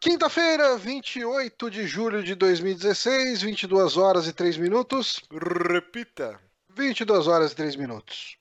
Quinta-feira, 28 de julho de 2016, 22 horas e 3 minutos. Repita. 22 horas e 3 minutos.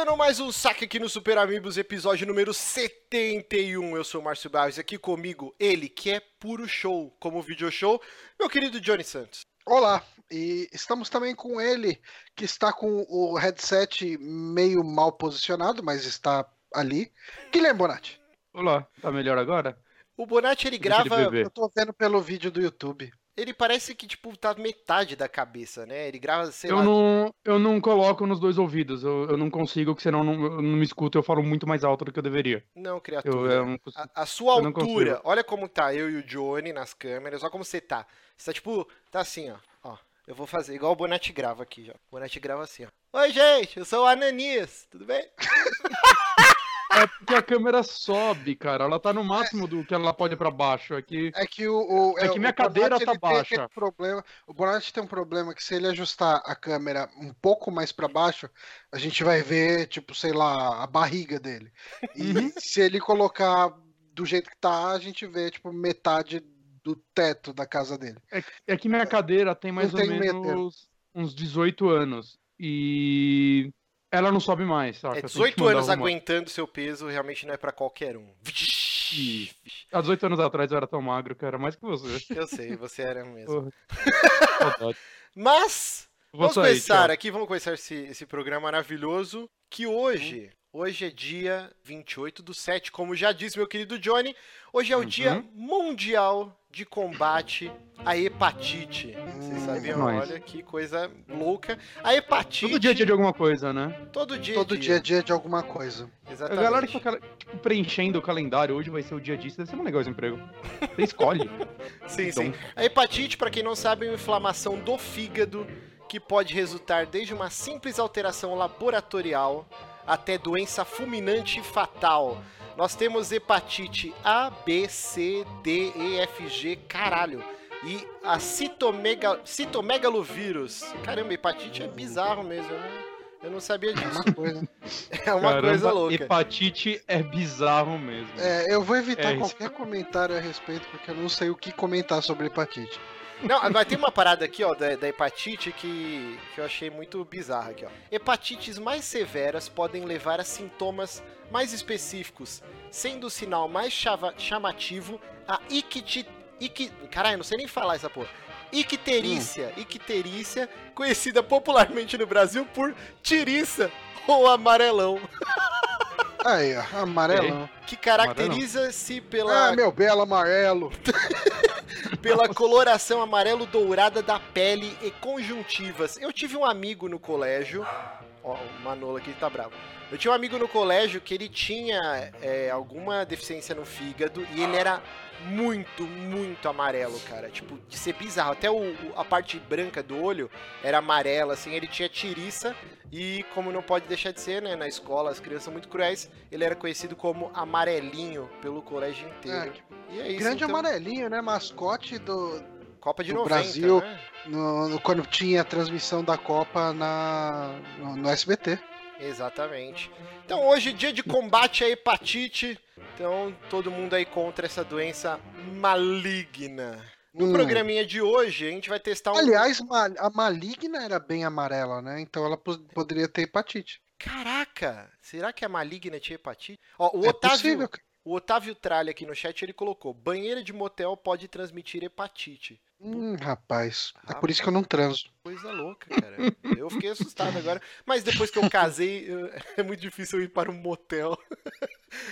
Começando mais um saque aqui no Super Amigos, episódio número 71. Eu sou o Márcio Barros e aqui comigo ele, que é puro show, como video show, meu querido Johnny Santos. Olá, e estamos também com ele, que está com o headset meio mal posicionado, mas está ali. Guilherme Bonatti. Olá, tá melhor agora? O Bonatti ele grava. Eu tô vendo pelo vídeo do YouTube. Ele parece que tipo tá metade da cabeça, né? Ele grava, sei Eu lá, não, eu não coloco nos dois ouvidos, eu, eu não consigo, porque senão eu não, eu não me escuto, eu falo muito mais alto do que eu deveria. não, criatura. eu não consigo. A, a sua altura, olha como tá eu e o Johnny nas câmeras, olha como você tá. Você tá tipo, tá assim, ó. ó. Eu vou fazer igual o Bonatti grava aqui, já. O Bonatti grava assim, ó. Oi, gente, eu sou o Ananias, tudo bem? É porque a câmera sobe, cara, ela tá no máximo do que ela pode pra baixo. É que É que o. o- É que o minha Bonatti, cadeira ele tá tem baixa. aquele Problema, o Bonatti tem um problema que se ele ajustar a câmera um pouco mais pra baixo, a gente vai ver, tipo, sei lá, a barriga dele. E Uhum. se ele colocar do jeito que tá, a gente vê, tipo, metade do teto da casa dele. É que minha cadeira tem mais Não ou tem menos uns 18 anos. E ela não sobe mais, saca? É Tem que 18 mandar anos arrumar. aguentando seu peso, realmente não é pra qualquer um. Ih. Há 18 anos atrás eu era tão magro, cara, mais que você. Eu sei, você era mesmo. Mas, Vou vamos sair, começar tchau. aqui, vamos começar esse, esse programa maravilhoso, que hoje, hoje é dia 28 do 7, como já disse meu querido Johnny, hoje é o Uhum. dia mundial de combate à hepatite. Vocês Hum, sabiam? nós. Olha que coisa louca. A hepatite... Todo dia é dia de alguma coisa, né? Todo dia. é Todo dia é dia de alguma coisa. A Exatamente. galera que fica tipo, preenchendo o calendário, hoje vai ser o dia disso, deve ser um legal esse emprego. Você escolhe. Sim, Então- sim. A hepatite, para quem não sabe, é uma inflamação do fígado que pode resultar desde uma simples alteração laboratorial até doença fulminante e fatal. Nós temos hepatite A, B, C, D, E, F, G, caralho. E a citomega... citomegalovírus. Caramba, hepatite é bizarro mesmo, né? Eu não sabia É disso. uma coisa. É uma Caramba, coisa louca. Hepatite é bizarro mesmo. É, eu vou evitar É isso. qualquer comentário a respeito, porque eu não sei o que comentar sobre hepatite. Não, mas tem uma parada aqui, ó, da, da hepatite que, que eu achei muito bizarra aqui, ó. Hepatites mais severas podem levar a sintomas mais específicos, sendo o sinal mais chava- chamativo a icti... Ic... Caralho, não sei nem falar essa porra. Icterícia, icterícia, conhecida popularmente no Brasil por tiriça ou amarelão, Aí, ó, amarelão. que caracteriza-se pela Ah, meu belo amarelo. pela coloração amarelo dourada da pele e conjuntivas. Eu tive um amigo no colégio, ó, o Manolo aqui tá bravo. Eu tinha um amigo no colégio que ele tinha é, alguma deficiência no fígado e ele era muito, muito amarelo, cara. Tipo, de ser bizarro. Até o, a parte branca do olho era amarela, assim. Ele tinha tiriça e, como não pode deixar de ser, né, na escola, as crianças são muito cruéis, ele era conhecido como amarelinho pelo colégio inteiro. E é isso, Grande então. amarelinho, né? Mascote do, Copa de do 90, Brasil. né? no, no- quando tinha a transmissão da Copa na, no, no SBT. Exatamente. Então hoje, dia de combate à hepatite. Então, todo mundo aí contra essa doença maligna. No Hum. programinha de hoje, a gente vai testar um. Aliás, a maligna era bem amarela, né? Então ela po- poderia ter hepatite. Caraca! Será que a maligna tinha hepatite? Ó, o é Otávio, possível. cara. O Otávio Tralha aqui no chat, ele colocou: banheira de motel pode transmitir hepatite. Hum, rapaz. É Rapaz. por isso que eu não transo. Coisa louca, cara. Eu fiquei assustado agora. Mas depois que eu casei, é muito difícil eu ir para um motel.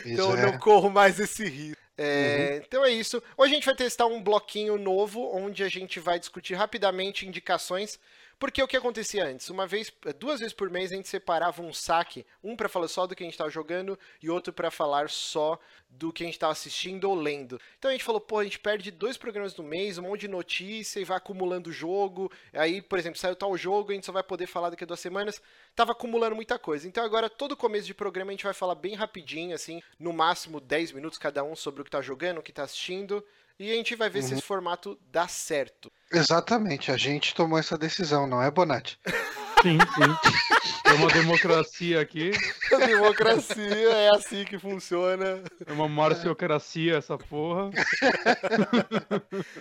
Então Isso eu é. não corro mais esse risco. É, Então é isso. Hoje a gente vai testar um bloquinho novo, onde a gente vai discutir rapidamente indicações Porque o que acontecia antes? Uma vez, duas vezes por mês a gente separava um saque, um para falar só do que a gente estava jogando e outro para falar só do que a gente estava assistindo ou lendo. Então a gente falou, pô, a gente perde dois programas no mês, um monte de notícia e vai acumulando jogo. Aí, por exemplo, saiu tal jogo, a gente só vai poder falar daqui a duas semanas. Tava acumulando muita coisa. Então agora, todo começo de programa, a gente vai falar bem rapidinho, assim, no máximo 10 minutos cada um sobre o que tá jogando, o que tá assistindo. E a gente vai ver uhum. se esse formato dá certo. Exatamente, a gente tomou essa decisão, não é, Bonatti? Sim, sim. É uma democracia aqui. A democracia é assim que funciona. É uma marciocracia essa porra.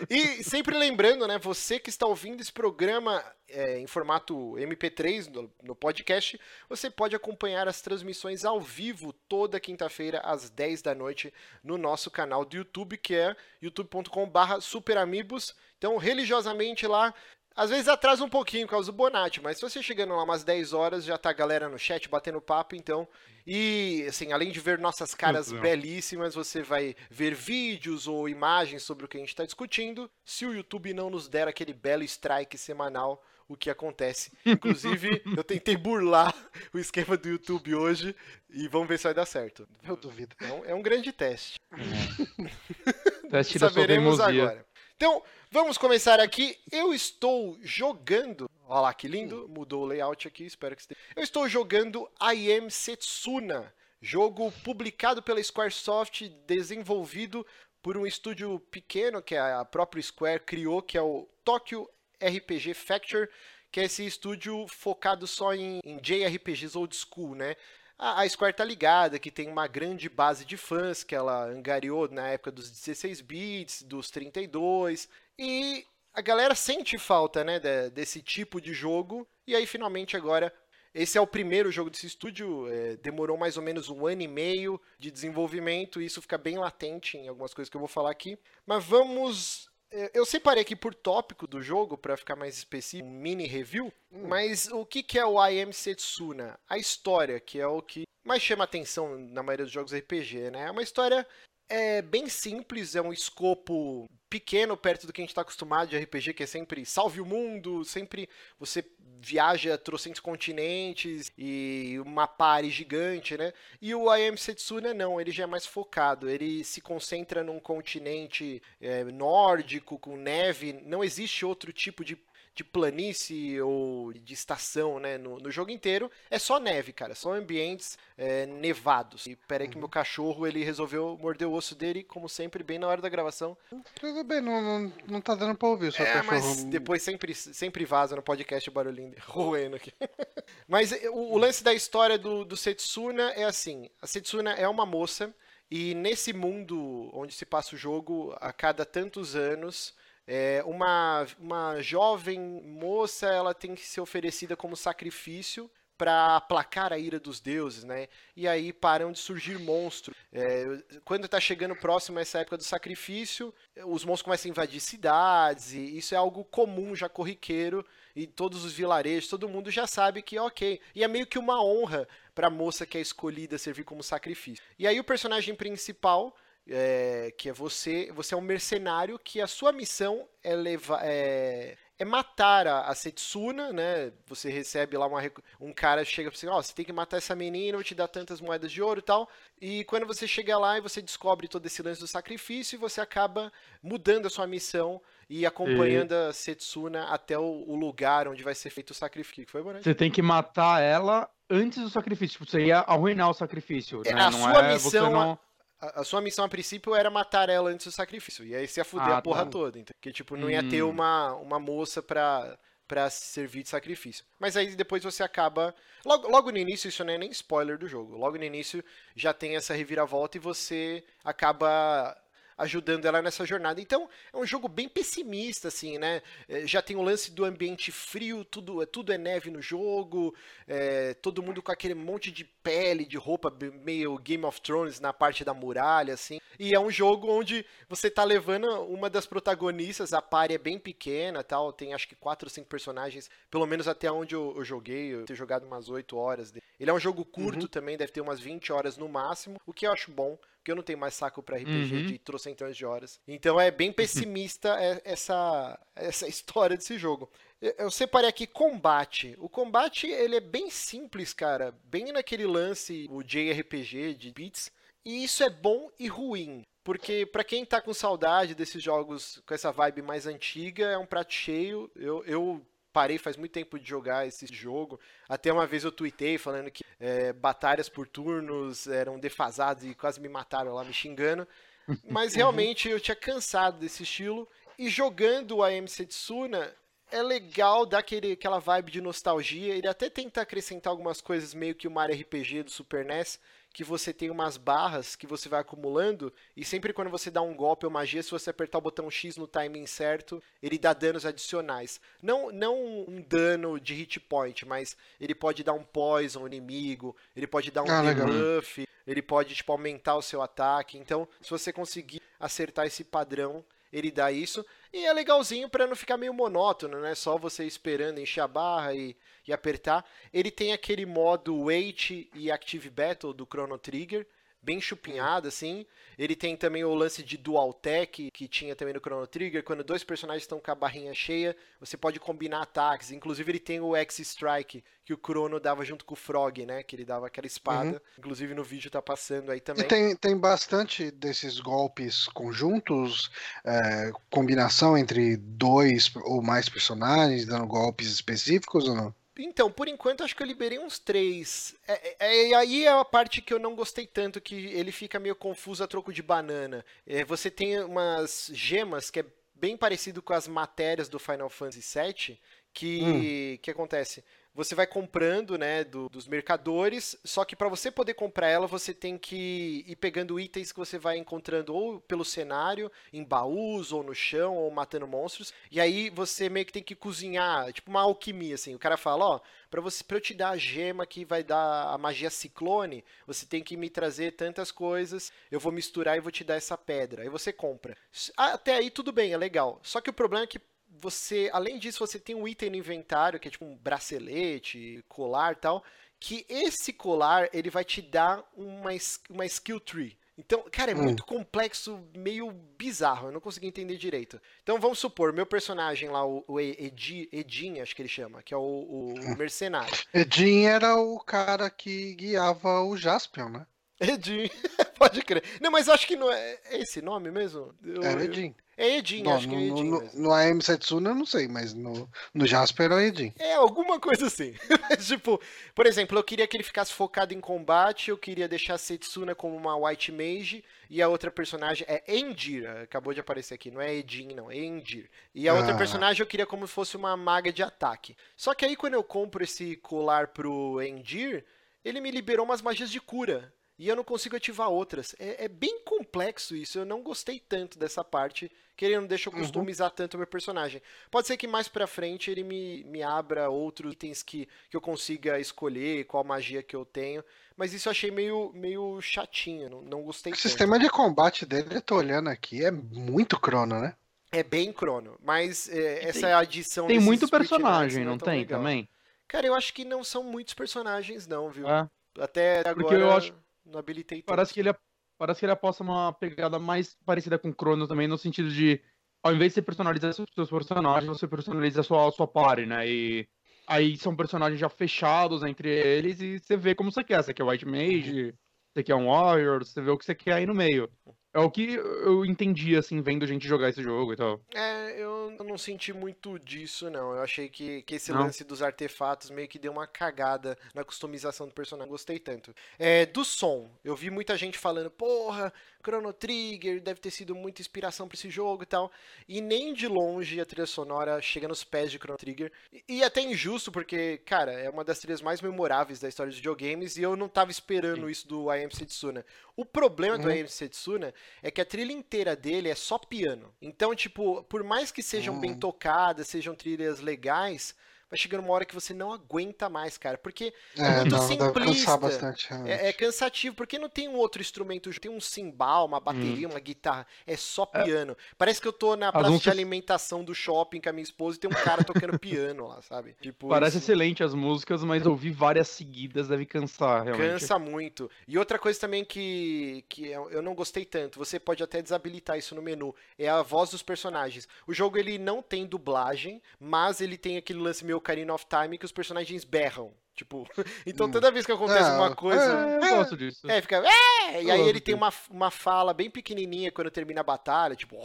E sempre lembrando, né, você que está ouvindo esse programa é, em formato MP3 no, no, podcast, você pode acompanhar as transmissões ao vivo toda quinta-feira às 10 da noite no nosso canal do YouTube, que é youtube.com/superamigos. Então, religiosamente lá, às vezes atrasa um pouquinho por causa do Bonatti, mas se você chegando lá umas 10 horas, já tá a galera no chat batendo papo, então. E, assim, além de ver nossas caras belíssimas, você vai ver vídeos ou imagens sobre o que a gente está discutindo. Se o YouTube não nos der aquele belo strike semanal, o que acontece. Inclusive, eu tentei burlar o esquema do YouTube hoje e vamos ver se vai dar certo. Eu duvido. É um, é um grande teste. É. teste da Saberemos agora. Então, vamos começar aqui. Eu estou jogando. Olha lá que lindo, mudou o layout aqui, espero que esteja. Eu estou jogando I Am Setsuna, jogo publicado pela Squaresoft, desenvolvido por um estúdio pequeno que a própria Square criou, que é o Tokyo RPG Factor, que é esse estúdio focado só em, em JRPGs old school, né? A, Square tá ligada que tem uma grande base de fãs que ela angariou na época dos 16 bits, dos 32, e a galera sente falta, né, desse tipo de jogo. E aí finalmente agora esse é o primeiro jogo desse estúdio, é, demorou mais ou menos um ano e meio de desenvolvimento, e isso fica bem latente em algumas coisas que eu vou falar aqui. Mas vamos eu separei aqui por tópico do jogo, para ficar mais específico, um mini review. Hum. Mas o que, que é o I Am Setsuna? A história, que é o que mais chama atenção na maioria dos jogos RPG, né? É uma história é, bem simples, é um escopo pequeno perto do que a gente está acostumado de RPG, que é sempre salve o mundo, sempre você viaja trocentos continentes e uma pare gigante, né? E o Am Setsuna não, ele já é mais focado, ele se concentra num continente é, nórdico, com neve, não existe outro tipo de de planície ou de estação, né, no, no jogo inteiro, é só neve, cara, só ambientes é, nevados. E peraí que uhum. meu cachorro, ele resolveu morder o osso dele, como sempre, bem na hora da gravação. Tudo bem, não, não, não tá dando pra ouvir seu é, cachorro. mas depois sempre, sempre vaza no podcast o barulhinho roendo aqui. mas eh, o, o, lance da história do, do Setsuna é assim, a Setsuna é uma moça, e nesse mundo onde se passa o jogo, a cada tantos anos é, uma, uma jovem moça ela tem que ser oferecida como sacrifício para aplacar a ira dos deuses, né? E aí param de surgir monstros. É, quando está chegando próximo a essa época do sacrifício, os monstros começam a invadir cidades, e isso é algo comum, já corriqueiro, e todos os vilarejos, todo mundo já sabe que é ok. E é meio que uma honra para a moça que é escolhida servir como sacrifício. E aí o personagem principal é, que é você, você é um mercenário que a sua missão é levar, é, é matar a, a, Setsuna, né? Você recebe lá uma, um cara chega para você, ó, oh, você tem que matar essa menina, vou te dar tantas moedas de ouro e tal. E quando você chega lá e você descobre todo esse lance do sacrifício, você acaba mudando a sua missão e acompanhando e... a Setsuna até o, o, lugar onde vai ser feito o sacrifício. Foi, Você tem que matar ela antes do sacrifício. Tipo, você ia arruinar o sacrifício. É, né? A não sua é, missão. Não a, sua missão a princípio era matar ela antes do sacrifício. E aí você ia fuder ah, a porra tá. toda. Então, porque, tipo, não ia ter hum. uma, uma moça pra, pra servir de sacrifício. Mas aí depois você acaba. Logo, logo no início, isso não é nem spoiler do jogo. Logo no início já tem essa reviravolta e você acaba ajudando ela nessa jornada. Então, é um jogo bem pessimista, assim, né? É, já tem o lance do ambiente frio, tudo, tudo é neve no jogo, é, todo mundo com aquele monte de pele, de roupa, meio Game of Thrones na parte da muralha, assim. E é um jogo onde você tá levando uma das protagonistas, a pare é bem pequena tal, tem acho que quatro ou cinco personagens, pelo menos até onde eu, eu joguei, eu tenho jogado umas 8 horas. Ele é um jogo curto uhum. também, deve ter umas 20 horas no máximo, o que eu acho bom, porque eu não tenho mais saco pra RPG Uhum. de trocentas de horas. Então é bem pessimista é- essa, essa história desse jogo. Eu- separei aqui combate. O combate, ele é bem simples, cara. Bem naquele lance, o JRPG de beats. E isso é bom e ruim. Porque pra quem tá com saudade desses jogos com essa vibe mais antiga, é um prato cheio. Eu, eu parei faz muito tempo de jogar esse jogo. Até uma vez eu tuitei falando que é, batalhas por turnos eram defasadas e quase me mataram lá me xingando. Mas realmente eu tinha cansado desse estilo. E jogando o AM Setsuna, é legal dar aquele, aquela vibe de nostalgia. Ele até tenta acrescentar algumas coisas meio que o Mario RPG do Super NES, que você tem umas barras que você vai acumulando, e sempre quando você dá um golpe ou magia, se você apertar o botão X no timing certo, ele dá danos adicionais. Não, não um dano de hit point, mas ele pode dar um poison ao inimigo, ele pode dar um Ah, debuff, ele pode tipo, aumentar o seu ataque. Então, se você conseguir acertar esse padrão, ele dá isso. E é legalzinho pra não ficar meio monótono, né? Só você esperando encher a barra e, e apertar. Ele tem aquele modo Wait e Active Battle do Chrono Trigger, bem chupinhado assim. Ele tem também o lance de Dual Tech, que tinha também no Chrono Trigger, quando dois personagens estão com a barrinha cheia, você pode combinar ataques. Inclusive ele tem o X-Strike, que o Chrono dava junto com o Frog, né? Que ele dava aquela espada. Inclusive no vídeo tá passando aí E também. tem, tem bastante desses golpes conjuntos, é, combinação entre dois ou mais personagens, dando golpes específicos ou não? Então, por enquanto, acho que eu liberei uns três. É, é- é- aí é a parte que eu não gostei tanto, que ele fica meio confuso a troco de banana. É, você tem umas gemas que é bem parecido com as matérias do Final Fantasy VII, que que acontece? Você vai comprando, né, do- dos mercadores, só que para você poder comprar ela, você tem que ir pegando itens que você vai encontrando ou pelo cenário, em baús, ou no chão, ou matando monstros. E aí você meio que tem que cozinhar, tipo uma alquimia, assim. O cara fala, ó, pra, você, pra eu te dar a gema que vai dar a magia ciclone, você tem que me trazer tantas coisas, eu vou misturar e vou te dar essa pedra. Aí você compra. Até aí tudo bem, é legal. Só que o problema é que você, além disso, você tem um item no inventário, que é tipo um bracelete, colar e tal, que esse colar, ele vai te dar uma, uma skill tree. Então, cara, é Hum. muito complexo, meio bizarro, eu não consegui entender direito. Então, vamos supor, meu personagem lá, o, o Edi, Edin, acho que ele chama, que é o, o mercenário. Edin era o cara que guiava o Jaspion, né? Edin, pode crer. Não, mas eu acho que não é, é esse nome mesmo? Eu- Era eu- Edin. É Edin, acho que é no, Edin no, mesmo. no AM Setsuna eu não sei, mas no, no Jasper era Edin. É, alguma coisa assim. tipo, por exemplo, eu queria que ele ficasse focado em combate, eu queria deixar a Setsuna como uma White Mage, e a outra personagem é Endir, acabou de aparecer aqui, não é Edin, não, é Endir. E a outra Ah. personagem eu queria como se fosse uma maga de ataque. Só que aí quando eu compro esse colar pro Endir, ele me liberou umas magias de cura. E eu não consigo ativar outras. É, é bem complexo isso. Eu não gostei tanto dessa parte, que ele não deixa eu Uhum. customizar tanto o meu personagem. Pode ser que mais pra frente ele me, me abra outros itens que, que eu consiga escolher, qual magia que eu tenho. Mas isso eu achei meio, meio chatinho, não, não gostei O tanto. sistema de combate dele, eu tô olhando aqui, é muito crono, né? É bem crono, mas é, essa tem- adição Tem muito personagem, não é tão tem legal. também? Cara, eu acho que não são muitos personagens não, viu? É. Até Porque agora eu acho- não habilitei Parece que ele parece que ele aposta uma pegada mais parecida com o Chrono também, no sentido de, ao invés de você personalizar seus personagens, você personaliza a sua, a sua party, né? E aí são personagens já fechados entre eles e você vê como você quer. Você quer White Mage, você quer um Warrior, você vê o que você quer aí no meio. É o que eu entendi, assim, vendo gente jogar esse jogo e tal. É, eu não senti muito disso, não. Eu achei que, que esse Não? lance dos artefatos meio que deu uma cagada na customização do personagem. Gostei tanto. É, do som, eu vi muita gente falando, porra, Chrono Trigger deve ter sido muita inspiração pra esse jogo e tal. E nem de longe a trilha sonora chega nos pés de Chrono Trigger. E, e até injusto, porque, cara, é uma das trilhas mais memoráveis da história dos videogames e eu não tava esperando isso do I Am Setsuna. O problema do Uhum. I Am Setsuna é que a trilha inteira dele é só piano. Então, tipo, por mais que sejam bem Uhum. tocadas, sejam trilhas legais, vai chegando uma hora que você não aguenta mais, cara. Porque é, é muito não, simplista. Bastante, é, é, cansativo, porque não tem um outro instrumento, tem um cimbal, uma bateria, hum. uma guitarra. É só piano. É. Parece que eu tô na praça músicas... de alimentação do shopping com a minha esposa e tem um cara tocando piano lá, sabe? Tipo, Parece isso... excelente as músicas, mas ouvir várias seguidas deve cansar, realmente. Cansa muito. E outra coisa também que, que eu não gostei tanto, você pode até desabilitar isso no menu, é a voz dos personagens. O jogo ele não tem dublagem, mas ele tem aquele lance meio Ocarina of Time que os personagens berram. Tipo, então hum. toda vez que acontece é, uma coisa. É, eu gosto disso. É, fica. É! E aí ele tem uma, uma fala bem pequenininha quando termina a batalha, tipo,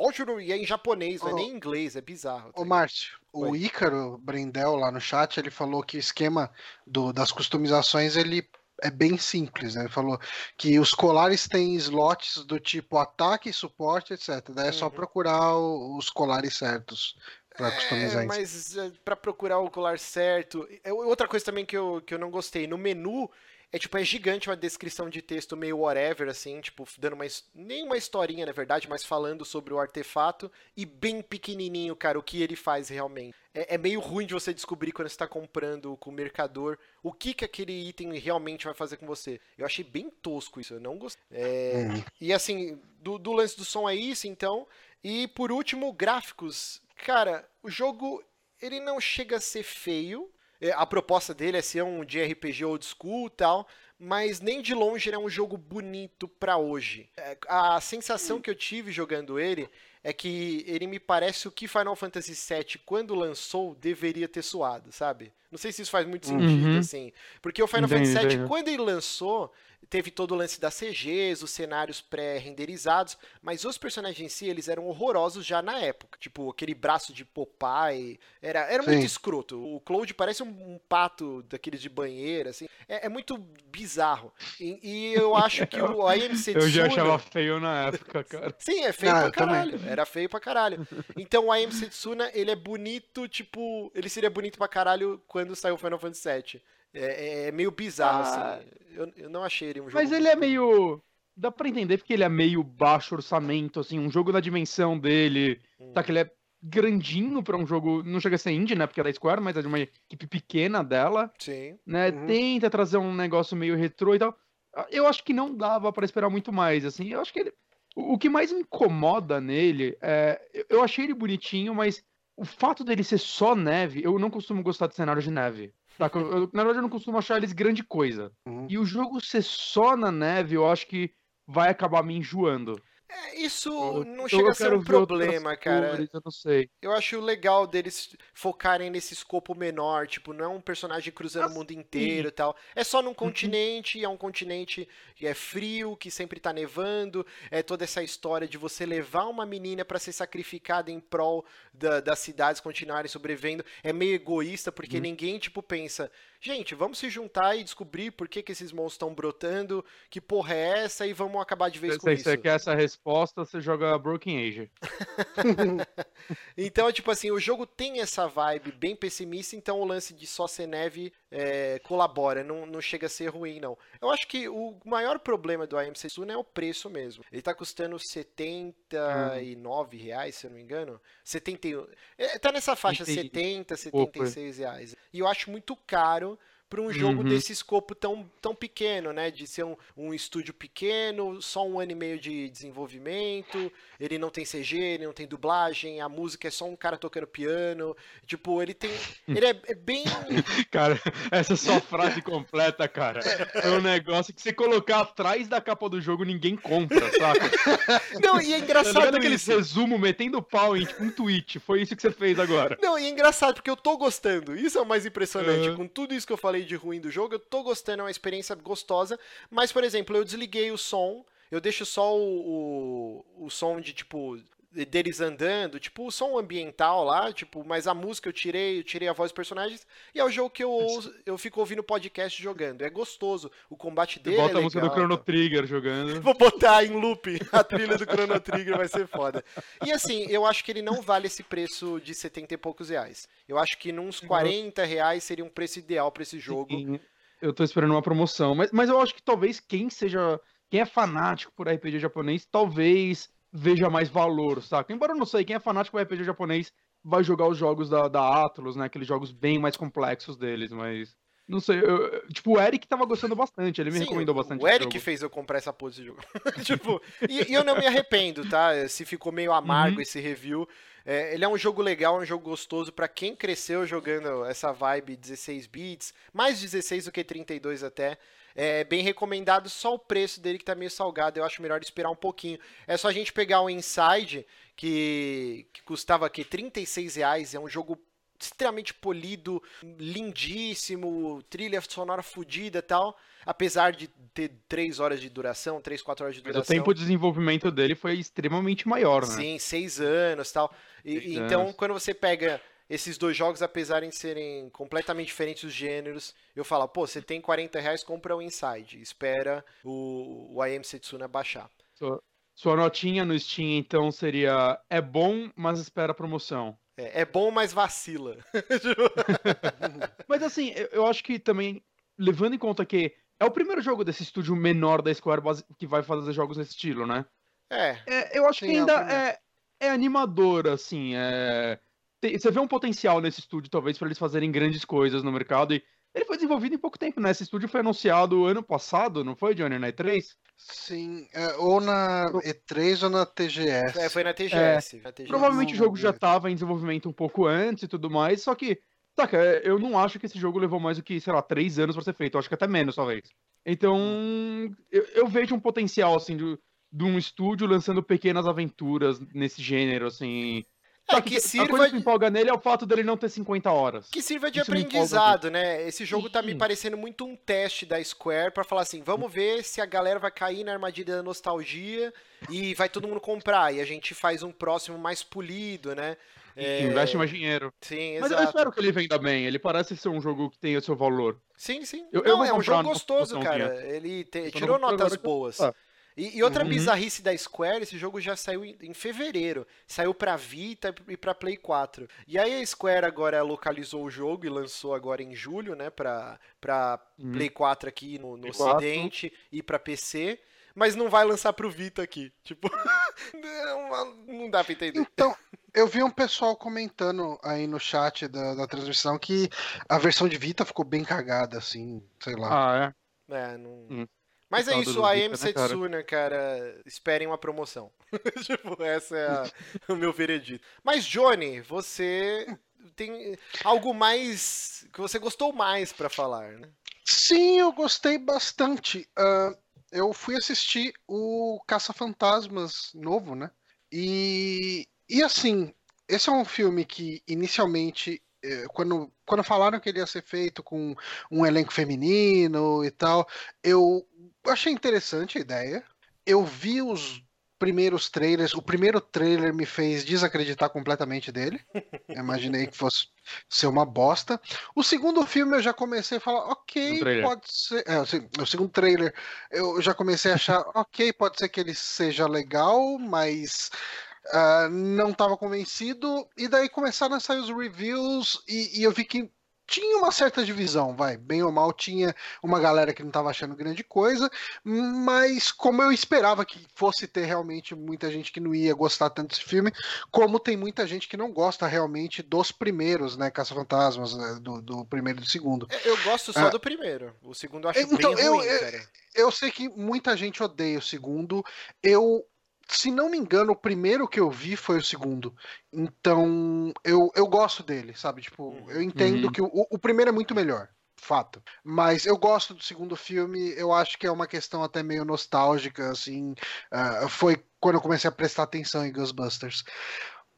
e é em japonês, não é nem em inglês, é bizarro. Tá Ô, Márcio, o Ícaro Brendel lá no chat, ele falou que o esquema do, das customizações ele é bem simples, né? Ele falou que os colares têm slots do tipo ataque, suporte, etc. Daí é só uhum. procurar os colares certos para customizar é, mas é, para procurar o colar certo. É, outra coisa também que eu, que eu não gostei, no menu é tipo, é gigante uma descrição de texto meio whatever, assim, tipo, dando uma. Nem uma historinha, na verdade, mas falando sobre o artefato. E bem pequenininho, cara, o que ele faz realmente. É, é meio ruim de você descobrir quando você está comprando com o mercador o que, que aquele item realmente vai fazer com você. Eu achei bem tosco isso, eu não gostei. É, hum. E assim, do, do lance do som é isso, então. E por último, gráficos. Cara, o jogo ele não chega a ser feio. É, a proposta dele é ser um de RPG old school e tal, mas nem de longe ele é um jogo bonito para hoje. É, a sensação que eu tive jogando ele é que ele me parece o que Final Fantasy VII, quando lançou, deveria ter suado, sabe? Não sei se isso faz muito sentido, uhum. assim. Porque o Final entendi, Fantasy VII, quando ele lançou, teve todo o lance das CGs, os cenários pré-renderizados, mas os personagens em si, eles eram horrorosos já na época. Tipo, aquele braço de Popeye, era, era muito escroto. O Cloud parece um, um, pato daqueles de banheira, assim. É, é muito bizarro. E, e, eu acho que o AMC Eu já achava feio na época, cara. Sim, é feio ah, pra caralho. Também. Era feio pra caralho. Então o AMC Tsuna, ele é bonito, tipo... Ele seria bonito pra caralho quando saiu o Final Fantasy VII. É, é, é meio bizarro, ah, assim. Eu, eu não achei ele um jogo. Mas ele é meio. Dá pra entender porque ele é meio baixo orçamento, assim, um jogo da dimensão dele. Hum. Tá que ele é grandinho para um jogo. Não chega a ser indie, né? Porque é da Square, mas é de uma equipe pequena dela. Sim. Né? Uhum. Tenta trazer um negócio meio retrô e tal. Eu acho que não dava para esperar muito mais, assim. Eu acho que ele. O que mais me incomoda nele é. Eu achei ele bonitinho, mas o fato dele ser só neve, eu não costumo gostar de cenário de neve. Tá? Eu, na verdade, eu não costumo achar eles grande coisa. Uhum. E o jogo ser só na neve, eu acho que vai acabar me enjoando. É, isso eu, não chega a ser um problema, cara. Cores, eu não sei. Eu acho legal deles focarem nesse escopo menor, tipo, não é um personagem cruzando o mundo inteiro e tal. É só num uhum. continente, é um continente que é frio, que sempre tá nevando. É toda essa história de você levar uma menina para ser sacrificada em prol da, das cidades continuarem sobrevivendo. É meio egoísta, porque uhum. ninguém, tipo, pensa gente, vamos se juntar e descobrir por que, que esses monstros estão brotando, que porra é essa e vamos acabar de vez se, com se isso. Você quer essa resposta, você joga Broken Age. então, tipo assim, o jogo tem essa vibe bem pessimista, então o lance de só ser neve é, colabora, não, não chega a ser ruim, não. Eu acho que o maior problema do AMC Suna é o preço mesmo. Ele tá custando 79 hum. reais, se eu não me engano. 71. É, tá nessa faixa, Entendi. 70, 76 reais. E eu acho muito caro para um jogo uhum. desse escopo tão, tão pequeno, né? De ser um, um estúdio pequeno, só um ano e meio de desenvolvimento, ele não tem CG, ele não tem dublagem, a música é só um cara tocando piano. Tipo, ele tem. Ele é, é bem. cara, essa é sua frase completa, cara. É um negócio que você colocar atrás da capa do jogo, ninguém compra, saca? Não, e é engraçado. Tá aquele resumo metendo pau em tipo, um tweet. Foi isso que você fez agora. Não, e é engraçado, porque eu tô gostando. Isso é o mais impressionante. Uhum. Com tudo isso que eu falei de ruim do jogo, eu tô gostando, é uma experiência gostosa. Mas, por exemplo, eu desliguei o som, eu deixo só o, o, o som de tipo deles andando, tipo o som ambiental lá, tipo, mas a música eu tirei, eu tirei a voz dos personagens, e é o jogo que eu ouço, eu fico ouvindo podcast jogando. É gostoso. O combate dele Bota é a música do Chrono Trigger jogando. Vou botar em loop a trilha do Chrono Trigger, vai ser foda. E assim, eu acho que ele não vale esse preço de 70 e poucos reais. Eu acho que nos 40 reais seria um preço ideal para esse jogo. Sim, eu tô esperando uma promoção, mas, mas eu acho que talvez quem seja. Quem é fanático por RPG japonês, talvez veja mais valor, saca? Embora eu não sei, quem é fanático por RPG japonês vai jogar os jogos da, da Atlus, né? Aqueles jogos bem mais complexos deles, mas. Não sei, eu, tipo, o Eric tava gostando bastante, ele me Sim, recomendou bastante. O Eric fez eu comprar essa pose de jogo. tipo, e, e, eu não me arrependo, tá? Se ficou meio amargo uhum. esse review. É, ele é um jogo legal, um jogo gostoso para quem cresceu jogando essa vibe 16 bits, mais 16 do que 32 até. É bem recomendado, só o preço dele que tá meio salgado, eu acho melhor esperar um pouquinho. É só a gente pegar o Inside, que, que custava aqui 36 reais, é um jogo extremamente polido, lindíssimo, trilha sonora fodida e tal. Apesar de ter 3 horas de duração, 3, 4 horas de duração. Mas o tempo de desenvolvimento dele foi extremamente maior, né? Sim, 6 anos e tal. E, então, anos. quando você pega esses dois jogos, apesar de serem completamente diferentes os gêneros, eu falo, pô, você tem 40 reais, compra o Inside. Espera o, o AM Setsuna baixar. Sua, sua notinha no Steam, então, seria é bom, mas espera promoção. É, é bom, mas vacila. mas assim, eu, eu acho que também, levando em conta que é o primeiro jogo desse estúdio menor da Square que vai fazer jogos nesse estilo, né? É. é eu acho Sim, que ainda é, é, é animador, assim. É... Tem, você vê um potencial nesse estúdio, talvez, para eles fazerem grandes coisas no mercado. E ele foi desenvolvido em pouco tempo, né? Esse estúdio foi anunciado ano passado, não foi, Johnny, na E3? Sim, é, ou na E3 ou na TGS. É, foi na TGS. É, na TGS. Provavelmente o jogo já estava em desenvolvimento um pouco antes e tudo mais, só que, saca, eu não acho que esse jogo levou mais do que, sei lá, três anos para ser feito. Eu acho que até menos, talvez. Então, eu, eu vejo um potencial, assim, de, de um estúdio lançando pequenas aventuras nesse gênero, assim. É, que, que sirva... A coisa que empolga nele é o fato dele não ter 50 horas. Que sirva de Isso aprendizado, né? Esse jogo Sim. tá me parecendo muito um teste da Square para falar assim, vamos ver se a galera vai cair na armadilha da nostalgia e vai todo mundo comprar. E a gente faz um próximo mais polido, né? É... Investe mais dinheiro. Sim, Mas eu espero que ele venda bem. Ele parece ser um jogo que tem o seu valor. Sim, sim. Eu, Não, eu é um jogo gostoso, cara. Ele te... tirou notas boas. Ah. E, e outra uhum. bizarrice da Square, esse jogo já saiu em, em, fevereiro. Saiu pra Vita e pra Play 4. E aí a Square agora localizou o jogo e lançou agora em julho, né? Pra, pra uhum. Play 4 aqui no, no Ocidente e pra PC. Mas não vai lançar pro Vita aqui. Tipo, não, não dá pra entender. Então, eu vi um pessoal comentando aí no chat da, da transmissão que a versão de Vita ficou bem cagada, assim, sei lá. Ah, é? É, não. Hum. Mas é isso, a M Setsuna, cara, esperem uma promoção. tipo, essa é a, o meu veredito. Mas, Johnny, você tem algo mais que você gostou mais para falar, né? Sim, eu gostei bastante. Uh, eu fui assistir o Caça-Fantasmas novo, né? E, e assim, esse é um filme que inicialmente quando, quando falaram que ele ia ser feito com um elenco feminino e tal, eu achei interessante a ideia. Eu vi os primeiros trailers. O primeiro trailer me fez desacreditar completamente dele. Imaginei que fosse ser uma bosta. O segundo filme eu já comecei a falar, ok, pode ser. É, o segundo trailer eu já comecei a achar, ok, pode ser que ele seja legal, mas. Uh, não estava convencido, e daí começaram a sair os reviews, e, e eu vi que tinha uma certa divisão, vai, bem ou mal, tinha uma galera que não estava achando grande coisa, mas como eu esperava que fosse ter realmente muita gente que não ia gostar tanto desse filme, como tem muita gente que não gosta realmente dos primeiros, né, Caça-Fantasmas, né, do, do, primeiro e do segundo. É, eu gosto só ah, do primeiro, o segundo eu acho então, bem ruim, eu. Eu sei que muita gente odeia o segundo, eu se não me engano, o primeiro que eu vi foi o segundo. Então, eu, eu gosto dele, sabe? Tipo, uhum. eu entendo uhum. que o, o primeiro é muito melhor fato. Mas eu gosto do segundo filme, eu acho que é uma questão até meio nostálgica, assim. Uh, foi quando eu comecei a prestar atenção em Ghostbusters.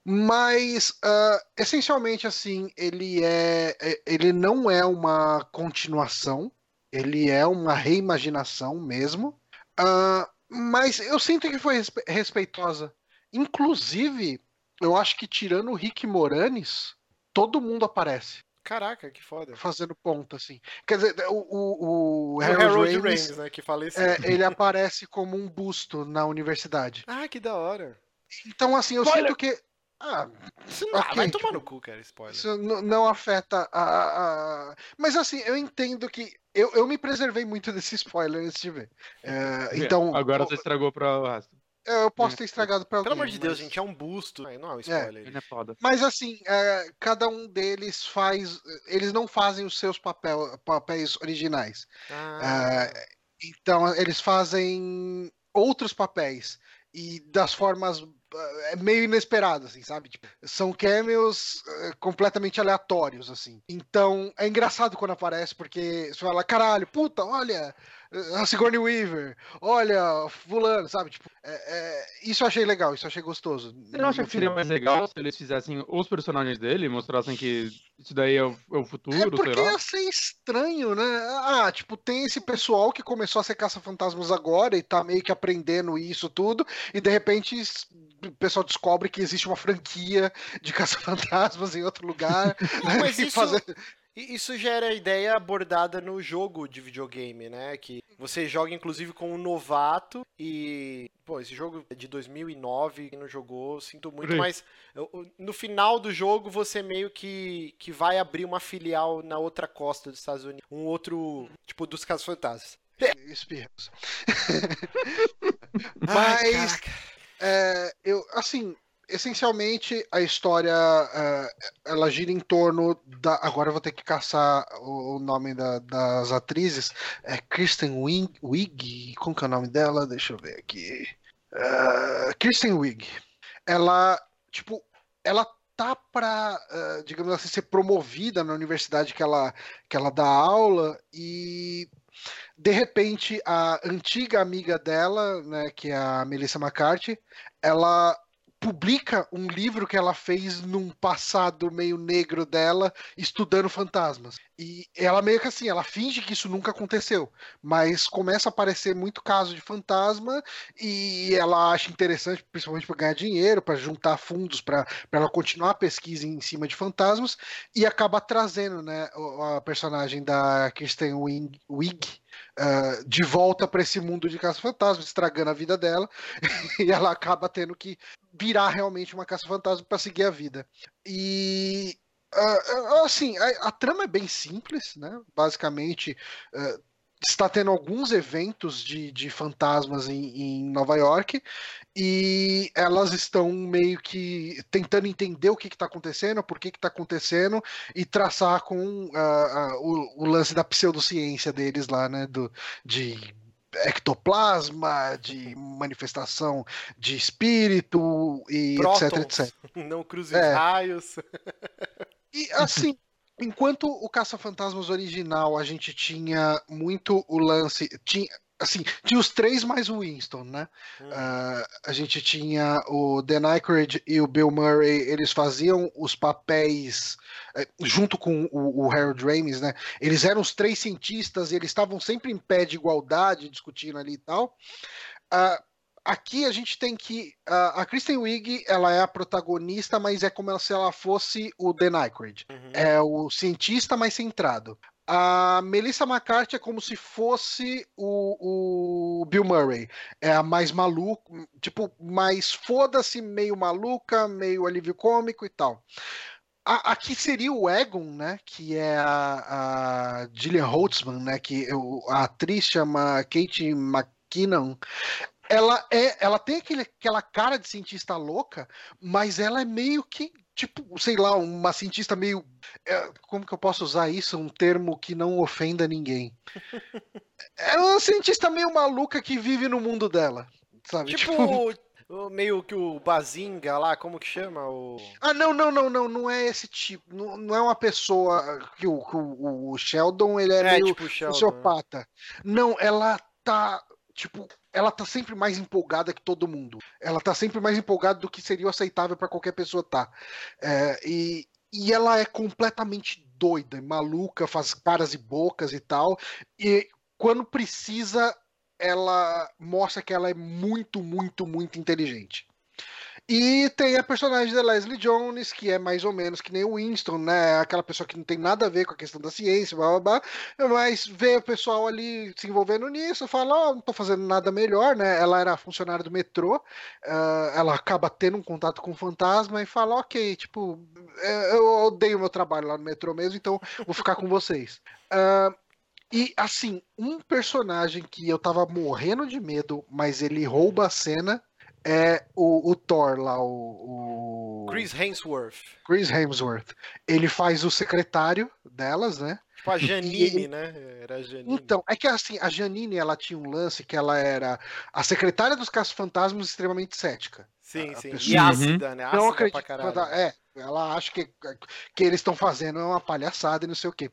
Mas, uh, essencialmente, assim, ele é. é ele não é uma continuação, ele é uma reimaginação mesmo. Uh, mas eu sinto que foi respeitosa. Inclusive, eu acho que tirando o Rick Moranis, todo mundo aparece. Caraca, que foda. Fazendo ponta, assim. Quer dizer, o, o, o Harold, Harold né, que faleceu. É, ele aparece como um busto na universidade. Ah, que da hora. Então, assim, eu Spoiler. sinto que... Ah, Isso não, okay, vai tomar no cu, cara, spoiler. Isso não, afeta a, a, Mas assim, eu entendo que eu, eu me preservei muito desse spoiler antes de ver. É, então, Agora você estragou para o resto. Eu posso ter estragado pra alguém. Pelo amor de Deus, mas... gente, é um busto. Não é um spoiler. Ele é foda. Mas assim, é, cada um deles faz. Eles não fazem os seus papel, papéis originais. Ah, É, então, eles fazem outros papéis. E das formas é, meio inesperadas, assim, sabe? Tipo, são cameos é, completamente aleatórios, assim. Então, é engraçado quando aparece, porque você fala, caralho, puta, olha, a Sigourney Weaver, olha, fulano, sabe? Tipo, é- é, isso eu achei legal, isso eu achei gostoso. Você não acha que seria mais legal se eles fizessem os personagens dele, mostrassem que isso daí é o, é o É futuro, porque sei lá? ia ser estranho, né? Ah, tipo, tem esse pessoal que começou a ser caça-fantasmas agora e tá meio que aprendendo isso tudo, e de repente o pessoal descobre que existe uma franquia de caça-fantasmas em outro lugar. Não, mas isso, fazer- isso já era a ideia abordada no jogo de videogame, né? Que você joga inclusive com um novato e. Pô, esse jogo é de 2009, quem não jogou, sinto muito, Sim. mas no final do jogo você meio que, que vai abrir uma filial na outra costa dos Estados Unidos. Um outro, tipo, dos Casos Fantasmas. Espirros. Ai, Mas- caraca. É, eu, assim, essencialmente a história é, ela gira em torno da. Agora eu vou ter que caçar o, nome da- das atrizes. É Kristen Wiig, Wiig? Como que é o nome dela? Deixa eu ver aqui. É, Kristen Wiig. Ela, tipo, ela tá pra, é, digamos assim, ser promovida na universidade que ela, que ela dá aula e de repente, a antiga amiga dela, né, que é a Melissa McCarthy, ela publica um livro que ela fez num passado meio negro dela, estudando fantasmas. E ela meio que assim, ela finge que isso nunca aconteceu, mas começa a aparecer muito caso de fantasma e ela acha interessante, principalmente para ganhar dinheiro, para juntar fundos para ela continuar a pesquisa em cima de fantasmas e acaba trazendo, né, a personagem da Kristen Wiig, Ah, de volta para esse mundo de caça-fantasma, estragando a vida dela, e ela acaba tendo que virar realmente uma caça-fantasma para seguir a vida. E ah, assim, a, a trama é bem simples, né? Basicamente, ah, está tendo alguns eventos de, de fantasmas em, em Nova York e elas estão meio que tentando entender o que está acontecendo, por que está acontecendo e traçar com ah, ah, o, o lance da pseudociência deles lá, né? Do, de ectoplasma, de manifestação de espírito e etc, Prótons. etc. Não cruze É. os raios. E assim, enquanto o Caça-Fantasmas original a gente tinha muito o lance. Tinha, assim, tinha os três mais o Winston, né? Hum. Ah, a gente tinha o Dan Aykroyd e o Bill Murray, eles faziam os papéis eh, junto com o, o Harold Ramis, né? Eles eram os três cientistas e eles estavam sempre em pé de igualdade, discutindo ali e tal. Ah, aqui a gente tem que ah, a Kristen Wiig, ela é a protagonista, mas é como se ela fosse o Dan Aykroyd. Uhum. É o cientista mais centrado. A Melissa McCarthy é como se fosse o, o Bill Murray. É a mais maluca, tipo, mais foda-se, meio maluca, meio alívio cômico e tal. A- aqui seria o Egon, né? Que é a, a Gillian Holtzman, né? Que o- a atriz chama Kate McKinnon. Ela é, ela tem aquele, aquela cara de cientista louca, mas ela é meio que tipo, sei lá, uma cientista meio é, como que eu posso usar isso? Um termo que não ofenda ninguém. É uma cientista meio maluca que vive no mundo dela, sabe? Tipo, o- meio que o Bazinga lá, como que chama? O... Ah, não, não, não, não, não é esse tipo, não, não é uma pessoa que o, o, o Sheldon, ele é, É, meio tipo o Sheldon. sociopata. Não, ela tá, tipo, ela tá sempre mais empolgada que todo mundo. Ela tá sempre mais empolgada do que seria aceitável pra qualquer pessoa tá. É, e, e ela é completamente doida, maluca, faz caras e bocas e tal. E quando precisa, ela mostra que ela é muito, muito, muito inteligente. E tem a personagem da Leslie Jones, que é mais ou menos que nem o Winston, né? Aquela pessoa que não tem nada a ver com a questão da ciência, blá blá blá, mas vê o pessoal ali se envolvendo nisso, fala, ó, não tô fazendo nada melhor, né? Ela era funcionária do metrô, ah, ela acaba tendo um contato com o fantasma e fala, ok, tipo, é, eu odeio meu trabalho lá no metrô mesmo, então vou ficar com vocês. Ah, e assim, um personagem que eu tava morrendo de medo, mas ele rouba a cena, é o, o Thor lá, o, o, Chris Hemsworth. Chris Hemsworth. Ele faz o secretário delas, né? Tipo a Janine, né? Era a Janine. Então, é que assim, a Janine, ela tinha um lance que ela era a secretária dos Casos Fantasmas extremamente cética. Sim, a sim. Pessoa... E ácida, né? Ácida não acredito, pra caralho. É, ela acha que que eles estão fazendo é uma palhaçada e não sei o quê.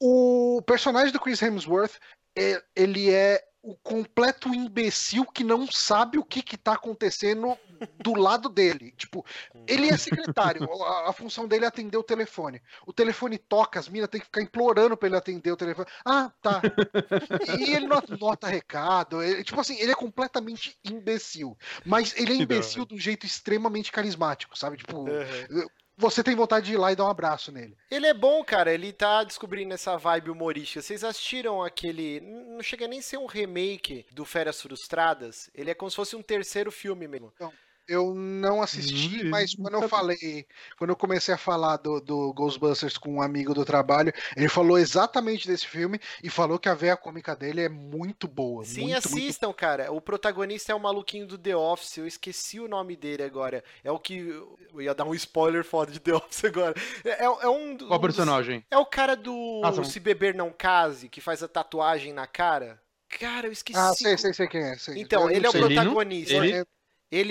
O personagem do Chris Hemsworth, é, ele é o completo imbecil que não sabe o que está acontecendo do lado dele. Tipo, ele é secretário, a, a, função dele é atender o telefone. O telefone toca, as minas tem que ficar implorando para ele atender o telefone. Ah, tá. E ele não nota recado. Ele, tipo assim, ele é completamente imbecil. Mas ele é imbecil de um jeito extremamente carismático, sabe? Tipo, uhum você tem vontade de ir lá e dar um abraço nele. Ele é bom, cara. Ele tá descobrindo essa vibe humorística. Vocês assistiram aquele. Não chega nem a ser um remake do Férias Frustradas. Ele é como se fosse um terceiro filme mesmo. Não. Eu não assisti, hum, mas quando eu falei, quando eu comecei a falar do, do, Ghostbusters com um amigo do trabalho, ele falou exatamente desse filme e falou que a veia cômica dele é muito boa. Sim, muito, assistam, muito... cara. O protagonista é o maluquinho do The Office, eu esqueci o nome dele agora. É o que. Eu ia dar um spoiler foda de The Office agora. É, é um. Qual um personagem? É o cara do ah, Se Beber Não Case, que faz a tatuagem na cara. Cara, eu esqueci. Ah, sei, sei, sei quem é. Sei. Então, ele é o protagonista. Ele... Ele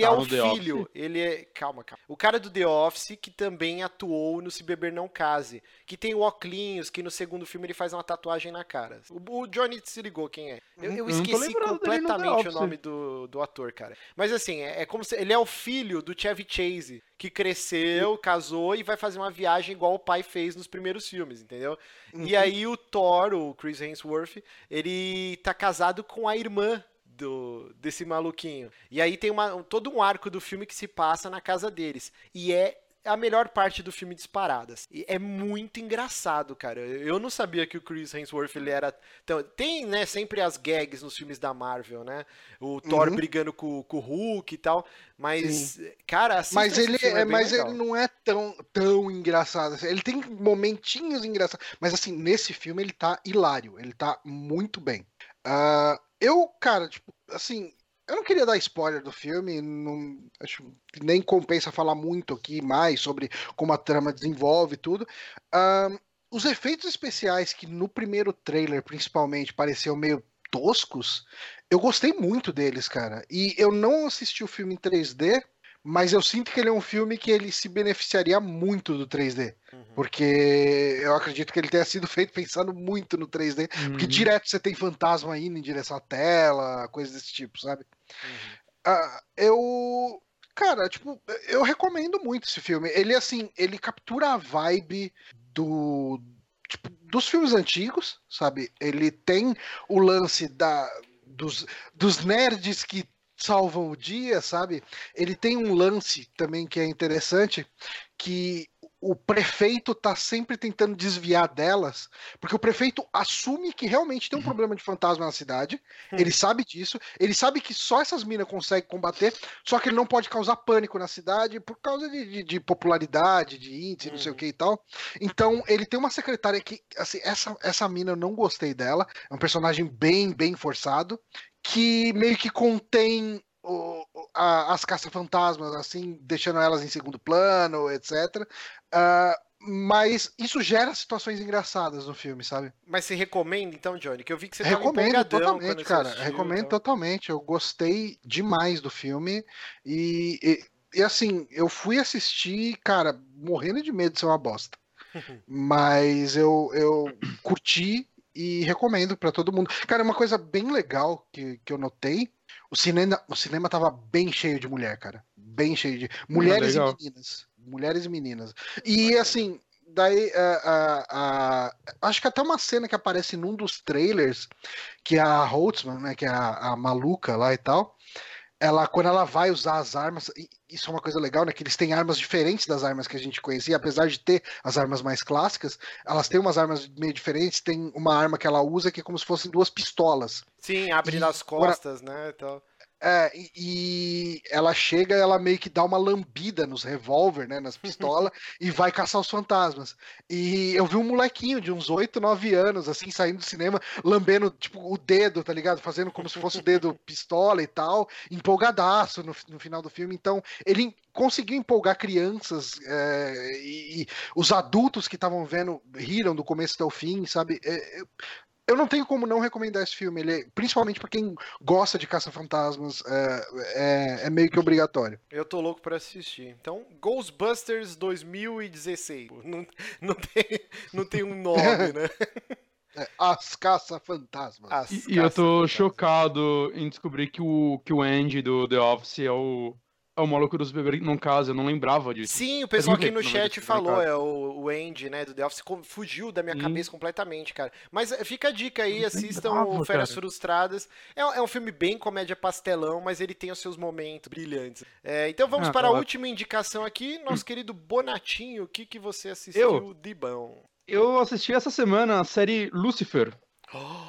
tá é o filho, ele é. Calma, calma. O cara do The Office que também atuou no Se Beber Não Case. Que tem o Oclinhos, que no segundo filme ele faz uma tatuagem na cara. O, Johnny se ligou quem é. Eu, eu esqueci completamente o nome do, do ator, cara. Mas assim, é, é, como se. Ele é o filho do Chevy Chase, que cresceu, casou e vai fazer uma viagem igual o pai fez nos primeiros filmes, entendeu? Uhum. E aí o Thor, o Chris Hemsworth, ele tá casado com a irmã do, desse maluquinho. E aí tem uma, todo um arco do filme que se passa na casa deles. E é a melhor parte do filme disparadas. E é muito engraçado, cara. Eu não sabia que o Chris Hemsworth ele era então tem, né, sempre as gags nos filmes da Marvel, né? O Thor uhum. brigando com, com, o Hulk e tal, mas Sim. cara, mas ele é, é mas legal. ele não é tão tão engraçado. Ele tem momentinhos engraçados, mas assim, nesse filme ele tá hilário, ele tá muito bem. Uh, eu, cara, tipo, assim, eu não queria dar spoiler do filme, não, acho que nem compensa falar muito aqui mais sobre como a trama desenvolve e tudo. Uh, os efeitos especiais que no primeiro trailer, principalmente, pareciam meio toscos, eu gostei muito deles, cara. E eu não assisti o filme em 3D, mas eu sinto que ele é um filme que ele se beneficiaria muito do 3D. Uhum. Porque eu acredito que ele tenha sido feito pensando muito no 3D. Uhum. Porque direto você tem fantasma indo em direção à tela, coisas desse tipo, sabe? Uhum. Uh, eu. Cara, tipo, eu recomendo muito esse filme. Ele, assim, ele captura a vibe do. Tipo, dos filmes antigos, sabe? Ele tem o lance da, dos, dos nerds que salvam o dia, sabe? Ele tem um lance também que é interessante, que o prefeito tá sempre tentando desviar delas, porque o prefeito assume que realmente tem um uhum. problema de fantasma na cidade, hum. ele sabe disso, ele sabe que só essas minas conseguem combater, só que ele não pode causar pânico na cidade por causa de, de, de popularidade, de índice, não sei o uhum. que e tal. Então, ele tem uma secretária que, assim, essa, essa mina eu não gostei dela, é um personagem bem, bem forçado, que meio que contém o, a, as caça-fantasmas, assim, deixando elas em segundo plano, etc. Uh, ah, mas isso gera situações engraçadas no filme, sabe? Mas você recomenda então, Johnny? Que eu vi que você Recomendo totalmente, cara. Assistiu, recomendo então. totalmente. Eu gostei demais do filme e, e, e, assim, eu fui assistir, cara, morrendo de medo de ser uma bosta. Mas eu, eu curti e recomendo para todo mundo. Cara, uma coisa bem legal que, que eu notei, o cinema, o cinema tava bem cheio de mulher, cara. Bem cheio de mulheres e meninas. Mulheres e meninas. E assim, daí a, acho que até uma cena que aparece num dos trailers, que é a Holtzman, né, que é a, a maluca lá e tal, ela quando ela vai usar as armas, isso é uma coisa legal, né? Que eles têm armas diferentes das armas que a gente conhecia, apesar de ter as armas mais clássicas, elas têm umas armas meio diferentes. Tem uma arma que ela usa que é como se fossem duas pistolas. Sim, abre nas costas, né? Então... É, e, ela chega, ela meio que dá uma lambida nos revólver, né, nas pistolas, e vai caçar os fantasmas. E eu vi um molequinho de uns 8, 9 anos, assim, saindo do cinema, lambendo, tipo, o dedo, tá ligado? Fazendo como se fosse o dedo pistola e tal, empolgadaço no, no final do filme. Então, ele conseguiu empolgar crianças é, e, e, os adultos que estavam vendo riram do começo até o fim, sabe? É, eu não tenho como não recomendar esse filme. Ele é, principalmente para quem gosta de caça-fantasmas, é, é, é, meio que obrigatório. Eu tô louco para assistir. Então, Ghostbusters 2016. Não, não, tem, não tem um nome, né? É, As Caça-Fantasmas. E, e eu tô chocado em descobrir que o, que o Andy do The Office é o, é o maluco dos bebês, no caso, eu não lembrava disso. Sim, o pessoal aqui no chat falou, é o, o Andy, né, do The Office, fugiu da minha Sim. cabeça completamente, cara. Mas eh, fica a dica aí, assistam o Feras Frustradas. É, é, um filme bem comédia pastelão, mas ele tem os seus momentos brilhantes. É, então vamos ah, para a última indicação aqui, nosso querido Bonatinho, o que, que você assistiu eu, de bom? Eu assisti essa semana a série Lucifer,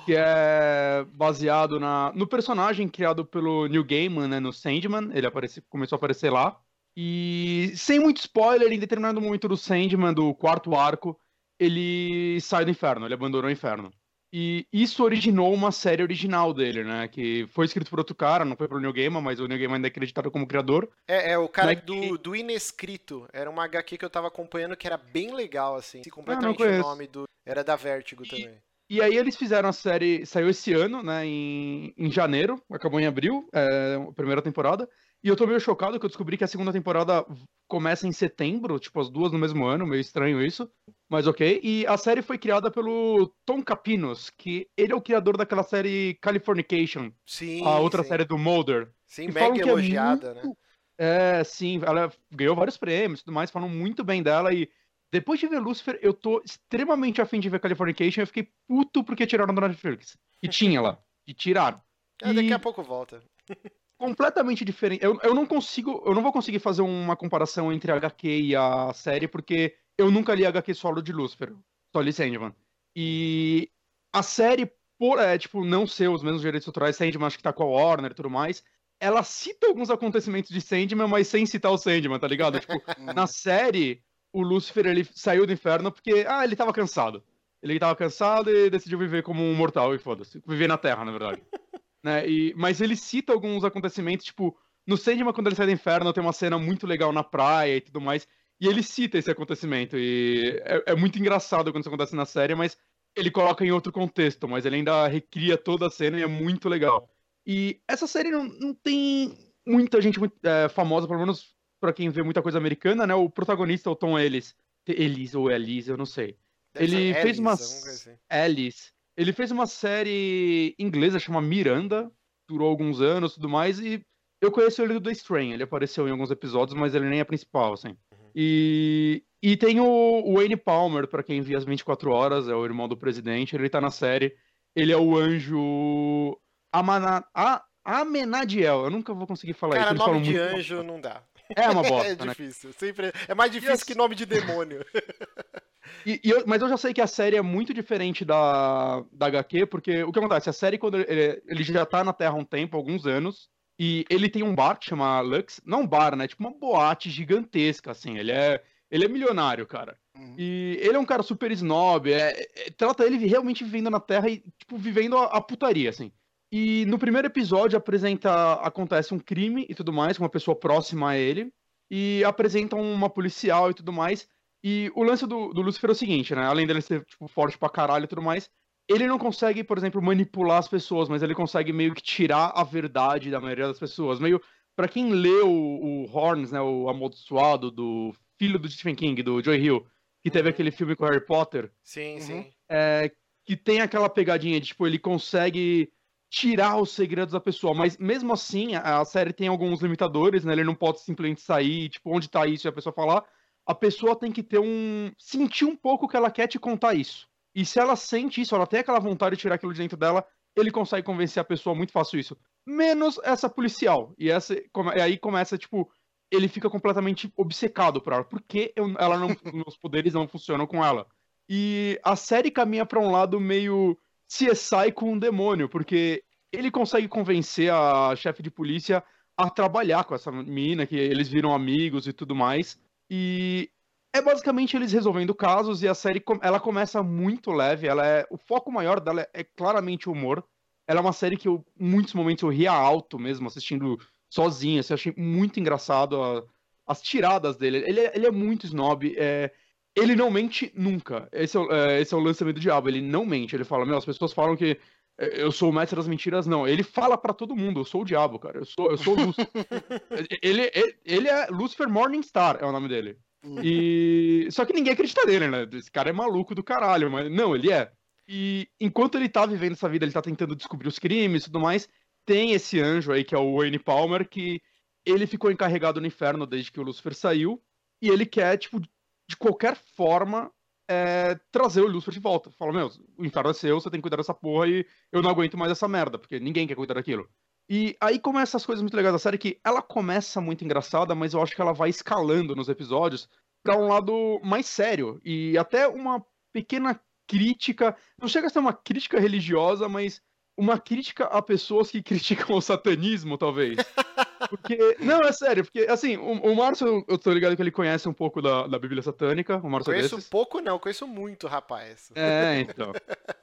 que é baseado na, no personagem criado pelo Neil Gaiman, né, no Sandman, ele aparece, começou a aparecer lá, e sem muito spoiler, em determinado momento do Sandman, do quarto arco, ele sai do inferno, ele abandonou o inferno. E isso originou uma série original dele, né? Que foi escrito por outro cara, não foi pelo Neil Gaiman, mas o Neil Gaiman ainda é acreditado como criador. É, é o cara né, do, do Inescrito. Era uma HQ que eu tava acompanhando que era bem legal, assim. Completamente ah, o nome do. Era da Vertigo e... também. E aí eles fizeram a série, saiu esse ano, né, em, em janeiro, acabou em abril, é, a primeira temporada. E eu tô meio chocado que eu descobri que a segunda temporada começa em setembro, tipo, as duas no mesmo ano, meio estranho isso, mas ok. E a série foi criada pelo Tom Capinos, que ele é o criador daquela série Californication. Sim. A outra sim. série do Mulder. Sim, mega é elogiada, é muito... né? É, sim, ela ganhou vários prêmios e tudo mais, falam muito bem dela e depois de ver Lucifer, eu tô extremamente afim de ver Californication. Eu fiquei puto porque tiraram do Netflix. E tinha lá. E tiraram. É, daqui a pouco volta. completamente diferente. Eu, eu não consigo. Eu não vou conseguir fazer uma comparação entre a HQ e a série, porque eu nunca li a HQ solo de Lucifer. Só li Sandman. E a série, por é, tipo, não ser os mesmos direitos autorais, Sandman acho que tá com a Warner e tudo mais. Ela cita alguns acontecimentos de Sandman, mas sem citar o Sandman, tá ligado? tipo, na série, o Lúcifer ele saiu do inferno porque, ah, ele tava cansado. Ele tava cansado e decidiu viver como um mortal e foda-se. Viver na Terra, na verdade. né? e, mas ele cita alguns acontecimentos, tipo, no Sandman, quando ele sai do inferno, tem uma cena muito legal na praia e tudo mais. E ele cita esse acontecimento. E é, é muito engraçado quando isso acontece na série, mas ele coloca em outro contexto, mas ele ainda recria toda a cena e é muito legal. E essa série não, não tem muita gente muito, é, famosa, pelo menos para quem vê muita coisa americana, né? O protagonista, o Tom Ellis. Ellis ou Ellis, eu não sei. Deve ele fez uma. Assim. Ellis. Ele fez uma série inglesa chama Miranda, durou alguns anos e tudo mais, e eu conheço ele do The Strain, ele apareceu em alguns episódios, mas ele nem é principal, assim. Uhum. E, e tem o Wayne Palmer, para quem via as 24 horas, é o irmão do presidente, ele tá na série. Ele é o anjo Amana... A... Amenadiel, eu nunca vou conseguir falar Cara, isso. Cara, nome de anjo não dá. É uma bosta. é difícil. Né? Sempre... É mais difícil que nome de demônio. E, e eu, mas eu já sei que a série é muito diferente da, da HQ, porque o que acontece? A série, quando ele, ele já tá na Terra há um tempo, alguns anos, e ele tem um bar que chama Lux. Não um bar, né? Tipo uma boate gigantesca, assim. Ele é, ele é milionário, cara. Uhum. E ele é um cara super snob. É, é, trata ele realmente vivendo na Terra e, tipo, vivendo a, a putaria, assim. E no primeiro episódio apresenta acontece um crime e tudo mais com uma pessoa próxima a ele e apresentam uma policial e tudo mais. E o lance do, do Lucifer é o seguinte, né? Além dele ser tipo, forte pra caralho e tudo mais, ele não consegue, por exemplo, manipular as pessoas, mas ele consegue meio que tirar a verdade da maioria das pessoas. Meio para quem leu o, o Horns, né, o amaldiçoado do filho do Stephen King, do Joy Hill, que teve uhum. aquele filme com Harry Potter. Sim, uhum. sim. É, que tem aquela pegadinha de tipo ele consegue tirar os segredos da pessoa, mas mesmo assim a, série tem alguns limitadores, né? Ele não pode simplesmente sair, tipo, onde tá isso e a pessoa falar. A pessoa tem que ter um sentir um pouco que ela quer te contar isso. E se ela sente isso, ela tem aquela vontade de tirar aquilo de dentro dela, ele consegue convencer a pessoa muito fácil isso. Menos essa policial. E essa e aí começa tipo ele fica completamente obcecado por ela. Por que eu, ela não, meus poderes não funcionam com ela? E a série caminha para um lado meio CSI com um demônio, porque ele consegue convencer a chefe de polícia a trabalhar com essa menina, que eles viram amigos e tudo mais. E é basicamente eles resolvendo casos e a série ela começa muito leve, ela é o foco maior dela é, claramente o humor. Ela é uma série que eu muitos momentos eu ria alto mesmo assistindo sozinho, assim, eu achei muito engraçado a, as tiradas dele. Ele, é, ele é muito snob, é, ele não mente nunca. Esse é, é, esse é o lançamento do diabo, ele não mente. Ele fala, meu, as pessoas falam que é, eu sou o mestre das mentiras, não. Ele fala para todo mundo, eu sou o diabo, cara. Eu sou, eu sou o Lúcifer. ele, ele, ele é Lucifer Morningstar, é o nome dele. Hum. E. Só que ninguém acredita nele, né? Esse cara é maluco do caralho, mas não, ele é. E enquanto ele tá vivendo essa vida, ele tá tentando descobrir os crimes e tudo mais. Tem esse anjo aí, que é o Wayne Palmer, que ele ficou encarregado no inferno desde que o Lucifer saiu. E ele quer, tipo, de qualquer forma, é, trazer o Lucifer de volta. Fala, meu, o inferno é seu, você tem que cuidar dessa porra e eu não aguento mais essa merda, porque ninguém quer cuidar daquilo. E aí começa as coisas muito legais da série, que ela começa muito engraçada, mas eu acho que ela vai escalando nos episódios para um lado mais sério. E até uma pequena crítica, não chega a ser uma crítica religiosa, mas uma crítica a pessoas que criticam o satanismo, talvez. Porque, não, é sério, porque, assim, o, o Márcio, eu tô ligado que ele conhece um pouco da, da Bíblia Satânica, o Márcio Conheço desses. pouco não, conheço muito, rapaz. É, então.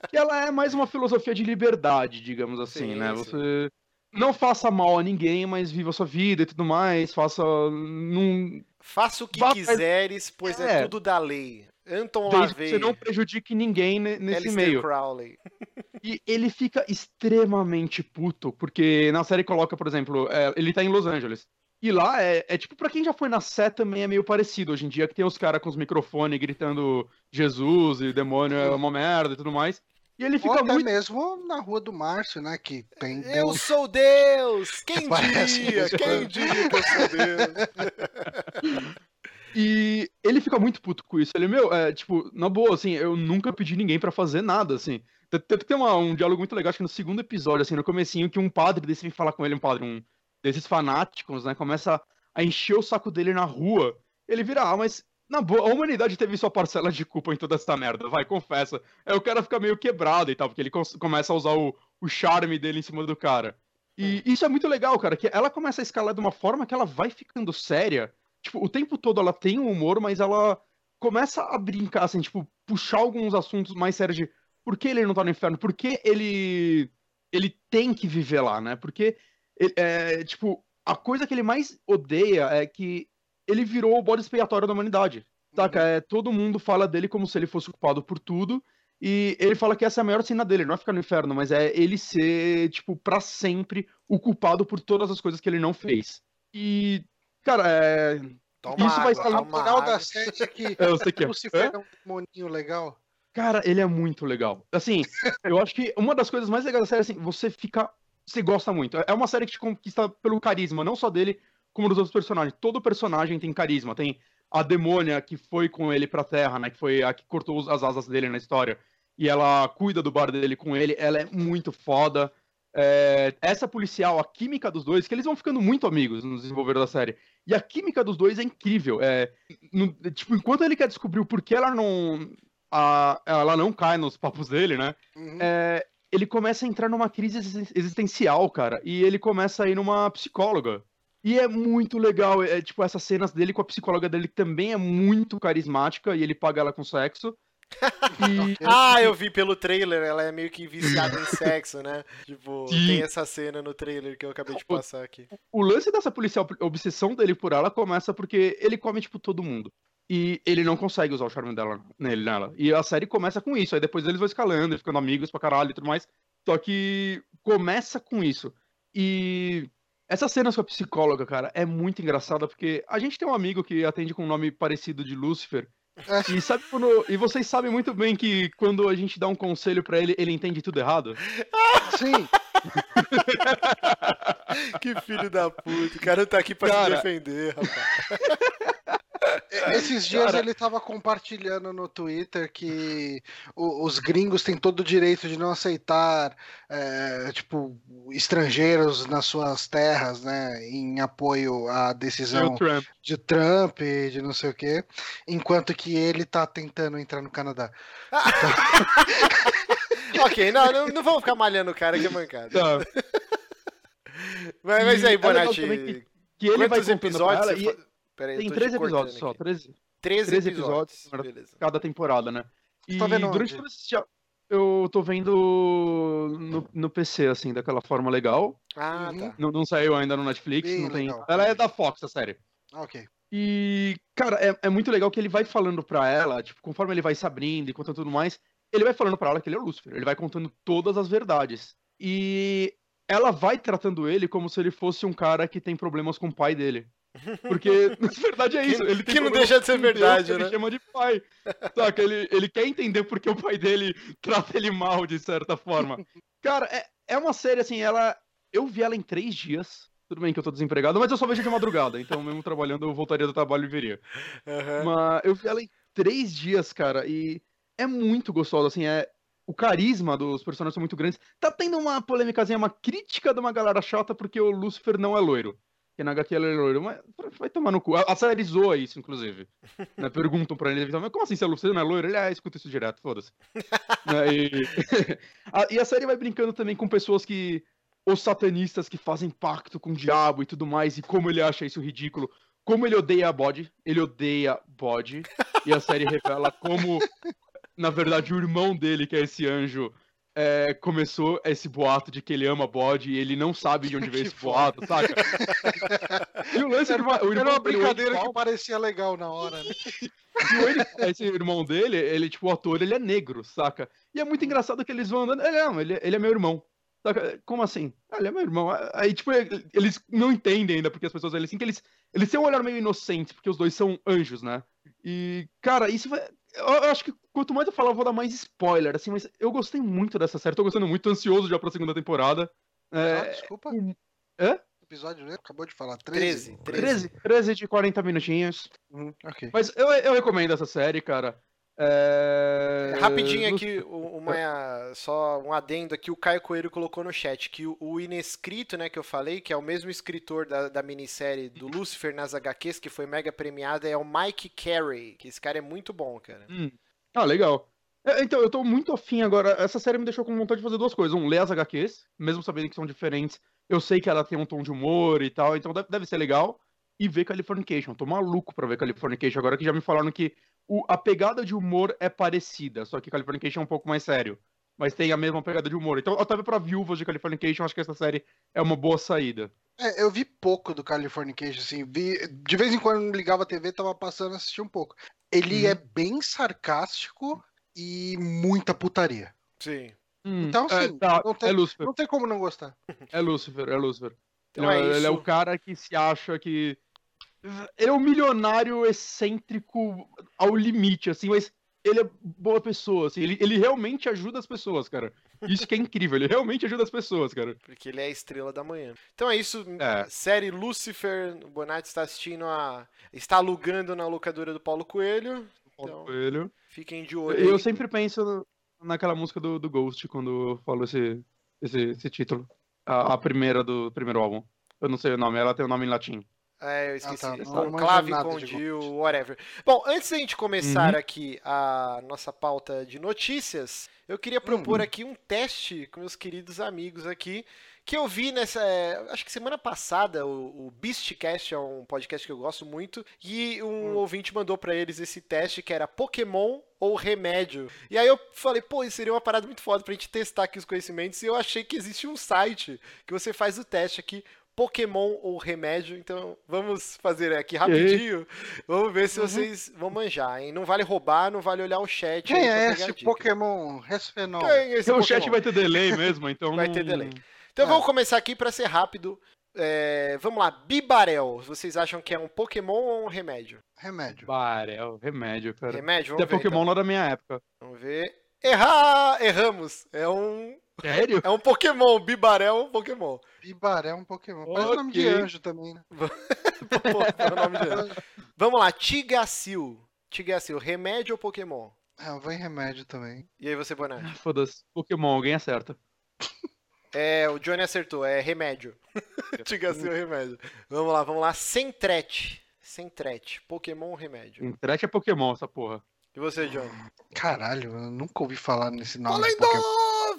que ela é mais uma filosofia de liberdade, digamos assim, sim, né? Sim. Você não faça mal a ninguém, mas viva a sua vida e tudo mais, faça num... Faça o que Vá quiseres, pois é. é tudo da lei. Anton Desde que você não prejudique ninguém nesse Alistair meio. Crowley. E ele fica extremamente puto, porque na série coloca, por exemplo, é, ele tá em Los Angeles. E lá é, é tipo, pra quem já foi na Sé também é meio parecido hoje em dia, que tem os caras com os microfones gritando Jesus e demônio é uma merda e tudo mais. E ele fica Ou até muito... mesmo na Rua do Márcio, né? Que tem Eu Deus... sou Deus! Quem diria? Quem diria que eu sou Deus? E ele fica muito puto com isso. Ele, meu, é, tipo, na boa, assim, eu nunca pedi ninguém para fazer nada, assim. Tanto que tem uma, um diálogo muito legal, acho que no segundo episódio, assim, no comecinho, que um padre desse vem falar com ele, um padre, um desses fanáticos, né, começa a encher o saco dele na rua. Ele vira, ah, mas, na boa, a humanidade teve sua parcela de culpa em toda essa merda, vai, confessa. Aí o cara fica meio quebrado e tal, porque ele começa a usar o, o charme dele em cima do cara. E isso é muito legal, cara, que ela começa a escalar de uma forma que ela vai ficando séria, tipo, o tempo todo ela tem um humor, mas ela começa a brincar, assim, tipo, puxar alguns assuntos mais sérios de por que ele não tá no inferno, por que ele ele tem que viver lá, né? Porque, é, tipo, a coisa que ele mais odeia é que ele virou o bode expiatório da humanidade, saca? Uhum. É, todo mundo fala dele como se ele fosse culpado por tudo, e ele fala que essa é a maior cena dele, não é ficar no inferno, mas é ele ser, tipo, para sempre o culpado por todas as coisas que ele não fez. E Cara, é. Toma isso água, vai estar no final da série que eu sei que é. Lucifer é um moninho legal. Cara, ele é muito legal. Assim, eu acho que uma das coisas mais legais da série, assim, você fica. Você gosta muito. É uma série que te conquista pelo carisma, não só dele, como dos outros personagens. Todo personagem tem carisma. Tem a demônia que foi com ele pra terra, né? Que foi a que cortou as asas dele na história. E ela cuida do bar dele com ele. Ela é muito foda. É, essa policial, a química dos dois, que eles vão ficando muito amigos no desenvolver da série. E a química dos dois é incrível. É, no, tipo, enquanto ele quer descobrir o porquê ela não. A, ela não cai nos papos dele, né? Uhum. É, ele começa a entrar numa crise existencial, cara. E ele começa a ir numa psicóloga. E é muito legal, é, tipo, essas cenas dele com a psicóloga dele que também é muito carismática e ele paga ela com sexo. E... ah, eu vi pelo trailer, ela é meio que viciada em sexo, né? Tipo, Sim. tem essa cena no trailer que eu acabei de passar aqui. O, lance dessa policial, a obsessão dele por ela começa porque ele come, tipo, todo mundo. E ele não consegue usar o charme dela nele, nela. E a série começa com isso, aí depois eles vão escalando, ficando amigos pra caralho e tudo mais. Só que começa com isso. E essa cena com a psicóloga, cara, é muito engraçada porque a gente tem um amigo que atende com um nome parecido de Lucifer, e, sabe quando, e vocês sabem muito bem que quando a gente dá um conselho para ele, ele entende tudo errado? Sim. que filho da puta. O cara tá aqui pra cara... se defender, rapaz. Esses dias Cara... ele estava compartilhando no Twitter que os gringos têm todo o direito de não aceitar, é, tipo, estrangeiros nas suas terras, né, em apoio à decisão Trump. de Trump e de não sei o quê, enquanto que ele está tentando entrar no Canadá. Então... ok, não, não, não vamos ficar malhando o cara que é mancada. Tá. Mas, mas aí, é Bonatti. que- Que ele vai episódios ela e Peraí, tem tô te 13 cortando episódios só, aqui. 13, 13, 13 episódios. episódios. Cada temporada, né? E tá vendo durante todo esse dia, eu tô vendo no, no PC, assim, daquela forma legal. Ah, Uhum. tá. Não, não saiu ainda no Netflix, Bem não tem. legal. Ela é da Fox, a série. Ah, ok. E, cara, é, é muito legal que ele vai falando pra ela, tipo, conforme ele vai se abrindo e contando tudo mais, ele vai falando pra ela que ele é o Lúcifer. Ele vai contando todas as verdades. E ela vai tratando ele como se ele fosse um cara que tem problemas com o pai dele. Porque, na verdade, é Que- isso. Ele tem que não deixa de ser Deus, verdade, que né? Ele chama de pai. Saca? Ele, ele quer entender porque o pai dele trata ele mal, de certa forma. Cara, é, é uma série, assim, ela. Eu vi ela em três dias. Tudo bem que eu tô desempregado, mas eu só vejo de madrugada. Então, mesmo trabalhando, eu voltaria do trabalho e veria. Aham. Mas eu vi ela em três dias, cara, e é muito gostosa, assim, é. O carisma dos personagens são muito grandes. Tá tendo uma polêmicazinha, uma crítica de uma galera chata porque o Lucifer não é loiro. Que na HQ ele é loiro, mas vai tomar no cu. A, a série zoa isso, inclusive. Né, Perguntam pra ele, mas como assim, se é Lucifer não é loiro? Ele, ah, escuta isso direto, foda-se. Né, e... a, e a série vai brincando também com pessoas que. Os satanistas que fazem pacto com o diabo e tudo mais, e como ele acha isso ridículo. Como ele odeia a bode, ele odeia bode. E a série revela como, na verdade, o irmão dele, que é esse anjo, é, começou esse boato de que ele ama bode e ele não sabe de onde veio esse boato, saca? E o lance Era uma, o era uma brincadeira Wayne que parecia legal na hora, né? e o Wayne- esse irmão dele, ele, tipo, o ator, ele é negro, saca? E é muito engraçado que eles vão andando. Ele, não, ele, ele é meu irmão. Saca? Como assim? Ah, ele é meu irmão. Aí, tipo, eles não entendem ainda, porque as pessoas assim, que eles, eles têm um olhar meio inocente, porque os dois são anjos, né? E, cara, isso vai. Eu, eu acho que quanto mais eu falar, eu vou dar mais spoiler, assim, mas eu gostei muito dessa série, tô gostando muito, tô ansioso já pra segunda temporada. Ah, É, desculpa. Hã? Episódio, né? Acabou de falar. 13. 13. 13. 13, 13 de 40 minutinhos. Uhum, ok. Mas eu, eu recomendo essa série, cara. É... Rapidinho aqui, uma, só um adendo aqui, o Caio Coelho colocou no chat que o, o Inescrito, né, que eu falei, que é o mesmo escritor da, da minissérie do Lucifer nas HQs, que foi mega premiada, é o Mike Carey, que esse cara é muito bom, cara. Hum. Ah, legal. É, então, eu tô muito afim agora. Essa série me deixou com vontade de fazer duas coisas. Um, ler as HQs, mesmo sabendo que são diferentes. Eu sei que ela tem um tom de humor e tal, então deve, deve ser legal. E ver Californication. Tô maluco pra ver Californication agora que já me falaram que o- a pegada de humor é parecida, só que Californication é um pouco mais sério. Mas tem a mesma pegada de humor. Então, até pra viúvas de Californication, acho que essa série é uma boa saída. É, eu vi pouco do Californication, assim, vi, de vez em quando ligava a TV, tava passando, assisti um pouco. Ele Uhum. é bem sarcástico e muita putaria. Sim. Hum, Então, é, sim, tá, não tem- é. Não tem como não gostar. É Lucifer, é Lucifer. Então ele, é ele é o cara que se acha que. Ele é um milionário excêntrico ao limite, assim, mas ele é boa pessoa, assim, ele, ele realmente ajuda as pessoas, cara. Isso que é incrível, ele realmente ajuda as pessoas, cara. Porque ele é a estrela da manhã. Então é isso. É. Série Lucifer. O Bonatti está assistindo a. Está alugando na locadora do Paulo Coelho. Então, Ele. fiquem de olho. Eu aí. sempre penso naquela música do, do Ghost quando eu falo esse, esse, esse título. A, a primeira do primeiro álbum. Eu não sei o nome, ela tem o nome em latim. É, eu esqueci. tá. Não Com manjo clave, nada com de Dio, whatever. Bom, antes da gente começar Uhum. aqui a nossa pauta de notícias, eu queria propor Uhum. aqui um teste com meus queridos amigos aqui, que eu vi nessa. é, acho que semana passada, o, o Beastcast é um podcast que eu gosto muito, e um Hum. ouvinte mandou pra eles esse teste que era Pokémon ou remédio. E aí eu falei, pô, isso seria uma parada muito foda pra gente testar aqui os conhecimentos, e eu achei que existe um site que você faz o teste aqui. Pokémon ou remédio, então vamos fazer aqui rapidinho. Vamos ver se Uhum. vocês vão manjar, hein? Não vale roubar, não vale olhar o chat. Quem é esse. Pokémon Resfenol? Quem é esse o Pokémon? chat vai ter delay mesmo, então. Vai não- ter delay. Então É. vamos começar aqui pra ser rápido. É, vamos lá, Bibarel. Vocês acham que é um Pokémon ou um remédio? Remédio. O remédio, cara. Remédio, É vamos ver. Pokémon então. lá da minha época. Vamos ver. Errar! Erramos. É um, Sério? é um Pokémon. Bibarel é um Pokémon. Bibaré é um Pokémon. Parece o nome de anjo também, né? Pô, o nome dele. Vamos lá, Tigacil. Tigacil, remédio ou Pokémon? É, eu vou em remédio também. E aí você, Bonatti? Foda-se. Pokémon, alguém acerta. É, o Johnny acertou, é remédio. Tigacil é remédio. Vamos lá, vamos lá. Centrete. Centrete. Pokémon ou remédio? Trash é Pokémon, essa porra. E você, Johnny? Caralho, eu nunca ouvi falar nesse nome de Pokémon.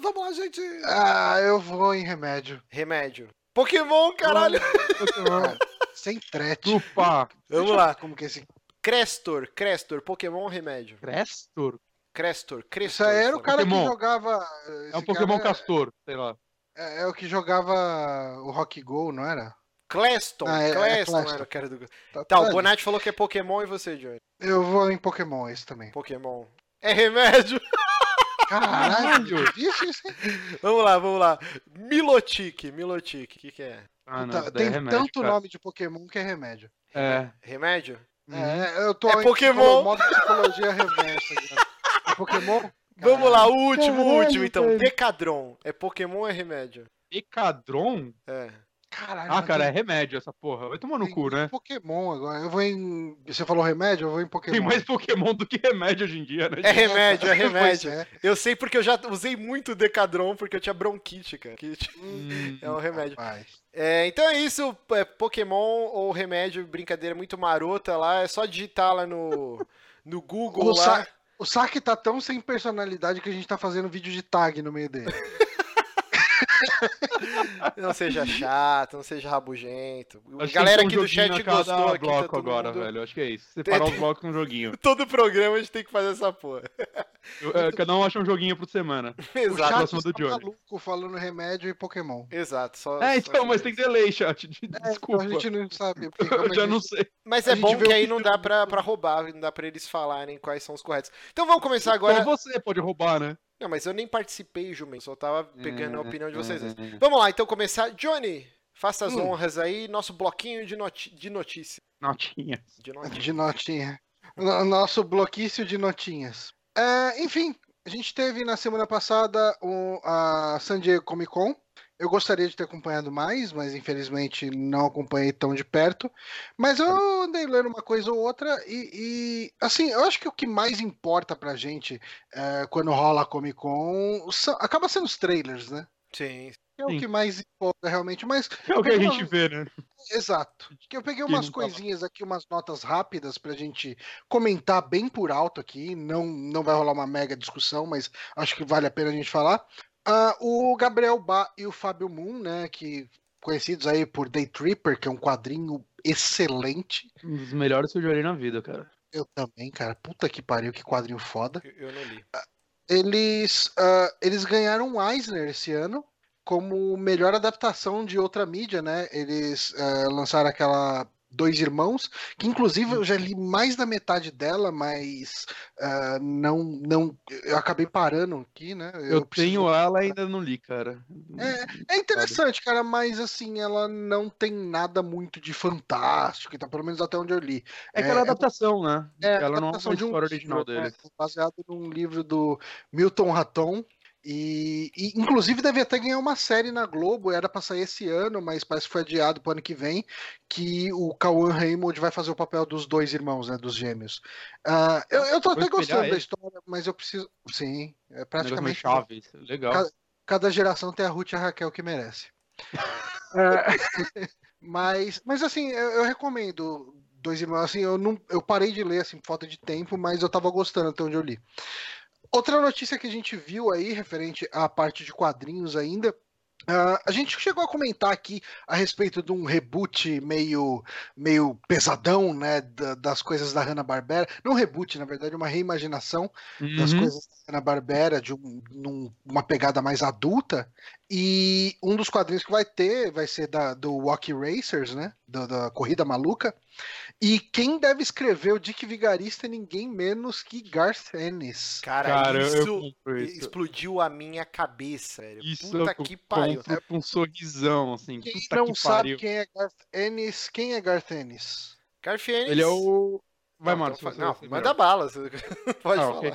Vamos lá, gente. Ah, eu vou em remédio. Remédio. Pokémon, caralho. Cara, sem trete. Chupa! Vamos lá. Como que é esse. Crestor, Crestor, Pokémon ou remédio? Crestor? Crestor, Isso Crestor. aí era o cara Pokémon. que jogava. É um Pokémon cara Castor, sei lá. É, é o que jogava o Rock Go, não era? Cleston, Ah, é- é Cleston Cleston. era o cara do... Tá, Tá, o tá, Bonatti falou que é Pokémon e você, Johnny? Eu vou em Pokémon esse também. Pokémon. É remédio? Caralho, difícil isso, hein? vamos lá, vamos lá. Milotic, Milotic, o que que é? Ah, não, Puta, isso daí tem é remédio, tanto cara. nome de Pokémon que é remédio. É. Remédio? É, eu tô É Pokémon. modo psicologia reversa. já. É Pokémon? Vamos lá, o último, o Caralho, último então. Decadron. É Pokémon ou é remédio? Ecadron? É. Caralho. Ah, cara, é tem- remédio essa porra. Vai tomar no tem cu, né? Pokémon agora. Eu vou em. Você falou remédio? Eu vou em Pokémon. Tem mais Pokémon do que remédio hoje em dia, né? É remédio, é remédio. é. Eu sei porque eu já usei muito Decadron porque eu tinha bronquite, cara. Que Hum, é um remédio. Rapaz. É, então é isso, é Pokémon ou remédio, brincadeira muito marota lá, é só digitar lá no, no Google O, lá. Sa o Saki tá tão sem personalidade que a gente tá fazendo vídeo de tag no meio dele. Não seja chato, não seja rabugento. A galera aqui um do chat gostou aqui, tá bloco todo agora, mundo- velho. Acho que é isso. Separar Tem- os blocos com um joguinho. Todo programa a gente tem que fazer essa porra. É, Cada um acha um joguinho por semana. O Exato, chat próximo do tá Johnny. maluco falando remédio e Pokémon. exato. Só, É, só então, mas isso. tem delay, chat. É, Desculpa. A gente não sabe. Eu já gente- não sei. Mas é bom que o aí não dá pra, pra roubar, não dá pra eles falarem quais são os corretos. Então vamos começar agora. Só você pode roubar, né? Não, mas eu nem participei, Jumem, só tava pegando a opinião de vocês. é. Vamos lá, então começar. Johnny, faça as Hum. honras aí, nosso bloquinho de, noti de notícia. Notinha. De notícia. De notinha. No- Nosso bloquício de notinhas. É, enfim, a gente teve na semana passada o- a San Diego Comic Con. Eu gostaria de ter acompanhado mais, mas infelizmente não acompanhei tão de perto. Mas eu andei lendo uma coisa ou outra e, e, assim, eu acho que o que mais importa pra gente é, quando rola a Comic Con são- acaba sendo os trailers, né? Sim. É o Sim. que mais importa realmente, mas É o que a gente uma- vê, né? Exato. Que eu peguei Que umas coisinhas aqui, umas notas rápidas pra gente comentar bem por alto aqui. Não, não vai rolar uma mega discussão, mas acho que vale a pena a gente falar. Ah, o Gabriel Bá e o Fábio Moon, né, que conhecidos aí por Day Tripper, que é um quadrinho excelente. Um dos melhores que eu já olhei na vida, cara. Eu também, cara. Puta que pariu, que quadrinho foda. Eu, eu não li. Eles, ah, eles ganharam um Eisner esse ano como melhor adaptação de outra mídia, né? Eles ah, lançaram aquela Dois Irmãos, que inclusive eu já li mais da metade dela, mas ah, não, não, eu acabei parando aqui, né? Eu, preciso- tenho ela e ainda não li, cara. É interessante, cara, mas assim, ela não tem nada muito de fantástico, então, pelo menos até onde eu li. É aquela é- adaptação, né? É, ela não é adaptação uma de um história original livro, né, deles. Baseado num livro do Milton Raton. E, e, inclusive deve até ganhar uma série na Globo, era pra sair esse ano, mas parece que foi adiado pro ano que vem, que o Cauã Raymond vai fazer o papel dos dois irmãos, né, dos gêmeos. Ah, eu, eu tô Vai até gostando da ele? história, mas eu preciso... Sim, é praticamente... chave. Legal. Cada- Cada geração tem a Ruth e a Raquel que merece. É, mas, mas assim, eu, eu recomendo Dois Irmãos. Assim, eu, não, eu parei de ler, assim, por falta de tempo, mas eu tava gostando até onde eu li. Outra notícia que a gente viu aí, referente à parte de quadrinhos ainda, ah, a gente chegou a comentar aqui a respeito de um reboot meio, meio pesadão, né, da- das coisas da Hanna-Barbera. Não reboot, na verdade, uma reimaginação das Uhum. coisas da Hanna-Barbera, de um, num- uma pegada mais adulta. E um dos quadrinhos que vai ter vai ser da, do Walkie Racers, né? Da, da Corrida Maluca. E quem deve escrever o Dick Vigarista é ninguém menos que Garth Ennis. Cara, Cara, isso, isso. explodiu a minha cabeça, velho. Isso Puta eu que pariu. com um sorrisão, assim. Quem Puta não que sabe pariu. quem é Garth Ennis, quem é Garth Ennis? Ele é o. Vai, Não, Marcos. então Não, você manda melhor. bala. Pode Ah, falar. ok.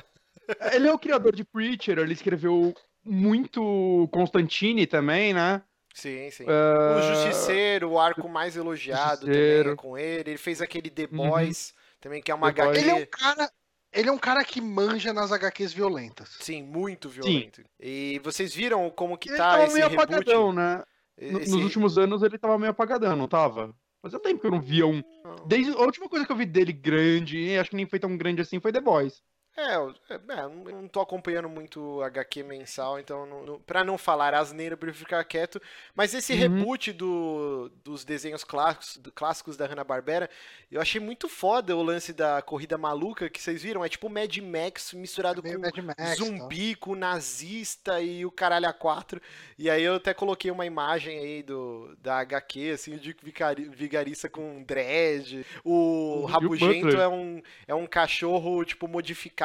Ele é o criador de Preacher, ele escreveu muito Constantine também, né? Sim, sim. Ah, O Justiceiro, o arco mais elogiado também Justiceiro. é com ele. Ele fez aquele The Uhum. Boys, também que é uma. HQ. Ele é um cara. Ele é um cara que manja nas HQs violentas. Sim, muito violento. E vocês viram como que Ele tá tava esse meio reboot? apagadão, né? Esse- Nos últimos anos ele tava meio apagadão, não tava? Fazia tempo que eu não via um. Desde a última coisa que eu vi dele grande, e acho que nem foi tão grande assim, foi The Boys. É, eu, é, é não tô acompanhando muito HQ mensal, então, não, não, pra não falar asneira, eu prefiro ficar quieto. Mas esse uhum. reboot do, dos desenhos clássicos, do, clássicos da Hanna-Barbera, eu achei muito foda o lance da corrida maluca que vocês viram. É tipo Mad Max misturado é com Max, zumbi, com nazista e o caralho a quatro. E aí eu até coloquei uma imagem aí do, da HQ, assim, de vigarista com dread. O Rabugento é um, é um cachorro, tipo, modificado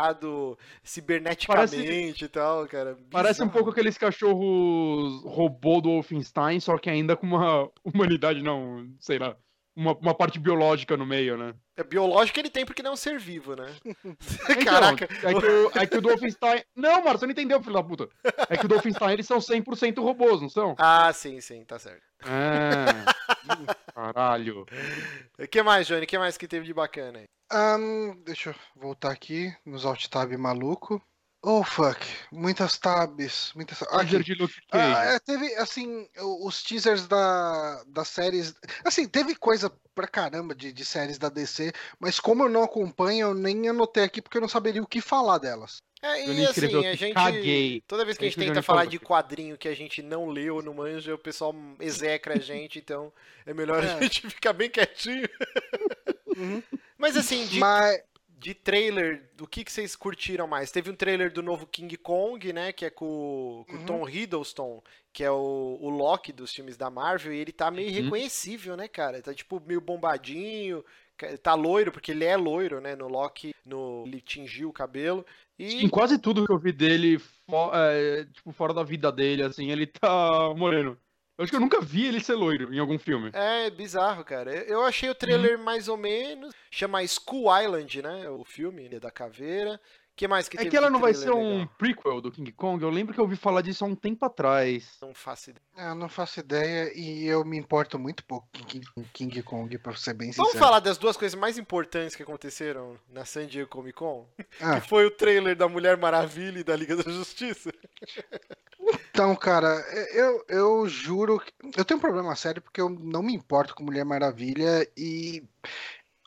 ciberneticamente parece, e tal, cara. Bizarro. Parece um pouco aqueles cachorros robô do Wolfenstein, só que ainda com uma humanidade, não, sei lá, uma, uma parte biológica no meio, né? É biológico ele tem porque não é um ser vivo, né? Então, Caraca. É que, o, é que o Dolphinstein. Não, Maro, você não entendeu, filho da puta. É que o Dolphinstein eles são 100% robôs, não são? Ah, sim, sim, tá certo. É. Caralho. O que mais, Johnny? O que mais que teve de bacana aí? Um, deixa eu voltar aqui nos alt tab maluco. Oh fuck, muitas tabs, muitas. Aqui. De ah, é, teve assim os teasers da das séries, assim teve coisa pra caramba de, de séries da DC, mas como eu não acompanho, eu nem anotei aqui porque eu não saberia o que falar delas. É, e assim, a gente. Caguei. Toda vez que a gente tenta falar de quadrinho que a gente não leu, não manja, o pessoal execra a gente, então é melhor é. a gente ficar bem quietinho. Uhum. Mas assim, de, Mas... de trailer, do que, que vocês curtiram mais? Teve um trailer do novo King Kong, né? Que é com, com o uhum. Tom Hiddleston, que é o, o Loki dos filmes da Marvel, e ele tá meio uhum. reconhecível, né, cara? Tá tipo meio bombadinho, tá loiro, porque ele é loiro, né? No Loki, no, ele tingiu o cabelo. E... Em quase tudo que eu vi dele, for, é, tipo, fora da vida dele, assim, ele tá moreno. Eu acho que eu nunca vi ele ser loiro em algum filme. É, bizarro, cara. Eu achei o trailer uhum. mais ou menos. Chama School Island, né? O filme da caveira que mais que É que ela não vai ser legal? um prequel do King Kong? Eu lembro que eu ouvi falar disso há um tempo atrás. Não faço ideia. É, eu não faço ideia e eu me importo muito pouco com King, King Kong, pra ser bem sincero. Vamos falar das duas coisas mais importantes que aconteceram na San Diego Comic Con? Ah. Que foi o trailer da Mulher Maravilha e da Liga da Justiça. Então, cara, eu, eu juro. Eu tenho um problema sério porque eu não me importo com Mulher Maravilha e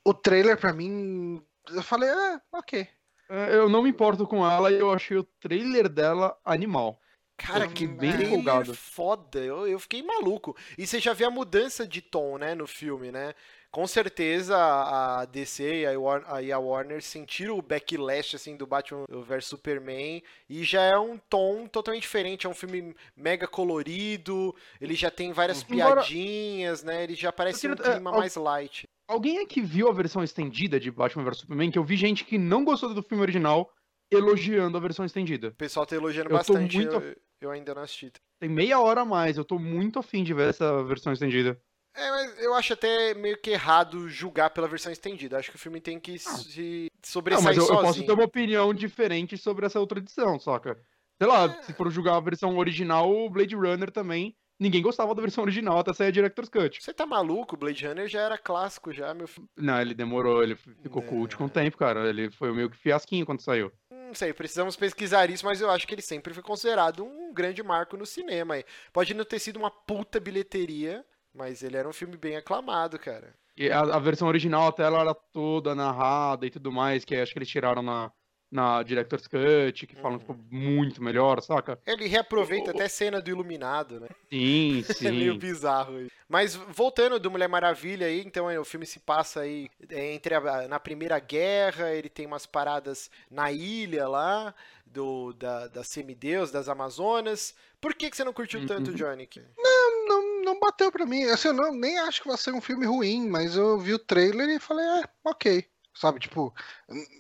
o trailer para mim. Eu falei, ah, ok. É, eu não me importo com ela e eu achei o trailer dela animal. Cara, que bem empolgado. foda. Eu, eu fiquei maluco. E você já vê a mudança de tom, né, no filme, né? Com certeza a DC e a Warner sentiram o backlash assim do Batman vs Superman e já é um tom totalmente diferente, é um filme mega colorido, ele já tem várias piadinhas, né? Ele já parece um clima é, mais light. Alguém aqui viu a versão estendida de Batman vs Superman? Que eu vi gente que não gostou do filme original elogiando a versão estendida. O pessoal tá elogiando eu bastante, muito... eu, eu, ainda não assisti. Tem meia hora a mais, eu tô muito afim de ver essa versão estendida. É, mas eu acho até meio que errado julgar pela versão estendida. Acho que o filme tem que se sobressair não, mas eu, sozinho. eu posso ter uma opinião diferente sobre essa outra edição, saca? Sei lá, é... se for julgar a versão original, o Blade Runner também ninguém gostava da versão original até sair a Director's Cut. Você tá maluco? Blade Runner já era clássico já, meu filho. Não, ele demorou, ele ficou é... cult com o tempo, cara. Ele foi meio que fiasquinho quando saiu. Não sei, precisamos pesquisar isso, mas eu acho que ele sempre foi considerado um grande marco no cinema. Pode não ter sido uma puta bilheteria, mas ele era um filme bem aclamado, cara. E a, a versão original até ela era toda narrada e tudo mais, que acho que eles tiraram na, na Director's Cut, que falam que ficou muito melhor, saca? Ele reaproveita o... até cena do Iluminado, né? Sim, sim. é meio bizarro. Aí. Mas voltando do Mulher Maravilha aí, então é, o filme se passa aí é, entre a, na Primeira Guerra, ele tem umas paradas na ilha lá, do, da, da semideus, das Amazonas. Por que, que você não curtiu uhum. tanto, Johnny? Não, não, não bateu pra mim. Assim, eu não, nem acho que vai ser um filme ruim, mas eu vi o trailer e falei, é, ok. Sabe, tipo,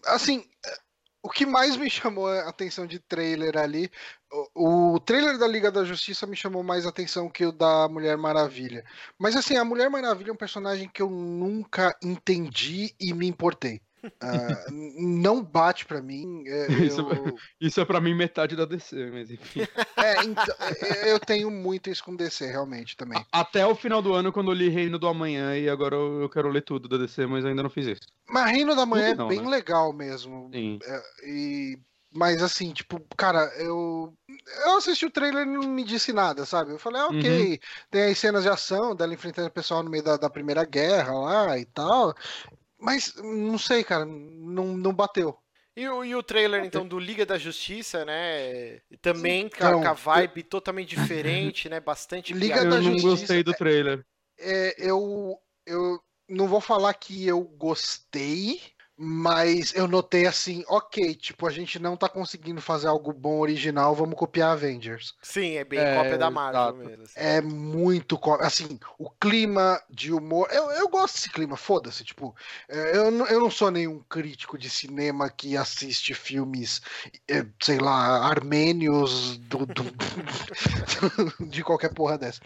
assim, o que mais me chamou a atenção de trailer ali, o, o, trailer da Liga da Justiça me chamou mais atenção que o da Mulher Maravilha. Mas assim, a Mulher Maravilha é um personagem que eu nunca entendi e me importei. Uh, não bate para mim. É, isso, eu... isso é para mim metade da DC, mas enfim. É, então, é, eu tenho muito isso com DC, realmente, também. Até o final do ano, quando eu li Reino do Amanhã, e agora eu quero ler tudo da DC, mas ainda não fiz isso. Mas Reino do Amanhã não, é bem né? legal mesmo. Sim. É, e mas assim, tipo, cara, eu. Eu assisti o trailer e não me disse nada, sabe? Eu falei, ah, ok, uhum. tem as cenas de ação dela enfrentando o pessoal no meio da, da Primeira Guerra lá e tal. Mas não sei, cara, não, não bateu. E o, e o trailer, então, do Liga da Justiça, né? Também com, então, com a vibe eu... totalmente diferente, né? Bastante Liga piada. da eu Justiça. Eu não gostei do trailer. É, eu, eu não vou falar que eu gostei, mas eu notei assim, ok, tipo, a gente não tá conseguindo fazer algo bom original, vamos copiar Avengers. Sim, é bem é, cópia da Marvel mesmo. Assim. É muito assim, o clima de humor. Eu, eu gosto desse clima, foda-se, tipo, é, eu, eu não sou nenhum crítico de cinema que assiste filmes, é, sei lá, armênios do, do de qualquer porra dessa.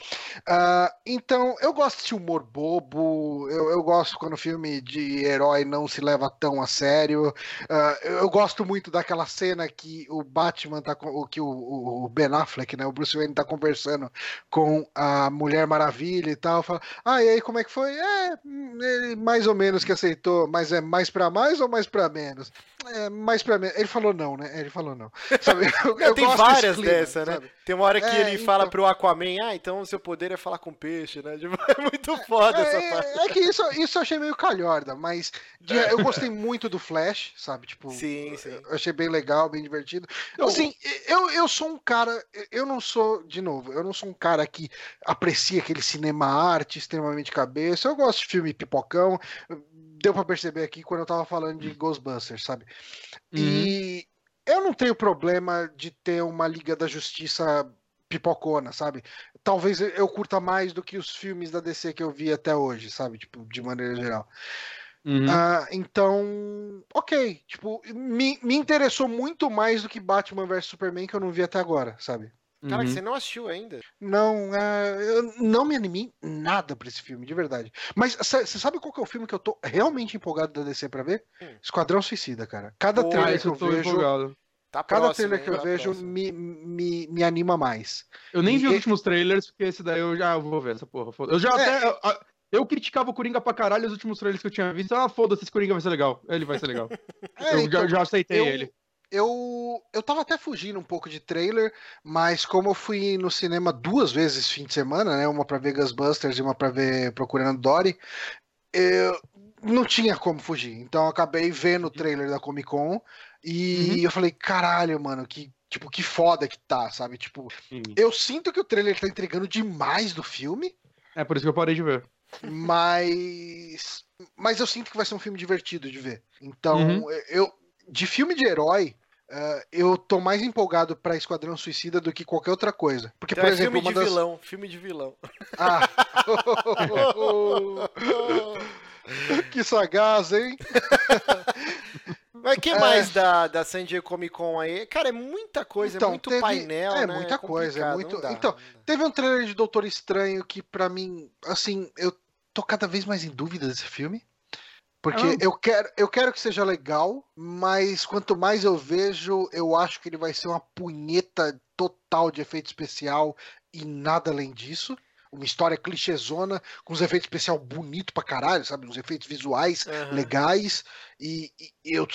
Uh, então, eu gosto de humor bobo, eu, eu gosto quando o filme de herói não se leva tão tão a sério. Uh, eu gosto muito daquela cena que o Batman tá com. que o, o, Ben Affleck, né? O Bruce Wayne tá conversando com a Mulher Maravilha e tal. Fala, ah, e aí como é que foi? É, ele mais ou menos que aceitou, mas é mais para mais ou mais para menos? É, mais pra menos. Ele falou não, né? Ele falou não. Sabe? Eu, eu tem várias dessas, né? Tem uma hora que é, ele então... fala pro Aquaman, ah, então o seu poder é falar com peixe, né? Tipo, é muito foda é, essa é, parte. É que isso, isso eu achei meio calhorda, mas de, eu gostei muito do Flash, sabe? Tipo, sim, sim. Eu achei bem legal, bem divertido. Então, assim, eu, eu sou um cara, eu não sou, de novo, eu não sou um cara que aprecia aquele cinema arte extremamente cabeça. Eu gosto de filme pipocão. Deu para perceber aqui quando eu tava falando de Ghostbusters, sabe? Uhum. E eu não tenho problema de ter uma Liga da Justiça pipocona, sabe? Talvez eu curta mais do que os filmes da DC que eu vi até hoje, sabe? Tipo, de maneira geral. Uhum. Uh, então, ok. Tipo, me, me interessou muito mais do que Batman vs Superman, que eu não vi até agora, sabe? Cara, uhum. você não assistiu ainda? Não, uh, eu não me animei nada pra esse filme, de verdade. Mas você sabe qual que é o filme que eu tô realmente empolgado da DC pra ver? Hum. Esquadrão Suicida, cara. Cada Pô, trailer que eu, eu vejo. Empolgado. Tá Cada próximo, trailer que eu tá vejo me, me, me anima mais. Eu nem e vi os últimos trailers, porque esse daí eu já vou ver essa porra. Eu já é. até. Eu, eu criticava o Coringa pra caralho os últimos trailers que eu tinha visto. Ah, foda-se, esse Coringa vai ser legal. Ele vai ser legal. É, eu então, já, já, aceitei eu, ele. Eu, eu tava até fugindo um pouco de trailer, mas como eu fui no cinema duas vezes fim de semana, né? Uma pra ver Ghostbusters e uma pra ver Procurando Dory, eu não tinha como fugir. Então eu acabei vendo o trailer da Comic Con e uhum. eu falei, caralho, mano, que tipo, que foda que tá, sabe? Tipo, uhum. eu sinto que o trailer tá entregando demais do filme. É por isso que eu parei de ver. Mas. Mas eu sinto que vai ser um filme divertido de ver. Então, uhum. eu. De filme de herói, uh, eu tô mais empolgado pra Esquadrão Suicida do que qualquer outra coisa. Porque, então por é exemplo. Filme de das... vilão, filme de vilão. Ah! que sagaz, hein? Mas que é... mais da, da San Diego Comic Con aí? Cara, é muita coisa, é então, é muito teve... painel, é, né? muita é coisa, é muito. Dá, então, teve um trailer de Doutor Estranho que para mim, assim, eu tô cada vez mais em dúvida desse filme. Porque ah. eu, quero, eu quero que seja legal, mas quanto mais eu vejo, eu acho que ele vai ser uma punheta total de efeito especial e nada além disso uma história clichêzona, com uns efeitos especial bonito pra caralho, sabe? Uns efeitos visuais uhum. legais. E, e, eu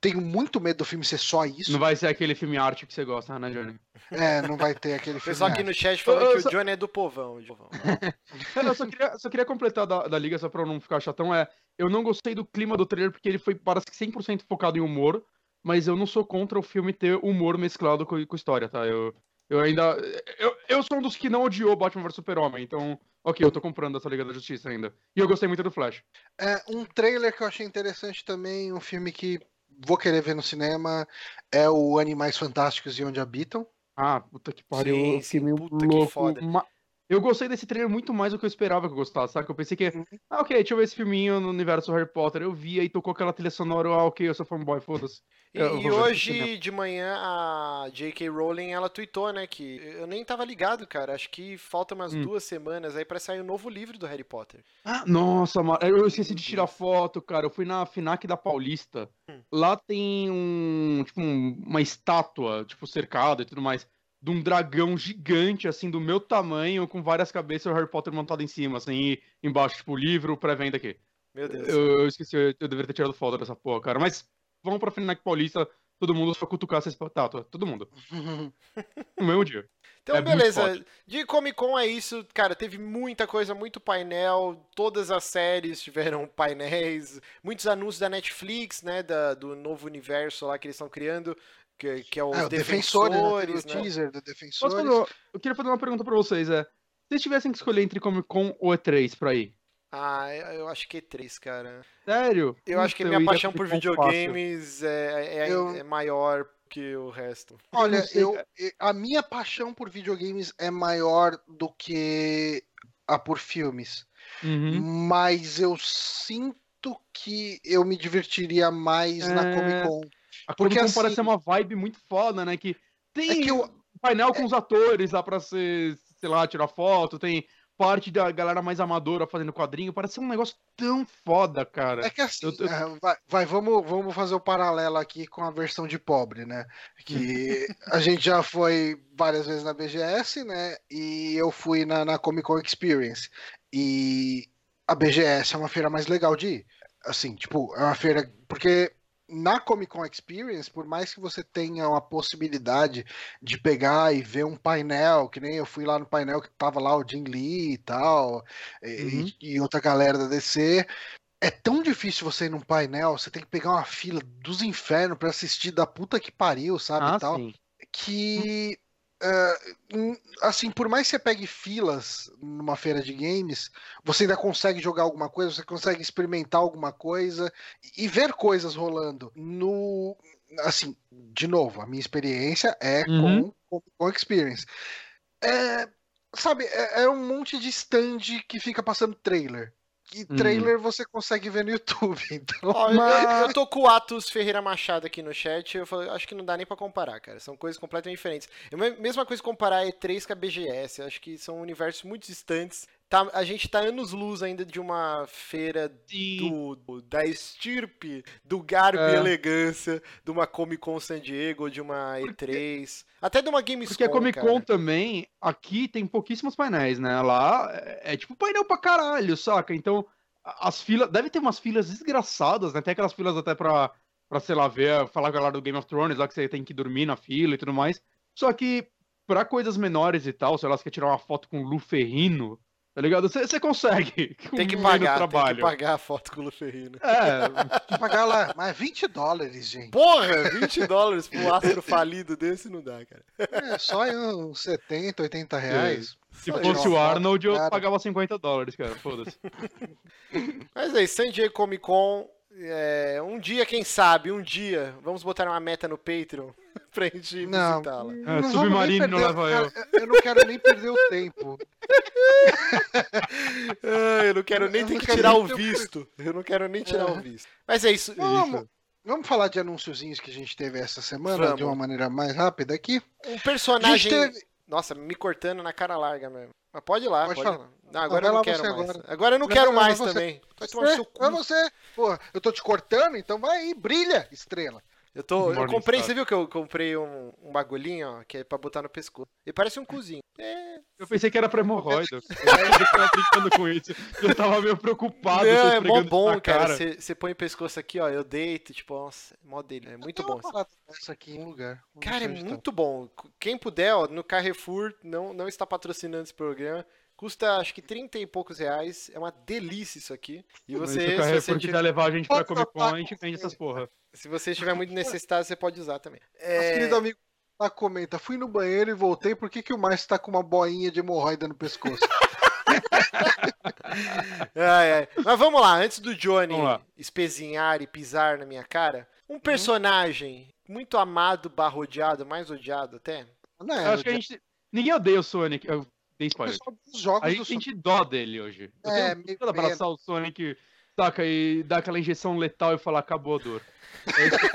tenho muito medo do filme ser só isso. Não vai ser aquele filme arte que você gosta, né, Johnny? É, não vai ter aquele filme. Pessoal aqui no chat falando que só... o Johnny é do povão. eu só queria, só queria completar da, da liga, só pra não ficar chatão. É, eu não gostei do clima do trailer porque ele foi, parece que 100% focado em humor. Mas eu não sou contra o filme ter humor mesclado com, com história, tá? Eu, eu ainda. Eu, eu sou um dos que não odiou Batman vs Super-Homem, então, ok, eu tô comprando essa Liga da Justiça ainda. E eu gostei muito do Flash. É, um trailer que eu achei interessante também, um filme que vou querer ver no cinema, é o Animais Fantásticos e Onde Habitam. Ah, puta que pariu, sim, eu fiquei meio louco. Eu gostei desse trailer muito mais do que eu esperava que eu gostasse, sabe? Eu pensei que, uhum. ah, ok, deixa eu ver esse filminho no universo Harry Potter. Eu vi e tocou aquela trilha sonora, ah, ok, eu sou fanboy, foda-se. E, e hoje de manhã a J.K. Rowling, ela tweetou, né, que eu nem tava ligado, cara, acho que falta umas hum. duas semanas aí para sair o um novo livro do Harry Potter. Ah, nossa, eu esqueci de tirar foto, cara. Eu fui na FINAC da Paulista. Hum. Lá tem um, tipo, um, uma estátua, tipo, cercada e tudo mais de um dragão gigante, assim, do meu tamanho, com várias cabeças e o Harry Potter montado em cima, assim, e embaixo, tipo, livro, pré-venda aqui. Meu Deus. Eu, eu esqueci, eu, deveria ter tirado foto dessa porra, cara. Mas vamos pra Finac Paulista, todo mundo só cutucar essa estátua. Todo mundo. no mesmo dia. Então, É beleza. De Comic Con é isso, cara. Teve muita coisa, muito painel. Todas as séries tiveram painéis. Muitos anúncios da Netflix, né? Da, do novo universo lá que eles estão criando. Que, que é os É, o defensores, Defensores, né? Né? o teaser do uma- Eu queria fazer uma pergunta pra vocês. É, se vocês tivessem que escolher entre Comic Con ou E3 pra ir? Ah, eu acho que é três, cara. Sério? Eu acho que minha paixão por videogames é, é, Eu- é maior que o resto. Olha, eu, a minha paixão por videogames é maior do que a por filmes. Uhum. Mas eu sinto que eu me divertiria mais na É, Comic Con. A Porque assim- parece ser uma vibe muito foda, né? Que tem É que eu, painel com os atores lá pra ser, sei lá, tirar foto, tem parte da galera mais amadora fazendo quadrinho, parece ser um negócio tão foda, cara. É que assim, Eu- eu- é, vai, vai, vamos, vamos fazer o paralelo aqui com a versão de pobre, né? Que a gente já foi várias vezes na BGS, né? E eu fui na, na Comic Con Experience. E a BGS é uma feira mais legal de ir. Assim, tipo, é uma feira. Porque na Comic Con Experience, por mais que você tenha uma possibilidade de pegar e ver um painel, que nem eu fui lá no painel que tava lá o Jim Lee e tal, e, Uhum. e outra galera da DC. É tão difícil você ir num painel, você tem que pegar uma fila dos infernos pra assistir da puta que pariu, sabe? Ah, e tal, sim. que hum, assim, por mais que você pegue filas numa feira de games, você ainda consegue jogar alguma coisa, você consegue experimentar alguma coisa e ver coisas rolando no assim, de novo, a minha experiência é Uhum. com, com, com experience. É, sabe, é, é um monte de stand que fica passando trailer. E Uhum. trailer você consegue ver no YouTube, então. Mas- eu, tô com o Atos Ferreira Machado aqui no chat, eu falo, acho que não dá nem pra comparar, cara. São coisas completamente diferentes. É a me- mesma coisa comparar a E3 com a BGS. Eu acho que são universos muito distantes. Tá- a gente tá anos-luz ainda de uma feira do, do- da estirpe, do garbo e É. elegância, de uma Comic Con San Diego, de uma E3, até de uma Gamescom, Porque a Comic Con cara. também, aqui tem pouquíssimos painéis, né? Lá é, é tipo painel pra caralho, saca? Então, as filas. Deve ter umas filas desgraçadas, né? Tem aquelas filas até pra, pra sei lá, ver, falar com a galera do Game of Thrones, lá que você tem que dormir na fila e tudo mais. Só que, pra coisas menores e tal, sei lá, você quer tirar uma foto com o Lu Ferrino, tá ligado? Você consegue. Tem que menos pagar, tem que trabalho. pagar a foto com o Luferrino. É, Pagar lá, mas 20 dólares, gente. Porra, 20 dólares pro astro falido desse não dá, cara. É só uns 70, 80 reais. se Só fosse o Arnold, eu cara. pagava 50 dólares, cara. Foda-se. Mas é isso, San Diego Comic Con. É, um dia, quem sabe, um dia, vamos botar uma meta no Patreon pra gente Não, visitá-la. É, nem Submarino não leva eu. eu não quero nem perder o tempo. Ah, eu não quero nem Eu ter não que tirar o visto. Eu não quero nem tirar o É. visto. Mas é isso. Vamos, vamos falar de anunciozinhos que a gente teve essa semana Vamos. de uma maneira mais rápida aqui. Um personagem. teve. Nossa, me cortando na cara larga mesmo. Mas pode ir lá, pode, Pode falar. Não, agora vai eu não quero mais. agora. Agora eu não Não, quero não, mais você. também. Vai tomar É, seu é cu. você. Porra, eu tô te cortando, então vai aí, brilha, estrela. Eu, tô, eu comprei, você viu que eu comprei um, um bagulhinho, ó, que é pra botar no pescoço. E parece um cozinho. É, Eu pensei que era pra hemorroida. Eu tava brincando com isso. Eu tava meio preocupado. Não, você é mó isso bom, cara. Você põe o pescoço aqui, ó, eu deito, tipo, nossa, é mó dele. É muito bom. dessa aqui em um lugar. Cara, é tá. muito bom. Quem puder, ó, no Carrefour, não, não está patrocinando esse programa. Custa acho que 30 e poucos reais. É uma delícia isso aqui. E você, se você, quiser tiver, levar a gente pra Comic Con, a gente vende essas porra. se você estiver muito necessitado, você pode usar também. Nosso É, querido amigo lá comenta: fui no banheiro e voltei, por que, que o Márcio tá com uma boinha de hemorroida no pescoço? ai, ai. Mas vamos lá, antes do Johnny espezinhar e pisar na minha cara, um personagem muito amado, barra odiado, mais odiado até. Não Eu é, acho que a gente. Ninguém odeia o Sonic. Eu o spoiler. jogos A do gente sente dó dele hoje. Eu É, tenho de abraçar o Sonic, saca, e dar aquela injeção letal e falar, acabou a dor. É isso que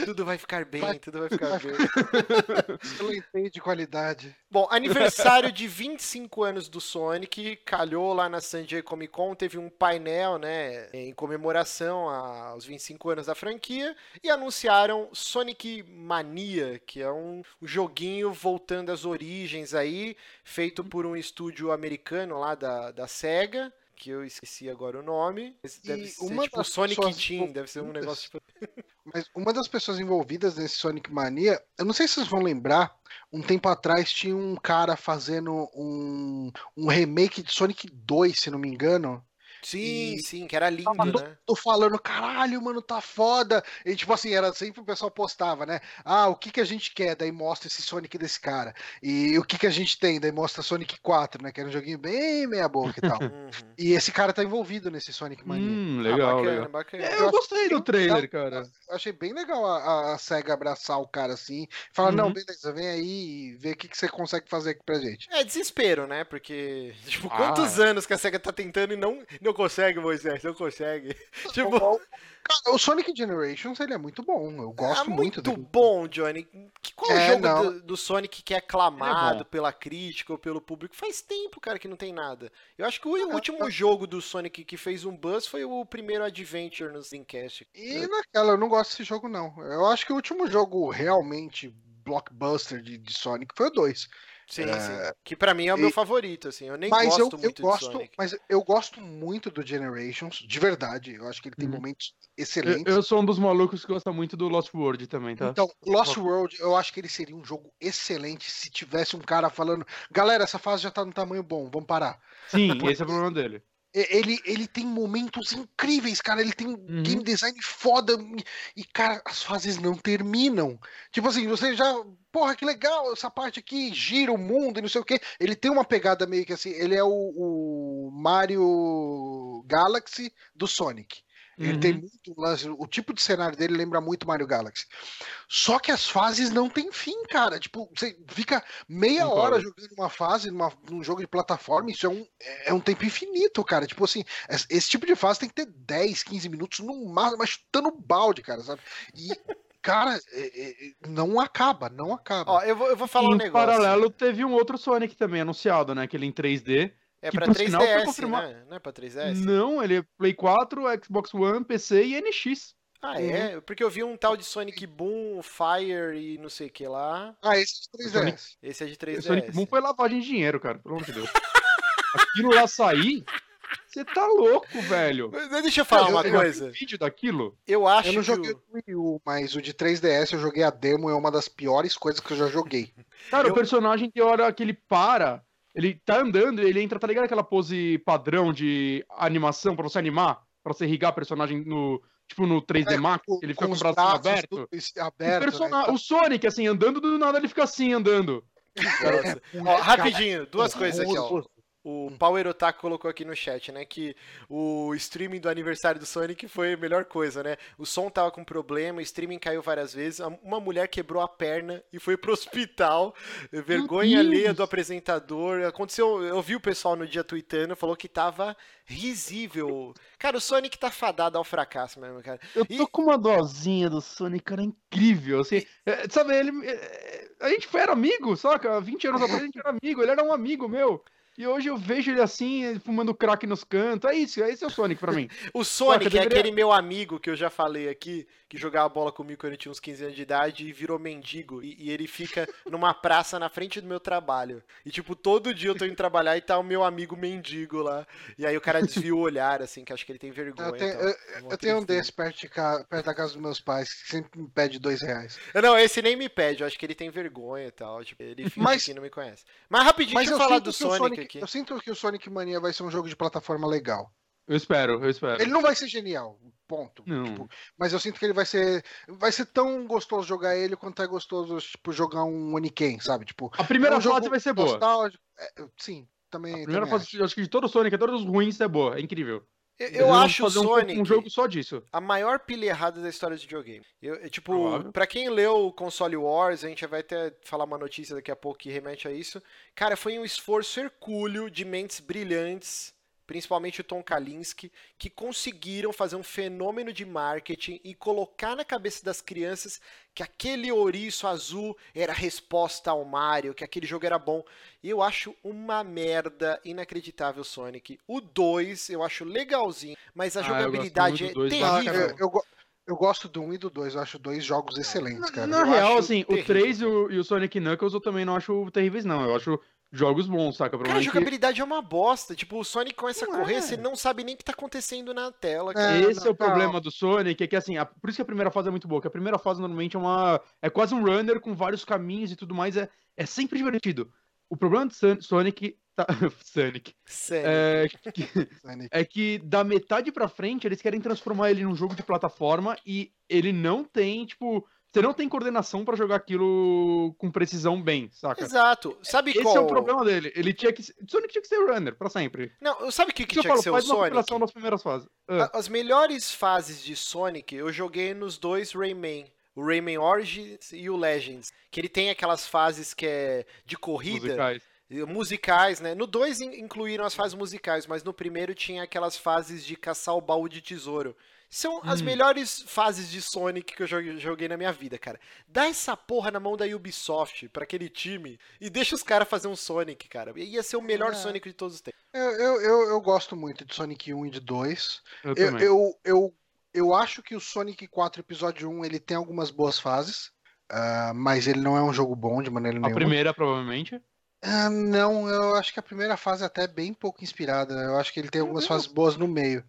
eu tudo vai ficar bem, Vai- tudo vai ficar bem. Sonic de qualidade. Bom, aniversário de 25 anos do Sonic, calhou lá na San Diego Comic Con, teve um painel, né, em comemoração aos 25 anos da franquia, e anunciaram Sonic Mania, que é um joguinho voltando às origens aí, feito por um estúdio americano lá da, da SEGA, que eu esqueci agora o nome. Deve ser tipo Sonic Team, deve ser um negócio tipo... Mas uma das pessoas envolvidas nesse Sonic Mania, eu não sei se vocês vão lembrar, um tempo atrás tinha um cara fazendo um, um remake de Sonic 2, se não me engano. Sim, e... sim, que era lindo, tô, né? Tô falando, caralho, mano, tá foda. E tipo assim, era sempre o pessoal postava, né? Ah, o que que a gente quer? Daí mostra esse Sonic desse cara. E o que que a gente tem? Daí mostra Sonic 4, né? Que era um joguinho bem meia boca e tal. Uhum. E esse cara tá envolvido nesse Sonic Mania. Hum, legal, ah, bacana, legal. Bacana. É, eu, gostei do trailer, cara. Achei bem legal a, a, SEGA abraçar o cara assim. Falar, uhum. não, beleza, vem aí e vê o que, que você consegue fazer aqui pra gente. É desespero, né? Porque, tipo, quantos ah. anos que a SEGA tá tentando e não, não consegue, Moisés? não consegue. tipo. Cara, o Sonic Generations ele é muito bom. Eu gosto é muito, muito bom, Johnny. Qual é, o jogo do, do, Sonic que é aclamado é pela crítica ou pelo público? Faz tempo, cara, que não tem nada. Eu acho que o é, último jogo do Sonic que fez um buzz foi o primeiro Adventure no Dreamcast. E naquela, eu não gosto desse jogo, não. Eu acho que o último jogo realmente blockbuster de, de Sonic foi o 2. Sim, é... sim. Que para mim é o meu favorito, assim. Eu nem mas gosto eu, muito eu gosto, Sonic. Mas eu gosto muito do Generations, de verdade. Eu acho que ele tem uhum. momentos excelentes. Eu, eu, sou um dos malucos que gosta muito do Lost World também, tá? Então, Lost World, eu acho que ele seria um jogo excelente se tivesse um cara falando: galera, essa fase já tá no tamanho bom, vamos parar. Sim, esse é o problema dele. Ele, ele tem momentos incríveis, cara. Ele tem uhum. game design foda. E, cara, as fases não terminam. Tipo assim, você já. Porra, que legal essa parte aqui, gira o mundo e não sei o que. Ele tem uma pegada meio que assim. Ele é o, o Mario Galaxy do Sonic. Ele uhum. tem muito lance. O tipo de cenário dele lembra muito Mario Galaxy. Só que as fases não tem fim, cara. Tipo, você fica meia hora jogando uma fase numa, num jogo de plataforma. Isso é um, é um tempo infinito, cara. Tipo assim, esse tipo de fase tem que ter 10, 15 minutos no máximo, mas chutando balde, cara, sabe? E. Cara, é, é, não acaba, não acaba. Ó, eu vou, eu vou falar um negócio. Em paralelo, teve um outro Sonic também anunciado, né? Aquele em 3D é que, pra 3DS, confirma... né? Não é pra 3DS? Não, ele é Play 4, Xbox One, PC e NX. Ah, é? Uhum. Porque eu vi um tal de Sonic Boom, Fire e não sei o que lá. Ah, esse é de 3DS. Sonic... Esse é de 3DS. O Sonic Boom foi lavagem de dinheiro, cara. Pelo amor de Deus. Aquilo lá sair... Você tá louco, velho. Mas deixa eu falar uma eu, coisa. Eu vídeo daquilo? Eu acho Eu não joguei o Wii U, mas o de 3DS eu joguei a demo, é uma das piores coisas que eu já joguei. Cara, eu... o personagem tem hora que ele para ele tá andando ele entra, tá ligado aquela pose padrão de animação pra você animar? Pra você irrigar personagem no. Tipo no 3D é, Max, ele fica com, com o braço aberto. aberto o, person... né? o Sonic, assim, andando do nada, ele fica assim, andando. ó, rapidinho, duas coisas aqui, ó. O Power Otaku colocou aqui no chat, né? Que o streaming do aniversário do Sonic foi a melhor coisa, né? O som tava com problema, o streaming caiu várias vezes, uma mulher quebrou a perna e foi pro hospital. Vergonha alheia do apresentador. Aconteceu, eu vi o pessoal no dia tweetando, falou que tava risível. Cara, o Sonic tá fadado ao fracasso mesmo, cara. Eu tô e... com uma dozinha do Sonic, cara, é incrível. Assim, é, sabe, ele. É, a gente foi, era amigo, saca? 20 anos atrás a gente era amigo, ele era um amigo meu. E hoje eu vejo ele assim, fumando crack nos cantos. É isso, esse é o Sonic pra mim. o Sonic Saca, é deveria... aquele meu amigo que eu já falei aqui, que jogava bola comigo quando eu tinha uns 15 anos de idade e virou mendigo. E, e, ele fica numa praça na frente do meu trabalho. E, tipo, todo dia eu tô indo trabalhar e tá o meu amigo mendigo lá. E aí o cara desvia o olhar, assim, que acho que ele tem vergonha. Eu tenho, então, eu, eu tenho um desse perto, de casa, perto da casa dos meus pais, que sempre me pede dois reais. Não, esse nem me pede, eu acho que ele tem vergonha e tal. Tipo, ele finge mas, que não me conhece. Mas rapidinho, mas deixa eu falar do Sonic, Sonic aqui. Eu sinto que o Sonic Mania vai ser um jogo de plataforma legal. Eu espero, eu espero. Ele não vai ser genial, ponto. Tipo, mas eu sinto que ele vai ser. Vai ser tão gostoso jogar ele quanto é gostoso, tipo, jogar um Oniken, sabe? Tipo, a primeira é um fase vai ser boa. É, sim, também. A primeira fase, acho. acho que de todo o Sonic, todos os ruins é boa, é incrível. Eu, eu acho o Sonic um, um, jogo só disso. A maior pilha errada da história de videogame. Eu, tipo, para quem leu o Console Wars, a gente vai até falar uma notícia daqui a pouco que remete a isso. Cara, foi um esforço hercúleo de mentes brilhantes principalmente o Tom Kalinske, que conseguiram fazer um fenômeno de marketing e colocar na cabeça das crianças que aquele ouriço azul era a resposta ao Mario, que aquele jogo era bom. E eu acho uma merda inacreditável Sonic. O 2 eu acho legalzinho, mas a ah, jogabilidade é terrível. Eu, eu, eu, gosto do 1 e do 2, eu acho dois jogos excelentes, cara. Na, na real, assim, o 3 e o, e o Sonic Knuckles eu também não acho terríveis, não. Eu acho jogos bons, saca? Cara, a jogabilidade que... é uma bosta. Tipo, o Sonic começa não a correr, é. você não sabe nem o que tá acontecendo na tela. É, Esse não, é o problema do Sonic, é que assim, a... por isso que a primeira fase é muito boa, que a primeira fase normalmente é uma. É quase um runner com vários caminhos e tudo mais, é, é sempre divertido. O problema do Sonic. Tá... Sonic. Sonic. É que... é que da metade pra frente eles querem transformar ele num jogo de plataforma e ele não tem, tipo você não tem coordenação para jogar aquilo com precisão bem, saca? Exato. Sabe Esse qual... é o problema dele. Ele tinha que. Sonic tinha que ser runner, pra sempre. Não, sabe o que, que, que tinha falo, que ser o Sonic? das primeiras fases. Ah. As melhores fases de Sonic eu joguei nos dois Rayman. O Rayman Origins e o Legends. Que ele tem aquelas fases que é de corrida. Musicais musicais, né? No 2 incluíram as fases musicais, mas no primeiro tinha aquelas fases de caçar o baú de tesouro. São hum. as melhores fases de Sonic que eu joguei na minha vida, cara. Dá essa porra na mão da Ubisoft pra aquele time e deixa os caras fazer um Sonic, cara. Ia ser o melhor é. Sonic de todos os tempos. Eu, eu, eu, eu, gosto muito de Sonic 1 e de 2. Eu, eu, eu, eu, eu, acho que o Sonic 4 Episódio 1 ele tem algumas boas fases, uh, mas ele não é um jogo bom de maneira nenhuma. A primeira, provavelmente. Uh, não, eu acho que a primeira fase é até bem pouco inspirada. Eu acho que ele tem algumas fases boas no meio.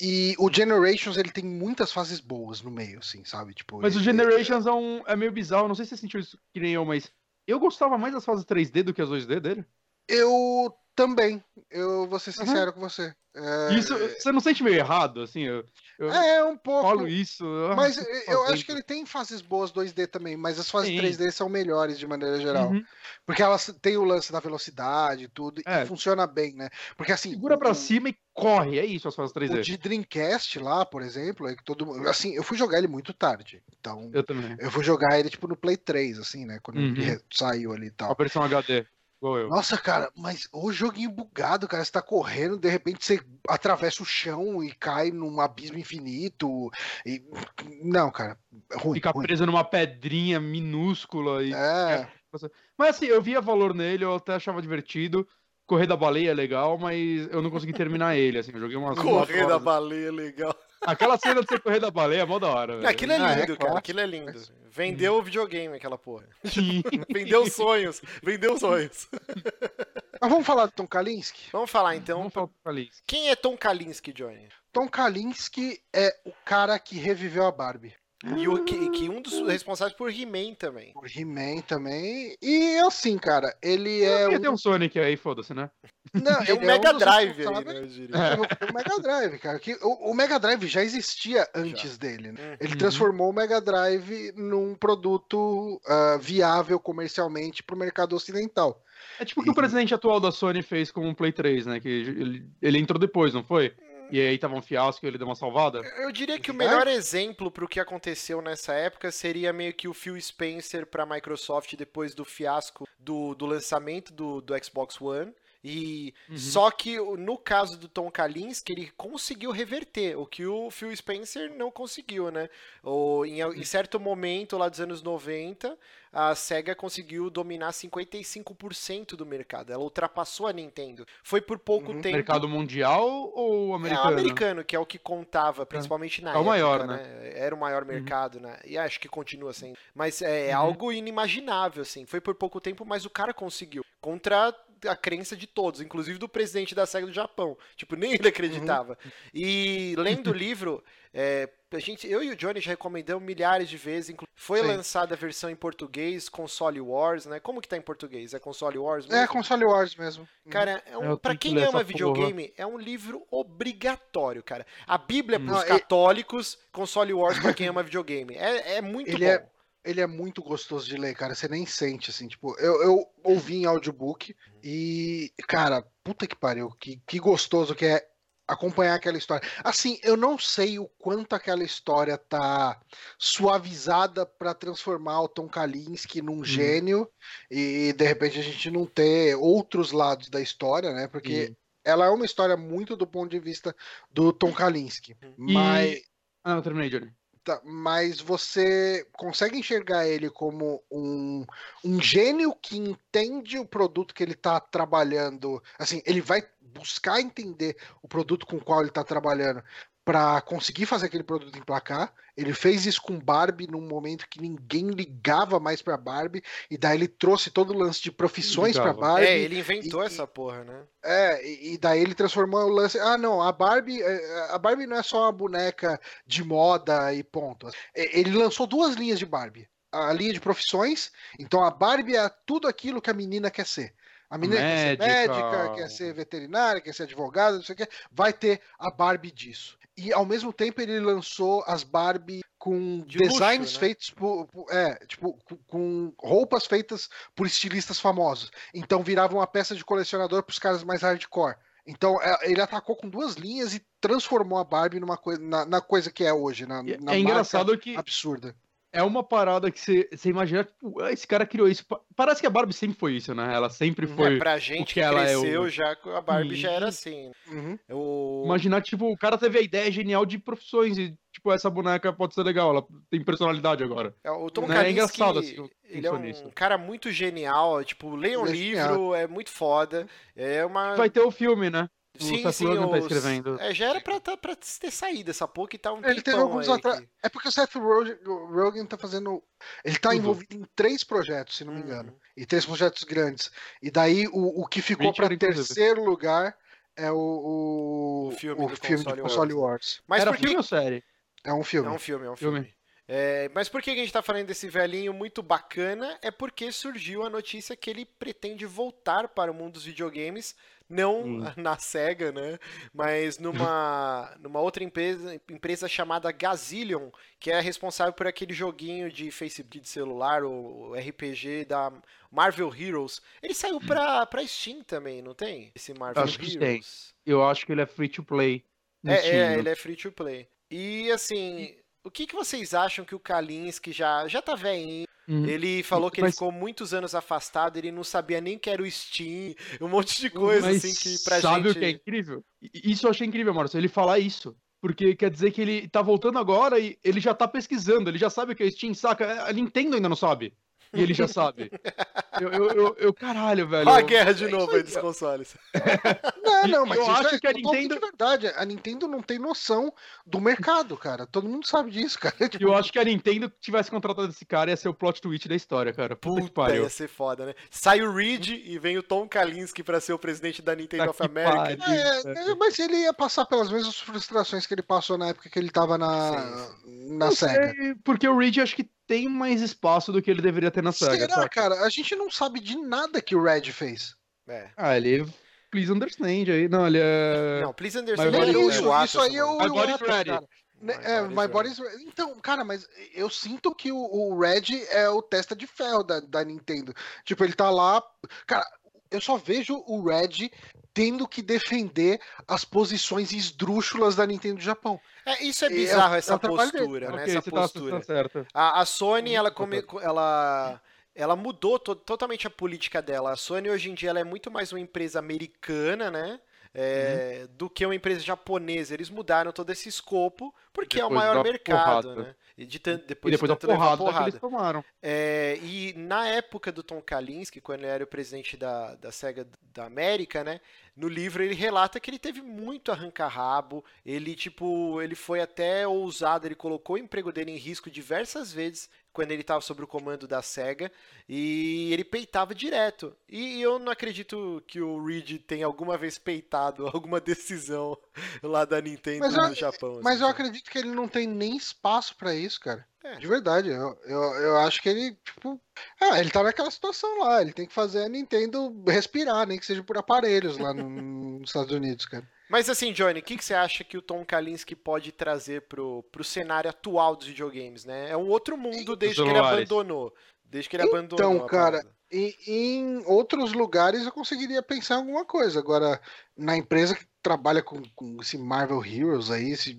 E o Generations, ele tem muitas fases boas no meio, assim, sabe? Tipo, mas ele, o Generations é, um, é meio bizarro, não sei se você sentiu isso que nem eu, mas eu gostava mais das fases 3D do que as 2D dele. Eu também, eu vou ser sincero uhum. com você. É... Isso, você não sente meio errado, assim? Eu, eu é, um pouco. Falo isso. Mas eu acho que ele tem fases boas 2D também, mas as fases Sim. 3D são melhores de maneira geral. Uhum. Porque elas têm o lance da velocidade e tudo, é. e funciona bem, né? Porque assim. Segura pra o, cima e corre, é isso as fases 3D. O de Dreamcast lá, por exemplo, é que todo Assim, eu fui jogar ele muito tarde. Então. Eu também. Eu fui jogar ele, tipo, no Play 3, assim, né? Quando uhum. ele saiu ali e tal. A versão HD. Nossa, cara, mas o joguinho bugado, cara. Você tá correndo, de repente você atravessa o chão e cai num abismo infinito. E... Não, cara. Ruim, Fica ruim. preso numa pedrinha minúscula. E... É. Mas assim, eu via valor nele, eu até achava divertido. Correr da baleia é legal, mas eu não consegui terminar ele, assim, eu joguei umas Correr da baleia é legal. Aquela cena de você correr da baleia é mó da hora. Velho. Aquilo é lindo, ah, é cara. Claro. Aquilo é lindo. Vendeu o videogame, aquela porra. vendeu sonhos. Vendeu sonhos. Mas vamos falar do Tom Kalinske? Vamos falar então. Vamos falar do Kalinske. Quem é Tom Kalinske, Johnny? Tom Kalinske é o cara que reviveu a Barbie. E o, que, que um dos responsáveis por He-Man também. Por He-Man também. E assim, cara, ele é. Um... Tem um Sonic aí, foda-se, né? Não, um é Mega um Drive aí, né, eu diria. É. O, Mega Drive, cara. Que, o, o Mega Drive já existia antes já. dele, né? Uhum. Ele transformou o Mega Drive num produto uh, viável comercialmente pro mercado ocidental. É tipo o que o presidente atual da Sony fez com o Play 3, né? Que ele, ele entrou depois, não foi? E aí tava um fiasco e ele deu uma salvada? Eu diria que o melhor exemplo para o que aconteceu nessa época seria meio que o Phil Spencer para a Microsoft depois do fiasco do, do lançamento do, do Xbox One. E uhum. só que no caso do Tom Kalinske, ele conseguiu reverter, o que o Phil Spencer não conseguiu, né? Ou, em, em certo momento lá dos anos 90, a Sega conseguiu dominar 55% do mercado. Ela ultrapassou a Nintendo. Foi por pouco uhum. tempo. Mercado mundial ou americano? É, americano, que é o que contava, é. principalmente na é época. o maior, né? né? Era o maior uhum. mercado, uhum. né? E acho que continua sendo. Mas é, é uhum. algo inimaginável, assim. Foi por pouco tempo, mas o cara conseguiu. Contra a crença de todos, inclusive do presidente da SEGA do Japão. Tipo, nem ele acreditava. Uhum. E lendo o livro, é, a gente, eu e o Johnny já recomendamos milhares de vezes. Foi Sim. lançada a versão em português, Console Wars, né? Como que tá em português? É Console Wars é, mesmo? É, Console Wars mesmo. Uhum. Cara, é um, pra quem ama videogame, porra. é um livro obrigatório, cara. A Bíblia pros Não, católicos, e... Console Wars pra quem ama videogame. É, é muito ele bom. É ele é muito gostoso de ler, cara. Você nem sente, assim, tipo, eu, eu ouvi em audiobook e, cara, puta que pariu, que, que gostoso que é acompanhar aquela história. Assim, eu não sei o quanto aquela história tá suavizada para transformar o Tom Kalinske num hum. gênio e de repente a gente não ter outros lados da história, né? Porque hum. ela é uma história muito do ponto de vista do Tom Kalinske. Mas. Ah, não, terminei, Johnny. Tá, mas você consegue enxergar ele como um, um gênio que entende o produto que ele está trabalhando. Assim, ele vai buscar entender o produto com o qual ele está trabalhando para conseguir fazer aquele produto emplacar. Ele fez isso com Barbie num momento que ninguém ligava mais para Barbie, e daí ele trouxe todo o lance de profissões para Barbie. É, ele inventou e, essa porra, né? É, e daí ele transformou o lance. Ah, não, a Barbie, é, a Barbie não é só uma boneca de moda e ponto. Ele lançou duas linhas de Barbie. A linha de profissões, então a Barbie é tudo aquilo que a menina quer ser. A menina médica. quer ser médica, quer ser veterinária, quer ser advogada, não sei o que. Vai ter a Barbie disso. E ao mesmo tempo ele lançou as Barbie com De designs luxo, né? feitos por, por, é, tipo, com roupas feitas por estilistas famosos. Então virava uma peça de colecionador para os caras mais hardcore. Então é, ele atacou com duas linhas e transformou a Barbie numa coisa, na, na coisa que é hoje, na, na é engraçado que absurda é uma parada que você, você imagina, tipo, ah, esse cara criou isso. Parece que a Barbie sempre foi isso, né? Ela sempre uhum. foi. É, pra gente que, que ela cresceu, é o... já a Barbie já era assim. Uhum. O... Imaginar, tipo, o cara teve a ideia genial de profissões e, tipo, essa boneca pode ser legal, ela tem personalidade agora. É, o Tom né? É engraçado assim, ele é um isso. cara muito genial, tipo, leia um livro, é muito foda. É uma... Vai ter o filme, né? Sim, o sim, Rogen tá escrevendo. É, já era pra, tá, pra ter saído essa porra que tá um Ele teve alguns atrás. Que... É porque o Seth Rogen, Rogen tá fazendo. Ele tá uhum. envolvido em três projetos, se não me engano. Uhum. E três projetos grandes. E daí o, o que ficou pra terceiro inclusive. lugar é o, o, o filme, o do, filme console Console Wars. Wars. Mas Era filme ou série? É um filme. É um filme, é um filme. filme. É, mas por que a gente está falando desse velhinho muito bacana? É porque surgiu a notícia que ele pretende voltar para o mundo dos videogames não hum. na SEGA, né? Mas numa, numa outra empresa, empresa chamada Gazillion, que é responsável por aquele joguinho de Facebook de celular, o RPG da Marvel Heroes. Ele saiu pra, pra Steam também, não tem? Esse Marvel acho Heroes. Que tem. Eu acho que ele é free to play. É, Steam, é, né? ele é free to play. E assim, o que, que vocês acham que o Kalinski já, já tá velhinho? Uhum. Ele falou que mas... ele ficou muitos anos afastado, ele não sabia nem que era o Steam, um monte de coisa mas assim que pra sabe gente. Sabe o que é incrível? Isso eu achei incrível, Maurício, ele falar isso. Porque quer dizer que ele tá voltando agora e ele já tá pesquisando, ele já sabe o que é Steam, saca? A Nintendo ainda não sabe. E ele já sabe. Eu, eu, eu, eu caralho, velho. Olha a guerra de novo aí dos consoles. Não, não, mas eu acho é que a Nintendo. De verdade, a Nintendo não tem noção do mercado, cara. Todo mundo sabe disso, cara. Eu acho que a Nintendo tivesse contratado esse cara ia ser o plot twist da história, cara. Puta, Puta que pariu. ia ser foda, né? Sai o Reed e vem o Tom Kalinske pra ser o presidente da Nintendo tá of America. É, é, mas ele ia passar pelas mesmas frustrações que ele passou na época que ele tava na, na SEGA. Porque o Reed acho que tem mais espaço do que ele deveria ter na SEGA. Será, sabe? cara? A gente não sabe de nada que o Red fez. É. Ah, ele. Please understand aí. Não, ele é. Não, please understand. Body, isso, é isso aí é o. My body ready. Cara. My é, My Body's Então, cara, mas eu sinto que o, o Red é o testa de ferro da, da Nintendo. Tipo, ele tá lá. Cara, eu só vejo o Red tendo que defender as posições esdrúxulas da Nintendo do Japão. É, isso é, é bizarro, é, essa é postura, né? Okay, essa tá postura. Tá a, a, Sony, ela, come, ela, ela mudou to, totalmente a política dela. A Sony hoje em dia ela é muito mais uma empresa americana, né? É, uhum. do que uma empresa japonesa. Eles mudaram todo esse escopo porque depois é o maior mercado, porrada. né? E, de, depois, e depois de da porrada, porrada. eles tomaram. É, e na época do Tom Kalinske, quando ele era o presidente da, da SEGA da América, né? No livro ele relata que ele teve muito arranca-rabo, ele tipo, ele foi até ousado, ele colocou o emprego dele em risco diversas vezes quando ele estava sob o comando da SEGA e ele peitava direto. E eu não acredito que o Reed tenha alguma vez peitado alguma decisão lá da Nintendo mas no Japão. Mas assim, eu acredito que ele não tem nem espaço para isso, cara. É. De verdade, eu, eu, eu acho que ele, tipo. Ah, ele tá naquela situação lá. Ele tem que fazer a Nintendo respirar, nem que seja por aparelhos lá no, nos Estados Unidos, cara. Mas assim, Johnny, o que, que, você acha que o Tom Kalinske pode trazer pro, pro cenário atual dos videogames, né? É um outro mundo desde que ele abandonou. Desde que ele então, abandonou. Então, cara, em, em, outros lugares eu conseguiria pensar em alguma coisa. Agora, na empresa que trabalha com, com esse Marvel Heroes aí, esse.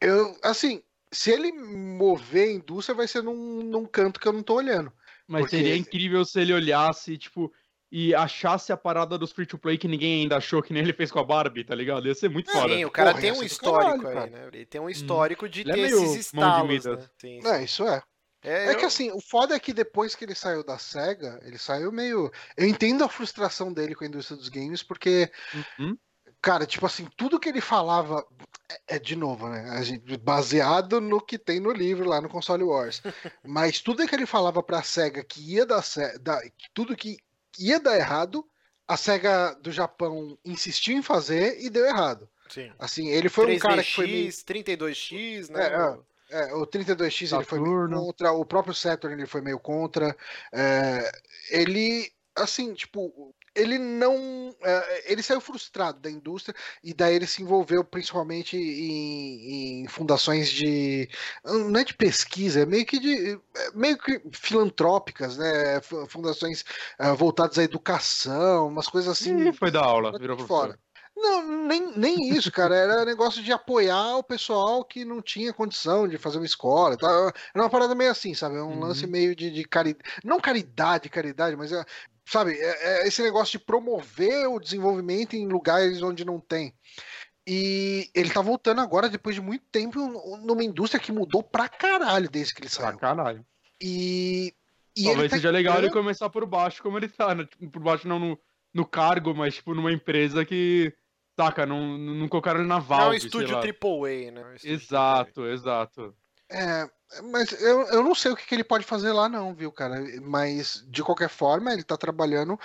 Eu, assim, se ele mover a indústria, vai ser num, num canto que eu não tô olhando. Mas porque... seria incrível se ele olhasse, tipo, e achasse a parada dos free to play que ninguém ainda achou, que nem ele fez com a Barbie, tá ligado? Ia ser muito Sim, foda. Sim, o cara Porra, tem um histórico caralho, aí, né? Ele tem um histórico de ele é ter é esses estalos, né? Sim, sim. É, isso é. É, é eu... que assim, o foda é que depois que ele saiu da SEGA, ele saiu meio. Eu entendo a frustração dele com a indústria dos games, porque. Uhum. Cara, tipo assim, tudo que ele falava É, é, de novo, né? A gente, baseado no que tem no livro lá no Console Wars. Mas tudo que ele falava pra SEGA que ia dar, da, tudo que ia dar errado, a SEGA do Japão insistiu em fazer e deu errado. Sim. Assim, ele foi 3DX, um cara que foi meio... 32X, né? É, é, o 32X Saturno. ele foi meio contra, o próprio Saturn ele foi meio contra. É, ele, assim, tipo, ele não. É, ele saiu frustrado da indústria e daí ele se envolveu principalmente em, em, fundações de. Não é de pesquisa, é meio que de. É meio que filantrópicas, né? Fundações uh, voltadas à educação, umas coisas assim. E foi da aula, virou fora. Não, nem, nem isso, cara. Era negócio de apoiar o pessoal que não tinha condição de fazer uma escola. Tá? Era uma parada meio assim, sabe? Um uhum. lance meio de, de caridade. Não caridade, caridade, mas é, sabe, é, é esse negócio de promover o desenvolvimento em lugares onde não tem. E ele tá voltando agora, depois de muito tempo, numa indústria que mudou pra caralho desde que ele saiu. Pra caralho. E. e Talvez tá seja legal ele começar por baixo, como ele tá, né? Por baixo não no, no cargo, mas tipo numa empresa que. Saca, não, não colocaram ele na Valve. Não é um estúdio AAA, né? Um exato, AAA. exato. É, mas eu, eu não sei o que, que, ele pode fazer lá, não, viu, cara? Mas, de qualquer forma, ele tá trabalhando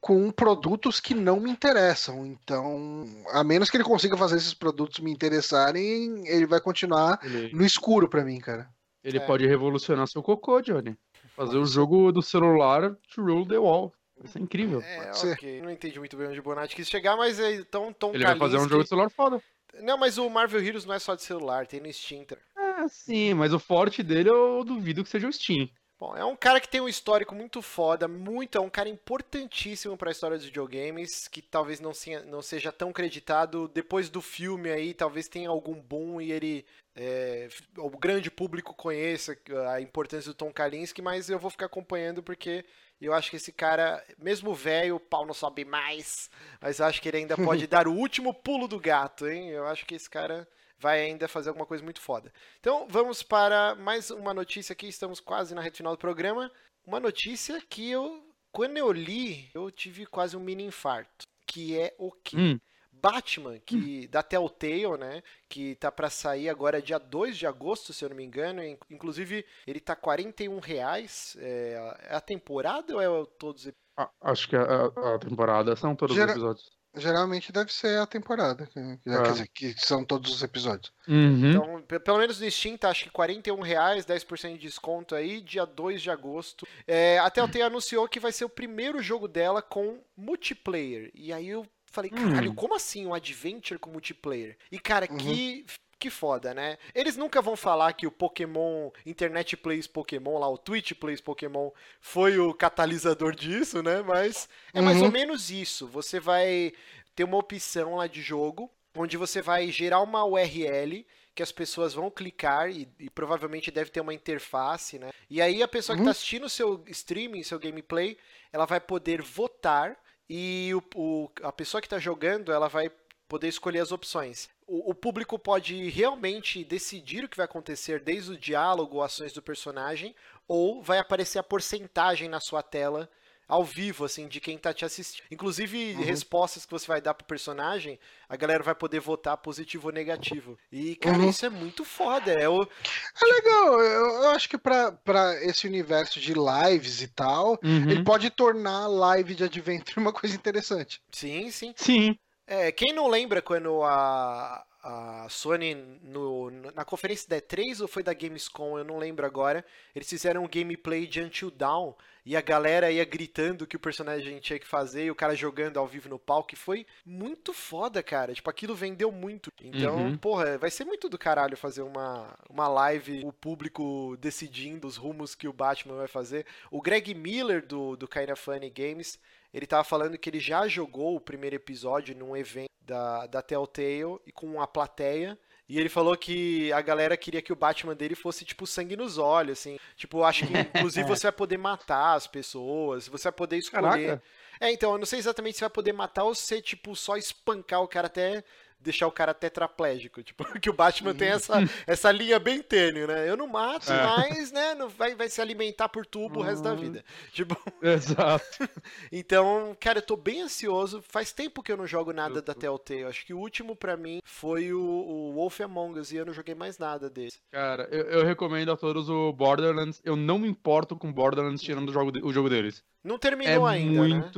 com produtos que não me interessam. Então, a menos que ele consiga fazer esses produtos me interessarem, ele vai continuar ele... no escuro para mim, cara. Ele é. pode revolucionar seu cocô, Johnny. Fazer o jogo do celular to rule the wall. Isso é incrível. É, ok. Não entendi muito bem onde o Bonatti quis chegar, mas é tão, tão Ele vai fazer um jogo de celular foda. Não, mas o Marvel Heroes não é só de celular, tem no Steam. É, sim, mas o forte dele eu duvido que seja o Steam. Bom, é um cara que tem um histórico muito foda, muito, é um cara importantíssimo para a história dos videogames, que talvez não, não seja tão creditado. Depois do filme aí, talvez tenha algum boom e ele é, o grande público conheça a importância do Tom Kalinske, mas eu vou ficar acompanhando porque eu acho que esse cara, mesmo velho, o pau não sobe mais, mas acho que ele ainda pode dar o último pulo do gato, hein? Eu acho que esse cara vai ainda fazer alguma coisa muito foda. Então vamos para mais uma notícia aqui, estamos quase na reta final do programa. Uma notícia que eu, quando eu li, eu tive quase um mini infarto, que é o que? Hum. Batman, que hum. da Telltale, né, que tá para sair agora dia 2 de agosto, se eu não me engano, inclusive ele tá 41 reais, é, é a temporada ou é todos os ah, Acho que a, a, a temporada são todos os episódios. Geralmente deve ser a temporada, que, é. quer dizer, que são todos os episódios. Uhum. Então, pelo menos no Steam tá acho que 41 reais, 10% de desconto aí, dia 2 de agosto. É, a Telltale anunciou que vai ser o primeiro jogo dela com multiplayer. E aí eu falei, caralho, hum. como assim um adventure com multiplayer? E cara, uhum. que que foda, né? Eles nunca vão falar que o Pokémon Internet Plays Pokémon, lá o Twitch Plays Pokémon, foi o catalisador disso, né? Mas é uhum. mais ou menos isso. Você vai ter uma opção lá de jogo onde você vai gerar uma URL que as pessoas vão clicar e, e, provavelmente deve ter uma interface, né? E aí a pessoa tá uhum. que está assistindo o seu streaming, seu gameplay, ela vai poder votar e o, o a pessoa que está jogando, ela vai poder escolher as opções. O, o, público pode realmente decidir o que vai acontecer desde o diálogo, ações do personagem, ou vai aparecer a porcentagem na sua tela ao vivo, assim, de quem tá te assistindo. Inclusive, uhum. respostas que você vai dar pro personagem, a galera vai poder votar positivo ou negativo. E, cara, uhum. isso é muito foda. É, o... é legal. Eu, eu acho que pra, esse universo de lives e tal, uhum. ele pode tornar a live de Adventure uma coisa interessante. Sim, sim. Sim. É, quem não lembra quando a, a Sony, no, na conferência da E3 ou foi da Gamescom, eu não lembro agora, eles fizeram um gameplay de Until Dawn e a galera ia gritando que o personagem tinha que fazer e o cara jogando ao vivo no palco, e foi muito foda, cara. Tipo, aquilo vendeu muito. Então, uhum. porra, vai ser muito do caralho fazer uma, uma live, o público decidindo os rumos que o Batman vai fazer. O Greg Miller, do, do Kinda Funny Games, ele tava falando que ele já jogou o primeiro episódio num evento da, da Telltale e com uma plateia. E ele falou que a galera queria que o Batman dele fosse, tipo, sangue nos olhos, assim. Tipo, acho que, inclusive, você vai poder matar as pessoas, você vai poder escolher. Caraca. É, então, eu não sei exatamente se vai poder matar ou se, tipo, só espancar o cara até deixar o cara tetraplégico. Tipo, que o Batman tem essa, essa linha bem tênue, né? Eu não mato, É. mas, né, não vai, vai se alimentar por tubo o resto da Hum. vida. Tipo, Exato. então, cara, eu tô bem ansioso. Faz tempo que eu não jogo nada Eu da. Telltale. Acho que o último pra mim foi o, o Wolf Among Us e eu não joguei mais nada desse. Cara, eu, eu recomendo a todos o Borderlands. Eu não me importo com Borderlands tirando o jogo, de- o jogo deles. Não É terminou ainda, né?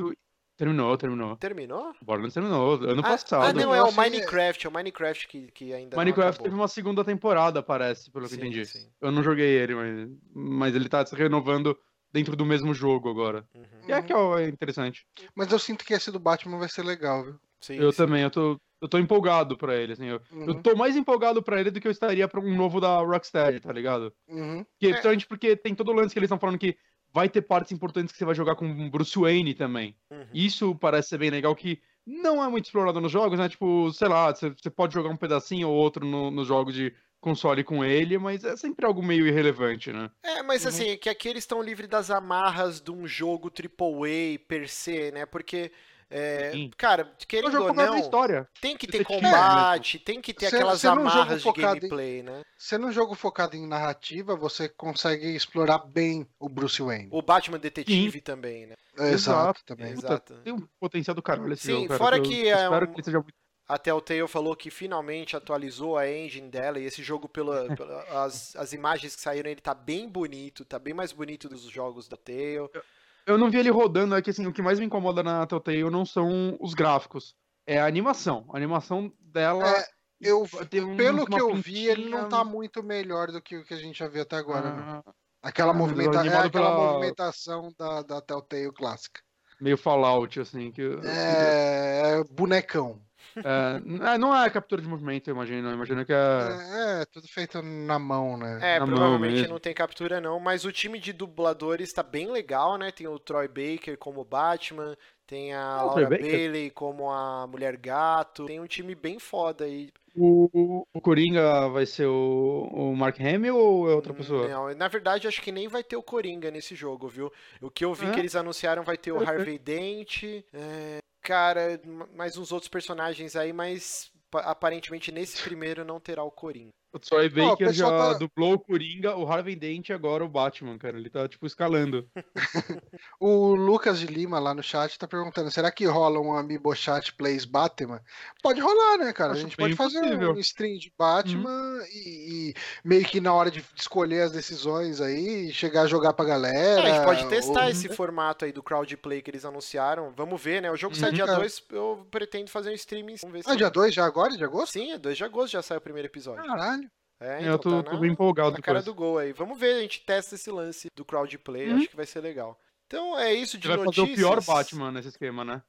Terminou, terminou. Terminou? Borderlands terminou, ano Ah, passado. ah, não, é Eu o Minecraft, é o Minecraft que, que ainda Minecraft não teve uma segunda temporada, parece, pelo que eu Sim, entendi. sim. Eu não joguei ele, mas, mas ele tá se renovando dentro do mesmo jogo agora. Uhum. E é que é interessante. Mas eu sinto que esse do Batman vai ser legal, viu? Sim, Eu sim. também, eu tô, eu tô empolgado pra ele, assim. Eu, eu Uhum, tô mais empolgado pra ele do que eu estaria pra um novo da Rocksteady, tá ligado? uhum. Que, É. Principalmente porque tem todo o lance que eles estão falando que vai ter partes importantes que você vai jogar com Bruce Wayne também. Uhum. Isso parece ser bem legal, que não é muito explorado nos jogos, né? Tipo, sei lá, você, você pode jogar um pedacinho ou outro no- nos jogos de console com ele, mas é sempre algo meio irrelevante, né? É, mas Uhum. assim, que aqui eles estão livres das amarras de um jogo AAA per se, né? Porque, é, Sim. cara, É querendo ou não, história. tem que ter detetive combate, tem que ter Você- aquelas jogo amarras de focado em- gameplay, né? Sendo um jogo focado em narrativa, você consegue explorar bem o Bruce Wayne. O Batman Detetive também, né? Exato, Exato. também. Puta, Exato. Tem um potencial do caralho esse Sim, jogo, cara. fora eu que é espero um- que ele seja muito A Telltale falou que finalmente atualizou a engine dela e esse jogo, pela, pela- as, as imagens que saíram, ele tá bem bonito, tá bem mais bonito dos jogos da Telltale. Eu não vi ele rodando, é que assim, o que mais me incomoda na Telltale não são os gráficos, é a animação. A animação dela É, eu, tem um- pelo que eu vi, ele não tá muito melhor do que o que a gente já viu até agora, não. ah, Aquela, Ah, mas movimenta... é aquela pela- movimentação da, da Telltale clássica. meio Fallout, assim, que É, é bonecão. É, é, não é captura de movimento, eu imagino. Eu imagino que é. É, é, tudo feito na mão, né? É, Na provavelmente não tem captura não, mas o time de dubladores tá bem legal, né? Tem o Troy Baker como Batman, tem a Ah, o Laura? Bailey como a Mulher Gato, tem um time bem foda aí. O, o Coringa vai ser o, o Mark Hamill ou é outra pessoa? Não, na verdade, acho que nem vai ter o Coringa nesse jogo, viu? O que eu vi É? que eles anunciaram vai ter o Ok. Harvey Dent, é, cara, mais uns outros personagens aí, mas pa- aparentemente nesse primeiro não terá o Coringa. O Troy Baker pessoal já tá- dublou o Coringa, o Harvey Dent e agora o Batman, cara. Ele tá, tipo, escalando. O Lucas de Lima lá no chat tá perguntando: será que rola um Amiibo Chat Plays Batman? Pode rolar, né, cara? Acho a gente pode fazer possível. um stream de Batman e, e meio que na hora de escolher as decisões aí, chegar a jogar pra É, galera. a gente pode testar ou- esse formato aí do crowdplay que eles anunciaram. Vamos ver, né? O jogo sai Uhum. dia É. 2, eu pretendo fazer um streaming. Vamos ver se. Ah, dia 2 já agora, de agosto? Sim, é 2 de agosto já sai o primeiro episódio. Caralho. É, eu tô, tá tô na- bem empolgado na cara do gol aí. Vamos ver, a gente testa esse lance do crowdplay, Uhum. acho que vai ser legal. Então é isso de Você vai notícias. fazer o pior Batman nesse esquema, né?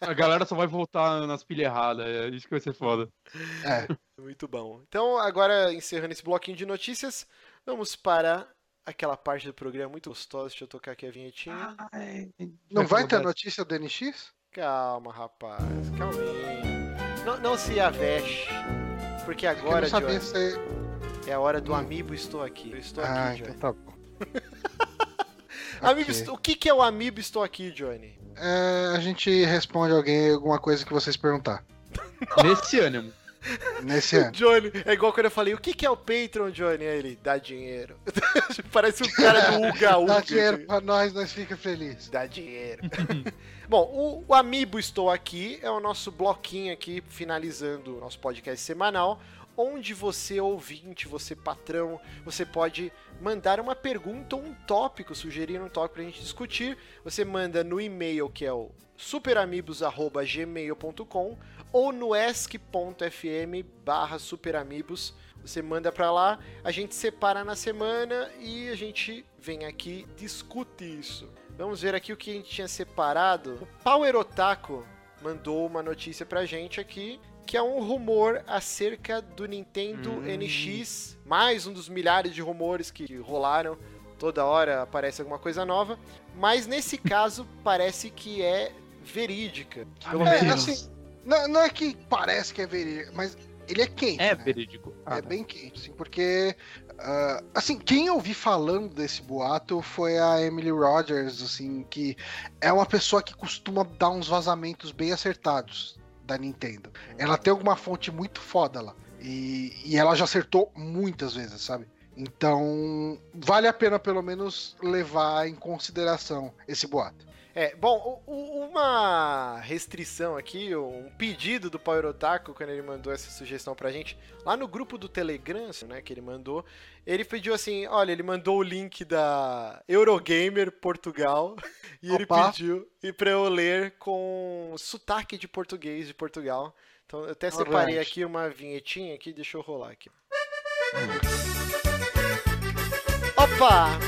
A galera só vai voltar nas pilhas erradas. É isso que vai ser foda. É. Muito bom. Então, agora encerrando esse bloquinho de notícias, vamos para aquela parte do programa muito gostosa. Deixa eu tocar aqui a vinhetinha. Não vai ter notícia do NX? Calma, rapaz, calminha. Não, não se avexe, porque agora, Johnny, se. é a hora do Amiibo Estou Aqui. Eu estou Ah, aqui, então Johnny. tá bom. Amiibo Ok. Estou- O que, que é o Amiibo Estou Aqui, Johnny? É, a gente responde alguém alguma coisa que vocês perguntar. Nesse ânimo. Nesse ano. Johnny, é igual quando eu falei, o que, que é o Patreon, Johnny? Aí ele, dá dinheiro. Parece um cara do Uga Uga. Dá dinheiro pra nós, nós fica feliz. Dá dinheiro. Bom, o, o Amiibo Estou Aqui é o nosso bloquinho aqui, finalizando o nosso podcast semanal, onde você, ouvinte, você patrão, você pode mandar uma pergunta ou um tópico, sugerir um tópico pra gente discutir. Você manda no e-mail que é o superamigos.gmail.com ou no esc.fm barra superamigos. Você manda pra lá, a gente separa na semana e a gente vem aqui discute isso. Vamos ver aqui o que a gente tinha separado. O Power Otaku mandou uma notícia pra gente aqui, que é um rumor acerca do Nintendo Hum. NX, mais um dos milhares de rumores que rolaram. Toda hora aparece alguma coisa nova, mas nesse caso parece que é verídica. Pelo É, menos assim, não, não é que parece que é verídico, mas ele é quente. É né? verídico. Ah, É bem quente, assim, porque. ah, assim, quem eu vi falando desse boato foi a Emily Rogers, assim, que é uma pessoa que costuma dar uns vazamentos bem acertados da Nintendo. Ela tem alguma fonte muito foda lá. E, e ela já acertou muitas vezes, sabe? Então, vale a pena pelo menos levar em consideração esse boato. É, bom, uma restrição aqui, um pedido do Power Otaku, quando ele mandou essa sugestão pra gente, lá no grupo do Telegram, né, que ele mandou, ele pediu assim, olha, ele mandou o link da Eurogamer Portugal, e Opa. ele pediu e pra eu ler com sotaque de português de Portugal. Então eu até separei aqui uma vinhetinha aqui, deixa eu rolar aqui. Opa!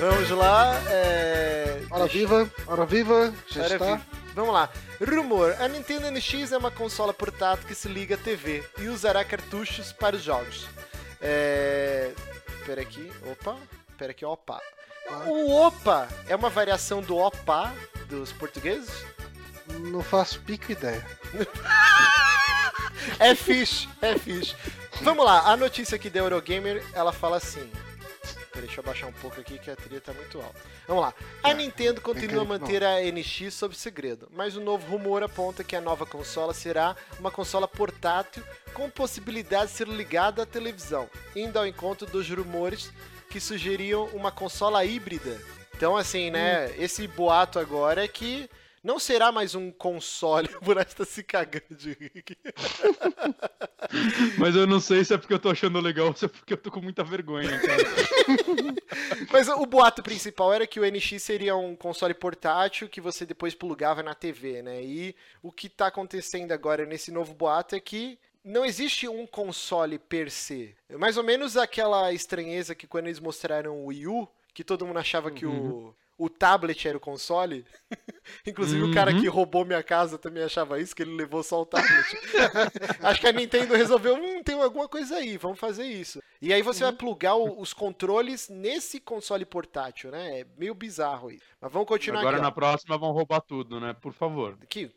Vamos lá. É... Hora viva, hora viva, já hora está. Viva. Vamos lá. Rumor: a Nintendo NX é uma consola portátil que se liga à TV e usará cartuchos para os jogos. É... Pera aqui, opa, pera aqui, opa. O opa é uma variação do opa dos portugueses? Não faço pico ideia. é fixe, é fixe. Vamos lá, a notícia aqui da Eurogamer, ela fala assim: Peraí, deixa eu baixar um pouco aqui que a trilha tá muito alta. Vamos lá. A é, Nintendo continua a manter a NX sob segredo, mas o novo rumor aponta que a nova consola será uma consola portátil com possibilidade de ser ligada à televisão, indo ao encontro dos rumores que sugeriam uma consola híbrida. Então, assim, né, hum. esse boato agora é que não será mais um console. O tá se cagando de rir. Mas eu não sei se é porque eu tô achando legal ou se é porque eu tô com muita vergonha, cara. Mas o boato principal era que o NX seria um console portátil que você depois plugava na TV, né? E o que tá acontecendo agora nesse novo boato é que não existe um console per se. É mais ou menos aquela estranheza que quando eles mostraram o Wii U, que todo mundo achava que uhum. o o tablet era o console. Inclusive uhum. o cara que uhum. roubou minha casa também achava isso, que ele levou só o tablet. Acho que a Nintendo resolveu, hum, tem alguma coisa aí, vamos fazer isso. E aí você uhum. vai plugar o, os controles nesse console portátil, né? É meio bizarro isso. Mas vamos continuar Agora aqui, na próxima vão roubar tudo, né? Por favor. Que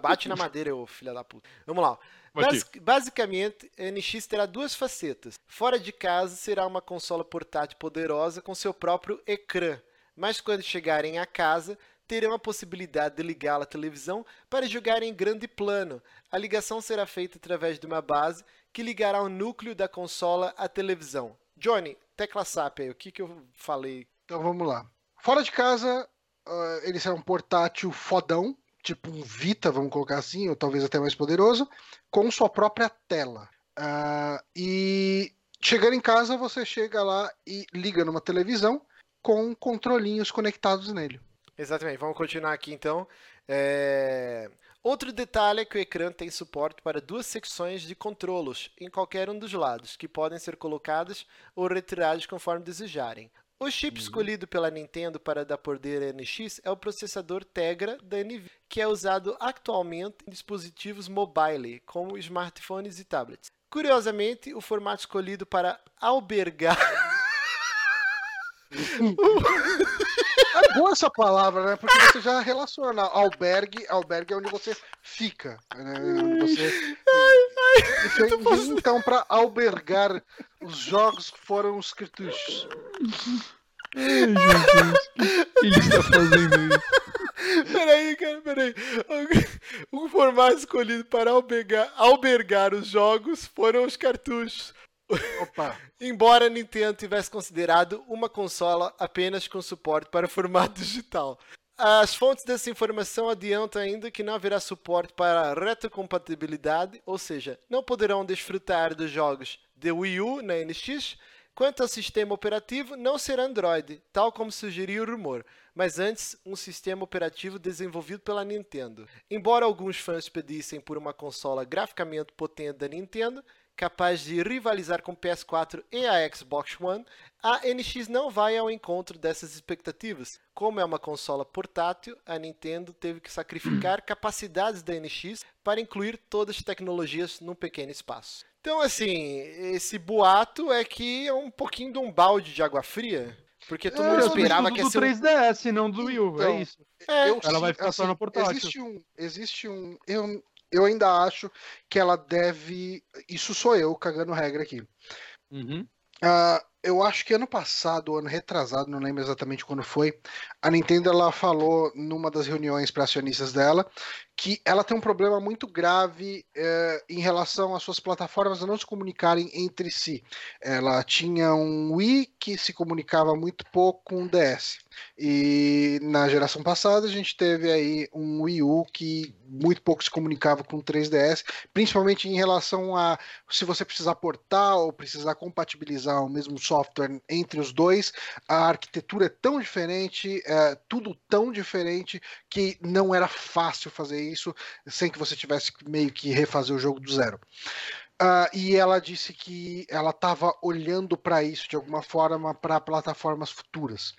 bate na madeira, ô filha da puta. Vamos lá. Basic, basicamente, a NX terá duas facetas. Fora de casa, será uma consola portátil poderosa com seu próprio ecrã mas quando chegarem a casa, terão a possibilidade de ligá-la à televisão para jogar em grande plano. A ligação será feita através de uma base que ligará o núcleo da consola à televisão. Johnny, tecla SAP aí, o que, que eu falei? Então vamos lá. Fora de casa, uh, ele será um portátil fodão, tipo um Vita, vamos colocar assim, ou talvez até mais poderoso, com sua própria tela. Uh, e chegando em casa, você chega lá e liga numa televisão com controlinhos conectados nele. Exatamente, vamos continuar aqui então. É... Outro detalhe é que o ecrã tem suporte para duas secções de controlos em qualquer um dos lados, que podem ser colocadas ou retiradas conforme desejarem. O chip uhum. escolhido pela Nintendo para dar poder NX é o processador Tegra da NVIDIA, que é usado atualmente em dispositivos mobile, como smartphones e tablets. Curiosamente, o formato escolhido para albergar É boa essa palavra, né? Porque você já relaciona albergue, albergue é onde você fica, né? Onde você ai, então para albergar os jogos que foram os cartuchos. Ai, Jesus, que está fazendo isso? Peraí, cara, peraí. O formato escolhido para albergar, albergar os jogos foram os cartuchos. Embora a Nintendo tivesse considerado uma consola apenas com suporte para formato digital. As fontes dessa informação adiantam ainda que não haverá suporte para retrocompatibilidade, ou seja, não poderão desfrutar dos jogos de Wii U na NX. Quanto ao sistema operativo, não será Android, tal como sugeriu o rumor, mas antes um sistema operativo desenvolvido pela Nintendo. Embora alguns fãs pedissem por uma consola graficamente potente da Nintendo, capaz de rivalizar com o PS4 e a Xbox One, a NX não vai ao encontro dessas expectativas. Como é uma consola portátil, a Nintendo teve que sacrificar capacidades da NX para incluir todas as tecnologias num pequeno espaço. Então, assim, esse boato é que é um pouquinho de um balde de água fria. Porque todo mundo é, esperava que ia ser do 3DS, não do Wii U, é então, é isso. É, eu, ela vai ficar assim, só no portátil. Existe um, existe um, eu, eu ainda acho que ela deve. Isso sou eu cagando regra aqui. Uhum. Uh, eu acho que ano passado, ano retrasado, não lembro exatamente quando foi, a Nintendo ela falou numa das reuniões para acionistas dela que ela tem um problema muito grave é, em relação às suas plataformas não se comunicarem entre si. Ela tinha um Wii que se comunicava muito pouco com o DS. E na geração passada a gente teve aí um Wii U que muito pouco se comunicava com o 3DS, principalmente em relação a se você precisar portar ou precisar compatibilizar o mesmo software entre os dois, a arquitetura é tão diferente, é tudo tão diferente que não era fácil fazer isso sem que você tivesse meio que refazer o jogo do zero. Uh, e ela disse que ela estava olhando para isso de alguma forma para plataformas futuras.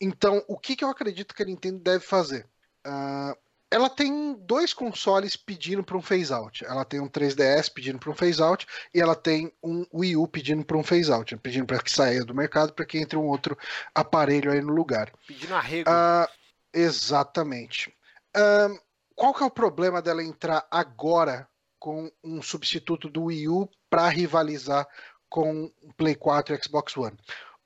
Então, o que, que, eu acredito que a Nintendo deve fazer? Uh, ela tem dois consoles pedindo para um phase out. Ela tem um 3DS pedindo para um phase out e ela tem um Wii U pedindo para um phase out, pedindo para que saia do mercado para que entre um outro aparelho aí no lugar. Pedindo arrego. Uh, exatamente. Uh, qual que é o problema dela entrar agora com um substituto do Wii U para rivalizar com o Play 4 e Xbox One?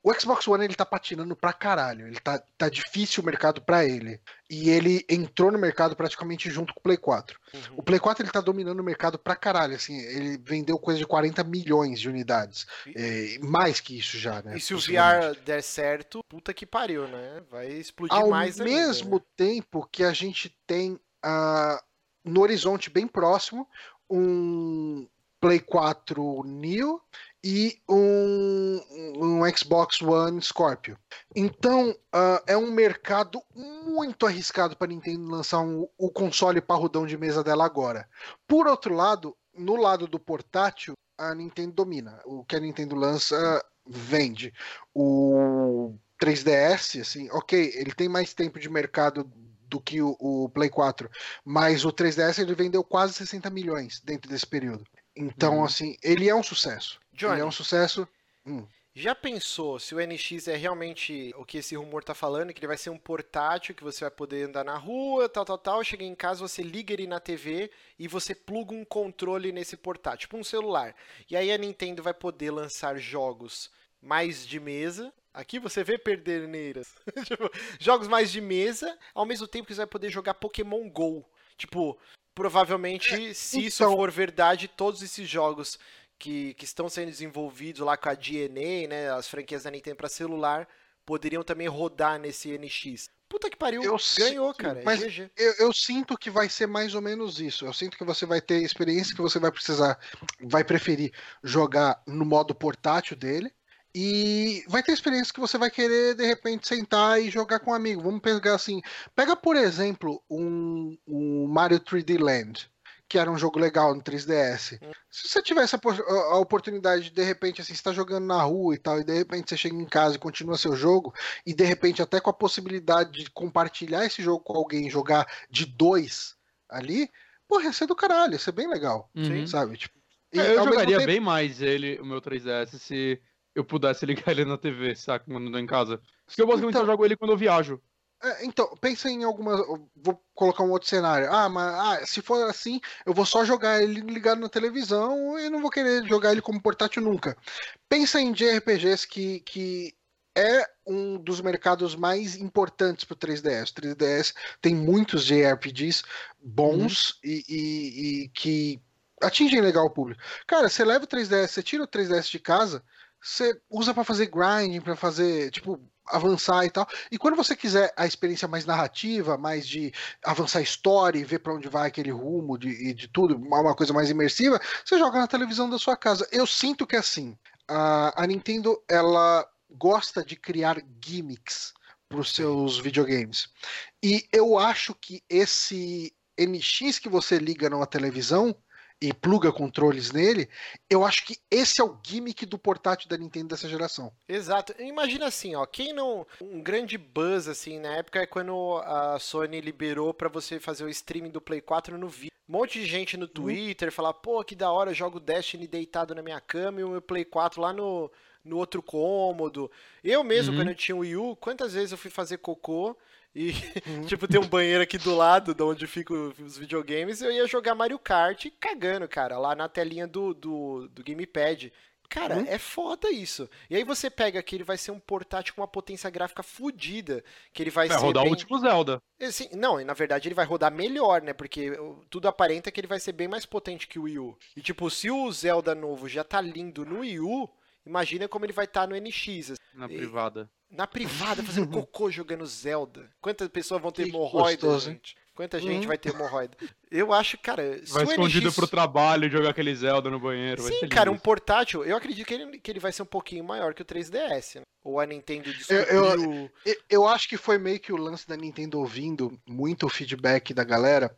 O Xbox One ele tá patinando pra caralho, ele tá, tá difícil o mercado para ele. E ele entrou no mercado praticamente junto com o Play 4. Uhum. O Play 4 ele tá dominando o mercado pra caralho, assim, ele vendeu coisa de 40 milhões de unidades. E... É, mais que isso já, né? E se o VR der certo, puta que pariu, né? Vai explodir Ao mais Ao mesmo ainda, né? tempo que a gente tem uh, no horizonte bem próximo um Play 4 Neo e um, um Xbox One Scorpio. Então uh, é um mercado muito arriscado para a Nintendo lançar um, o console parrudão de mesa dela agora. Por outro lado, no lado do portátil, a Nintendo domina. O que a Nintendo lança vende. O 3DS, assim, ok, ele tem mais tempo de mercado do que o, o, Play 4. Mas o 3DS ele vendeu quase 60 milhões dentro desse período. Então, uhum. assim, ele é um sucesso. Johnny, ele é um sucesso. Hum. Já pensou se o NX é realmente o que esse rumor tá falando, que ele vai ser um portátil que você vai poder andar na rua, tal, tal, tal, chega em casa, você liga ele na TV e você pluga um controle nesse portátil, tipo um celular. E aí a Nintendo vai poder lançar jogos mais de mesa, Aqui você vê perderneiras. tipo, jogos mais de mesa, ao mesmo tempo que você vai poder jogar Pokémon GO. Tipo, provavelmente, é, se então... isso for verdade, todos esses jogos que, que estão sendo desenvolvidos lá com a DNA, né, as franquias da Nintendo para celular, poderiam também rodar nesse NX. Puta que pariu, eu ganhou, sinto, cara. É mas eu, eu, sinto que vai ser mais ou menos isso. Eu sinto que você vai ter experiência que você vai precisar, vai preferir jogar no modo portátil dele e vai ter experiência que você vai querer, de repente, sentar e jogar com um amigo. Vamos pegar assim. Pega, por exemplo, um, um Mario 3D Land, que era um jogo legal no 3DS. Hum. Se você tivesse a, a, oportunidade de, de repente, assim, você tá jogando na rua e tal, e de repente você chega em casa e continua seu jogo, e de repente, até com a possibilidade de compartilhar esse jogo com alguém, jogar de dois ali, porra, ia ser do caralho, ia ser bem legal. Uhum. Sabe? Tipo, e, é, eu jogaria tempo... bem mais ele, o meu 3DS, se eu pudesse ligar ele na TV, saca? Quando eu tô em casa. Porque eu basicamente então, só jogo ele quando eu viajo. É, então, pensa em algumas. Vou colocar um outro cenário. Ah, mas ah, se for assim, eu vou só jogar ele ligado na televisão e não vou querer jogar ele como portátil nunca. Pensa em JRPGs que, que é um dos mercados mais importantes para o 3DS. O 3DS tem muitos JRPGs bons uhum. e, e, e, que atingem legal o público. Cara, você leva o 3DS, você tira o 3DS de casa, você usa para fazer grinding, para fazer, tipo, avançar e tal. E quando você quiser a experiência mais narrativa, mais de avançar a história e ver para onde vai aquele rumo de, e de tudo, uma coisa mais imersiva, você joga na televisão da sua casa. Eu sinto que é assim. A, a Nintendo, ela gosta de criar gimmicks para os seus videogames. E eu acho que esse NX que você liga numa televisão e pluga controles nele, eu acho que esse é o gimmick do portátil da Nintendo dessa geração. Exato. Imagina assim, ó, quem não um grande buzz assim na época é quando a Sony liberou para você fazer o streaming do Play 4 no vídeo. Um monte de gente no uhum. Twitter uhum. falar, pô, que da hora, eu jogo Destiny deitado na minha cama e o meu Play 4 lá no no outro cômodo. Eu mesmo, uhum. quando eu tinha o Wii U, quantas vezes eu fui fazer cocô e, uhum. tipo, tem um banheiro aqui do lado de onde ficam os videogames. Eu ia jogar Mario Kart cagando, cara, lá na telinha do, do, do Gamepad. Cara, uhum. é foda isso. E aí você pega que ele vai ser um portátil com uma potência gráfica fodida, que ele vai, vai ser rodar bem... o último Zelda. Sim, não, na verdade ele vai rodar melhor, né? Porque tudo aparenta que ele vai ser bem mais potente que o Wii U. E tipo, se o Zelda novo já tá lindo no Wii U, imagina como ele vai estar tá no NX. Na e... privada. Na privada, fazendo cocô jogando Zelda. Quantas pessoas vão ter hemorroida, gente? Quanta gente hum. vai ter hemorroida? Eu acho, cara. Vai escondido NX... pro trabalho jogar aquele Zelda no banheiro. Sim, cara, um portátil. Eu acredito que ele, que ele vai ser um pouquinho maior que o 3DS. Né? Ou a Nintendo descobriu. Eu, eu, eu, acho que foi meio que o lance da Nintendo ouvindo muito o feedback da galera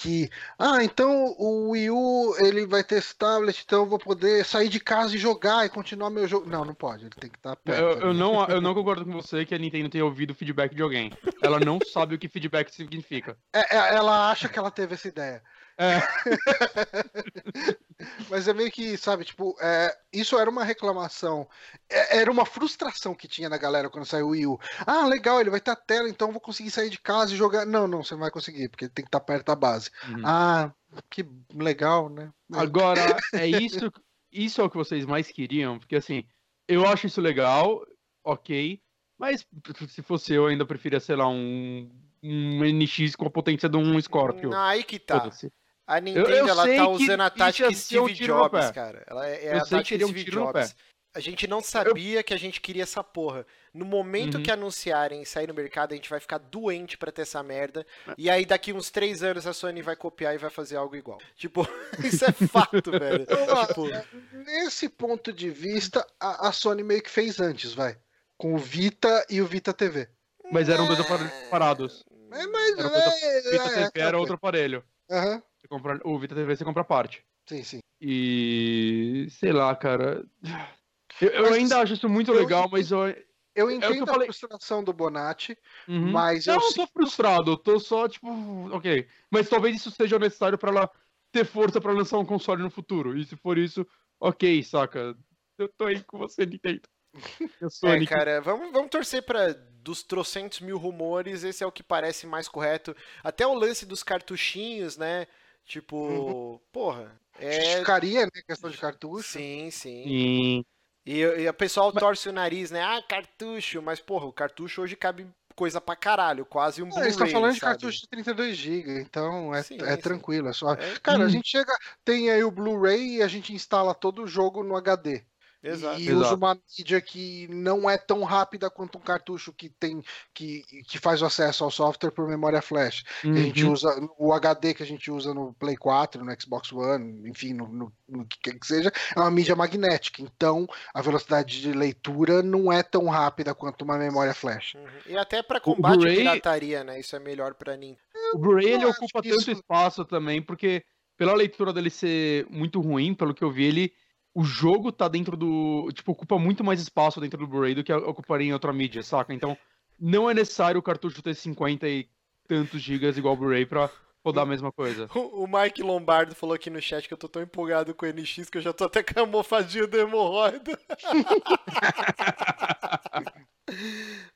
que, ah, então o Wii U ele vai ter esse tablet, então eu vou poder sair de casa e jogar e continuar meu jogo. Não, não pode, ele tem que estar tá perto. Eu, eu não, eu não concordo com você que a Nintendo tenha ouvido o feedback de alguém. Ela não sabe o que feedback significa. É, é, ela acha que ela teve essa ideia. É. Mas é meio que, sabe, tipo, é, isso era uma reclamação, é, era uma frustração que tinha na galera quando saiu o Wii U. Ah, legal, ele vai ter a tela, então eu vou conseguir sair de casa e jogar. Não, não, você não vai conseguir, porque tem que estar perto da base. Uhum. Ah, que legal, né? Agora, é isso, isso é o que vocês mais queriam, porque assim, eu acho isso legal, ok, mas se fosse eu, ainda preferia, sei lá, um um NX com a potência de um Scorpio. Aí que tá. A Nintendo, eu, eu ela tá usando a tática Steve um Jobs, cara. Ela é, é a tática Steve um Jobs. A gente não sabia eu... que a gente queria essa porra. No momento uhum. que anunciarem sair no mercado, a gente vai ficar doente pra ter essa merda. É. E aí, daqui uns três anos, a Sony vai copiar e vai fazer algo igual. Tipo, isso é fato, velho. tipo... Nesse ponto de vista, a, a, Sony meio que fez antes, vai. Com o Vita e o Vita TV. Mas eram dois aparelhos separados. É, mas. Era, é, Vita é, TV era outro aparelho. Uhum. Você compra, o Vita TV você compra parte. Sim, sim. E. Sei lá, cara. Eu, eu ainda acho isso muito eu, legal, mas eu. Eu é entendo é a frustração do Bonatti, uhum. mas não, eu. Não, tô frustrado, eu tô só, tipo, ok. Mas talvez isso seja necessário para ela ter força para lançar um console no futuro. E se for isso, ok, saca? Eu tô aí com você, Nintendo. Eu sou é, cara, vamos, vamos torcer para dos trocentos mil rumores, esse é o que parece mais correto. Até o lance dos cartuchinhos, né? Tipo, uhum. porra. É... Justificaria, né? Questão de cartucho. Sim, sim. sim. E, e o pessoal mas... torce o nariz, né? Ah, cartucho. Mas, porra, o cartucho hoje cabe coisa pra caralho, quase um Blu-ray. Eles estão falando sabe? de cartucho de 32 GB, então é, sim, é sim. tranquilo. É só... É... Cara, hum. a gente chega, tem aí o Blu-ray e a gente instala todo o jogo no HD. Exato. E Exato. usa uma mídia que não é tão rápida quanto um cartucho que tem que, que faz o acesso ao software por memória flash. Uhum. a gente usa o HD que a gente usa no Play 4, no Xbox One, enfim, no, no, no que, que seja, é uma mídia magnética. Então a velocidade de leitura não é tão rápida quanto uma memória flash. Uhum. E até para combate à pirataria, né? Isso é melhor para mim. O Blu-ray ele ocupa tanto isso... espaço também, porque pela leitura dele ser muito ruim, pelo que eu vi, ele o jogo tá dentro do. Tipo, ocupa muito mais espaço dentro do Blu-ray do que ocuparia em outra mídia, saca? Então, não é necessário o cartucho ter 50 e tantos gigas igual o Blu-ray pra rodar a mesma coisa. O Mike Lombardo falou aqui no chat que eu tô tão empolgado com o NX que eu já tô até com a almofadinha do hemorroida.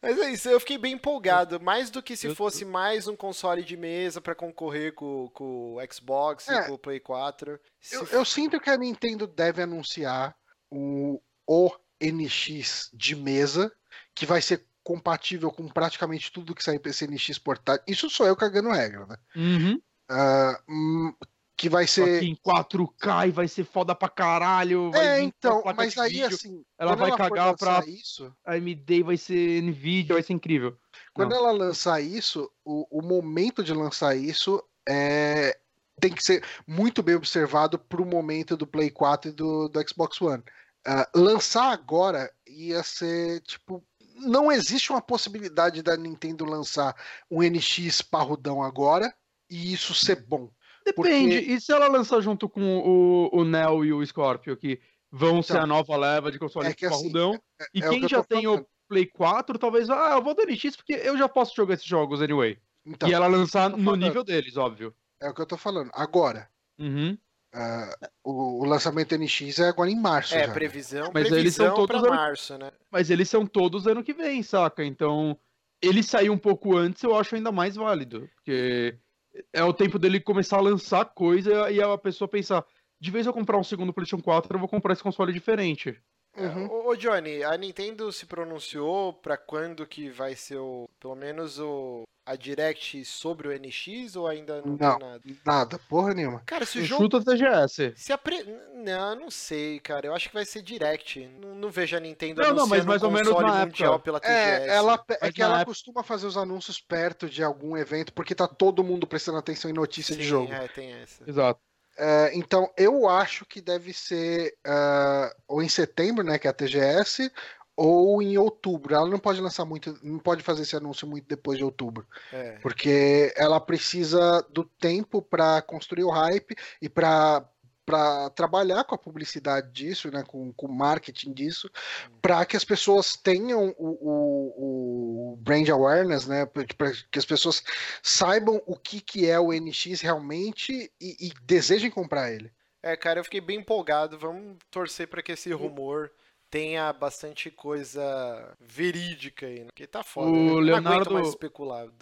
Mas é isso, eu fiquei bem empolgado. Mais do que se eu fosse mais um console de mesa para concorrer com, com, o Xbox é, e com o Play 4. Se... Eu, eu, sinto que a Nintendo deve anunciar o, o NX de mesa, que vai ser compatível com praticamente tudo que sai para esse NX portátil. Isso sou eu cagando regra, né? Uhum. Uh, que vai ser. Aqui em 4K e vai ser foda pra caralho. É, então, mas aí vídeo, assim. Ela vai ela cagar pra. Isso, a AMD vai ser Nvidia, vai ser incrível. Quando Não. ela lançar isso, o, o momento de lançar isso é. Tem que ser muito bem observado pro momento do Play 4 e do, do Xbox One. Uh, lançar agora ia ser tipo. Não existe uma possibilidade da Nintendo lançar um NX parrudão agora e isso ser bom. Depende. Porque... E se ela lançar junto com o, o Neo e o Scorpio, que vão então, ser a nova leva de console é que, assim, parrudão, é, e é quem já tem falando. o Play 4, talvez, ah, eu vou do NX porque eu já posso jogar esses jogos anyway. Então, e ela lançar no nível deles, óbvio. É o que eu tô falando. Agora, uhum. Uh, o, o, lançamento NX é agora em março. É, já. previsão, mas previsão eles são todos ano... março, né? Mas eles são todos ano que vem, saca? Então, ele sair um pouco antes eu acho ainda mais válido. Porque é o tempo dele começar a lançar coisa e a pessoa pensar, de vez eu comprar um segundo PlayStation 4, eu vou comprar esse console diferente. Uhum. Ô, ô, Johnny, a Nintendo se pronunciou para quando que vai ser o, pelo menos o a Direct sobre o NX ou ainda não, não tem nada? Nada, porra nenhuma. Cara, se o jogo chuta TGS. Se apre... Não, não sei, cara. Eu acho que vai ser Direct. Não, não vejo a Nintendo não, não, mas mais ou menos na mundial época. pela TGS. É, ela, é que ela época... costuma fazer os anúncios perto de algum evento porque tá todo mundo prestando atenção em notícia Sim, de jogo. É, tem essa. Exato. Uh, então, eu acho que deve ser uh, ou em setembro, né, que é a TGS, ou em outubro. Ela não pode lançar muito, não pode fazer esse anúncio muito depois de outubro, é. porque ela precisa do tempo para construir o hype e para para trabalhar com a publicidade disso, né, com, com o marketing disso, para que as pessoas tenham o, o, o brand awareness, né, para que as pessoas saibam o que, que é o NX realmente e, e, desejem comprar ele. É, cara, eu fiquei bem empolgado. Vamos torcer para que esse rumor tenha bastante coisa verídica aí, né? Porque tá foda. O né? Leonardo mais especulado.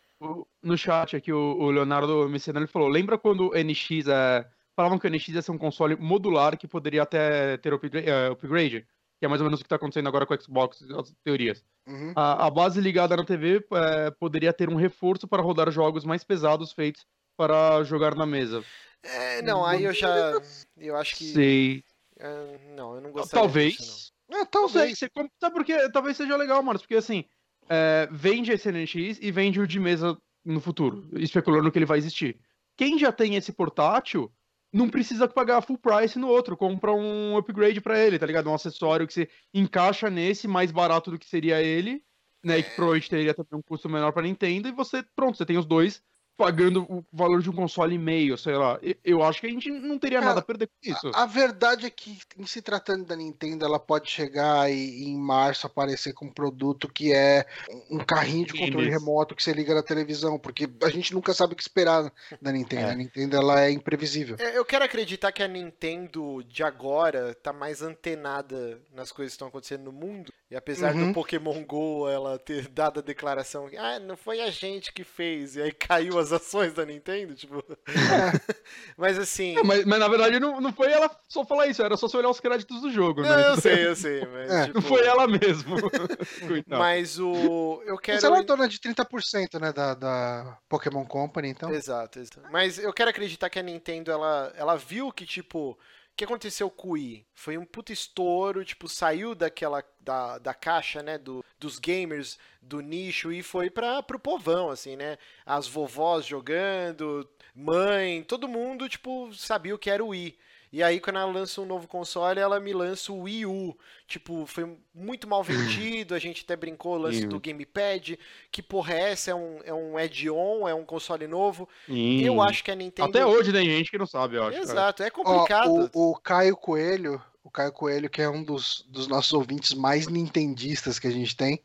No chat aqui, o, o Leonardo Messina ele falou: lembra quando o NX é falavam que o NX ia ser um console modular que poderia até ter upgrade, uh, upgrade que é mais ou menos o que está acontecendo agora com o Xbox, as teorias. Uhum. A, a, base ligada na TV é, poderia ter um reforço para rodar jogos mais pesados feitos para jogar na mesa. É, não, aí eu já. Eu acho que. Sei. É, não, eu não gostaria Talvez. Disso, não. É, talvez. Sei, sabe porque talvez seja legal, mano. Porque assim, é, vende esse NX e vende o de mesa no futuro, especulando que ele vai existir. Quem já tem esse portátil não precisa pagar full price no outro, compra um upgrade para ele, tá ligado? Um acessório que você encaixa nesse mais barato do que seria ele, né? E que provavelmente teria também um custo menor para Nintendo e você, pronto, você tem os dois pagando o valor de um console e meio, sei lá. Eu acho que a gente não teria Cara, nada a perder com isso. A, a, verdade é que, em se tratando da Nintendo, ela pode chegar e, em março aparecer com um produto que é um carrinho de controle remoto que você liga na televisão, porque a gente nunca sabe o que esperar da Nintendo. É. A Nintendo ela é imprevisível. É, eu quero acreditar que a Nintendo de agora tá mais antenada nas coisas que estão acontecendo no mundo. E apesar uhum. do Pokémon GO ela ter dado a declaração que ah, não foi a gente que fez, e aí caiu as ações da Nintendo, tipo. mas assim. É, mas, mas, na verdade não, não foi ela só falar isso, era só você olhar os créditos do jogo, não, né? Eu sei, eu sei, mas. É. Tipo... Não foi ela mesmo. mas o. Eu quero. Mas ela é dona de 30%, né? Da, da Pokémon Company, então. Exato, exato. Mas eu quero acreditar que a Nintendo ela, ela viu que, tipo. O que aconteceu com o Wii? Foi um puto estouro, tipo, saiu daquela da, da caixa, né, do, dos gamers do nicho e foi para pro povão, assim, né? As vovós jogando, mãe, todo mundo, tipo, sabia o que era o Wii. E aí, quando ela lança um novo console, ela me lança o Wii U. Tipo, foi muito mal vendido. A gente até brincou o lance do Gamepad. Que porra é essa? É um, é um add-on? É um console novo? Eu acho que a Nintendo. Até hoje tem gente que não sabe, eu acho. Exato, é complicado. Ó, o, o Caio Coelho, o Caio Coelho, que é um dos, dos nossos ouvintes mais nintendistas que a gente tem,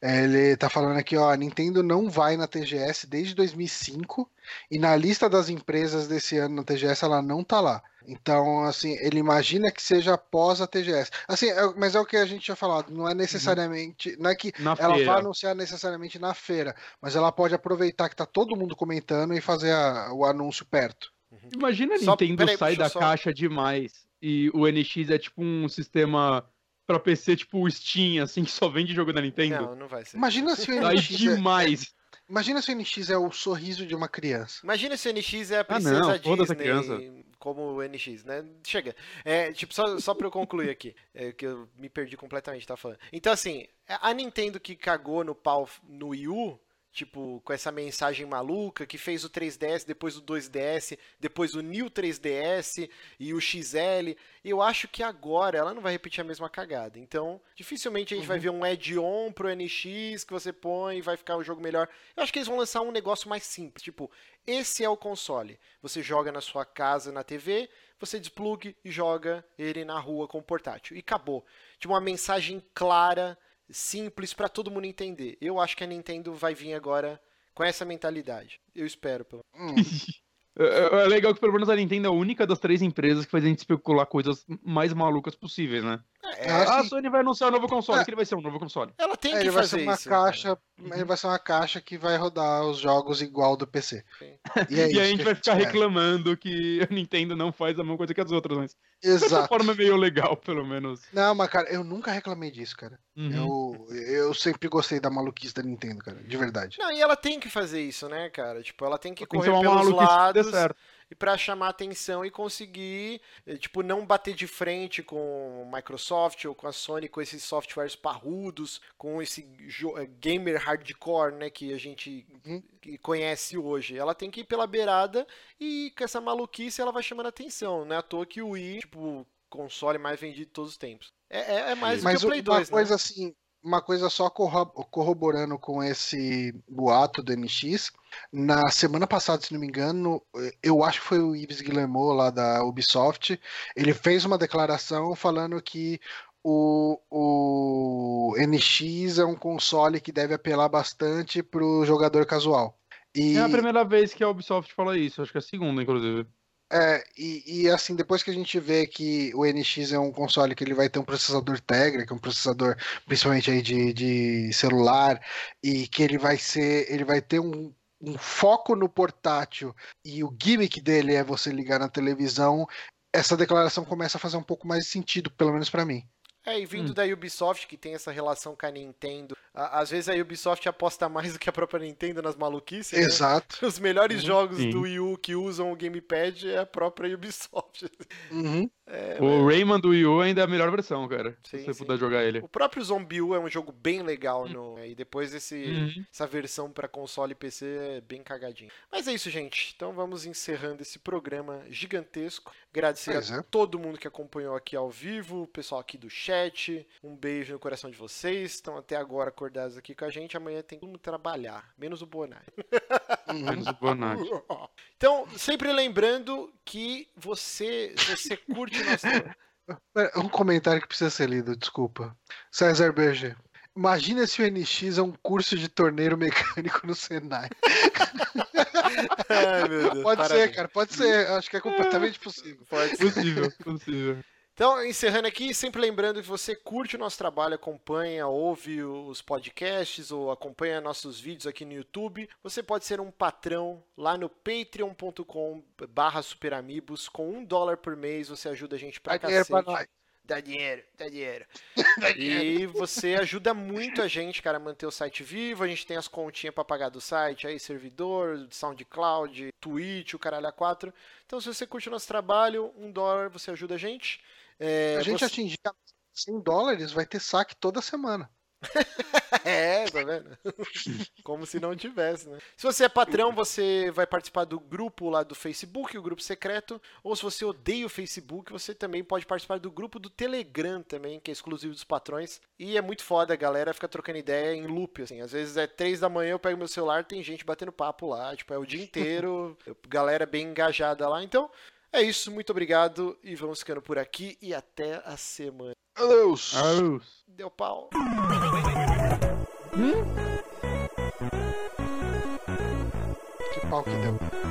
é, ele tá falando aqui, ó, a Nintendo não vai na TGS desde 2005 e na lista das empresas desse ano na TGS ela não tá lá. Então, assim, ele imagina que seja após a TGS. Assim, é, mas é o que a gente tinha falado, não é necessariamente, não é que na ela feira. vai anunciar necessariamente na feira, mas ela pode aproveitar que tá todo mundo comentando e fazer a, o anúncio perto. Imagina a Nintendo sair da só... caixa demais e o NX é tipo um sistema pra PC tipo Steam, assim, que só vende jogo da Nintendo. Não, não vai ser. Imagina se o NX. É demais. É... Imagina se o NX é o sorriso de uma criança. Imagina se o NX é a princesa ah, não, Disney como o NX, né? Chega. É, tipo, só, só pra eu concluir aqui, é, que eu me perdi completamente, tá falando. Então, assim, a Nintendo que cagou no pau no Wii U, tipo, com essa mensagem maluca, que fez o 3DS, depois o 2DS, depois o New 3DS e o XL. Eu acho que agora ela não vai repetir a mesma cagada. Então, dificilmente a gente uhum. vai ver um add-on pro NX que você põe e vai ficar um jogo melhor. Eu acho que eles vão lançar um negócio mais simples, tipo, esse é o console. Você joga na sua casa, na TV, você desplugue e joga ele na rua com o portátil. E acabou. Tipo, uma mensagem clara simples para todo mundo entender. Eu acho que a Nintendo vai vir agora com essa mentalidade. Eu espero, pelo hum. É, é, é legal que pelo menos a Nintendo é a única das três empresas que faz a gente especular coisas mais malucas possíveis, né? É, ah, a Sony vai anunciar um novo console, é. que ele vai ser um novo console. Ela tem é, que ele fazer vai ser uma isso. Caixa, uhum. Ele vai ser uma caixa que vai rodar os jogos igual do PC. E, é e a gente vai ficar reclamando que a Nintendo não faz a mesma coisa que as outras, mas Exato. dessa forma é meio legal, pelo menos. Não, mas cara, eu nunca reclamei disso, cara. Uhum. Eu, eu sempre gostei da maluquice da Nintendo, cara, de verdade. Não, e ela tem que fazer isso, né, cara? Tipo, ela tem que correr pelos lados e para chamar atenção e conseguir, eh, tipo, não bater de frente com Microsoft ou com a Sony com esses softwares parrudos, com esse eh, gamer hardcore, né, que a gente uhum. conhece hoje. Ela tem que ir pela beirada e com essa maluquice ela vai chamando atenção, não é à toa que o Wii, tipo, console mais vendido de todos os tempos. É, é, é mais Mas do que o Play 2, uma coisa né? assim, uma coisa só corroborando com esse boato do NX. Na semana passada, se não me engano, eu acho que foi o Yves Guillemot lá da Ubisoft. Ele fez uma declaração falando que o, o NX é um console que deve apelar bastante para o jogador casual. E... É a primeira vez que a Ubisoft fala isso, acho que é a segunda, inclusive. É, e, e, assim, depois que a gente vê que o NX é um console que ele vai ter um processador Tegra, que é um processador principalmente aí de, de celular, e que ele vai ser, ele vai ter um, um foco no portátil e o gimmick dele é você ligar na televisão, essa declaração começa a fazer um pouco mais de sentido, pelo menos para mim. É, e vindo hum. da Ubisoft, que tem essa relação com a Nintendo, às vezes a Ubisoft aposta mais do que a própria Nintendo nas maluquices. Né? Exato. Né? Os melhores uhum. jogos Sim. do Wii U que usam o Gamepad é a própria Ubisoft. Uhum. É, o mas... Rayman do Wii U ainda é a melhor versão, cara. Sim, se você sim. puder jogar ele. O próprio Zombie U é um jogo bem legal. No... Né? E depois esse, uhum. essa versão para console e PC é bem cagadinho. Mas é isso, gente. Então vamos encerrando esse programa gigantesco. Agradecer pois a é. todo mundo que acompanhou aqui ao vivo, o pessoal aqui do chat. Um beijo no coração de vocês. Estão até agora acordados aqui com a gente. Amanhã tem como trabalhar, menos o Bonai. menos o Bonai. Então, sempre lembrando que você, você curte nosso. Um comentário que precisa ser lido, desculpa. César BG. Imagina se o NX é um curso de torneiro mecânico no Senai. Ai, Deus, pode parabéns. ser, cara, pode ser. Acho que é completamente possível. Pode ser. Possível, possível. Então, encerrando aqui, sempre lembrando que você curte o nosso trabalho, acompanha, ouve os podcasts ou acompanha nossos vídeos aqui no YouTube, você pode ser um patrão lá no patreon.com barra superamigos. Com um dólar por mês você ajuda a gente pra Dá cacete. Dinheiro pra nós. Dá dinheiro, dá dinheiro. dá dinheiro. E você ajuda muito a gente, cara, a manter o site vivo. A gente tem as continhas para pagar do site, aí servidor, SoundCloud, Twitch, o caralho A4. Então, se você curte o nosso trabalho, um dólar você ajuda a gente. É, a gente você... atingir 100 dólares, vai ter saque toda semana. é, tá vendo? Como se não tivesse, né? Se você é patrão, você vai participar do grupo lá do Facebook, o grupo secreto. Ou se você odeia o Facebook, você também pode participar do grupo do Telegram também, que é exclusivo dos patrões. E é muito foda, a galera fica trocando ideia em loop, assim. Às vezes é três da manhã, eu pego meu celular, tem gente batendo papo lá. Tipo, é o dia inteiro, galera bem engajada lá. Então, é isso, muito obrigado e vamos ficando por aqui e até a semana. Adeus! Adeus! Deu pau. Hum? Que pau que deu?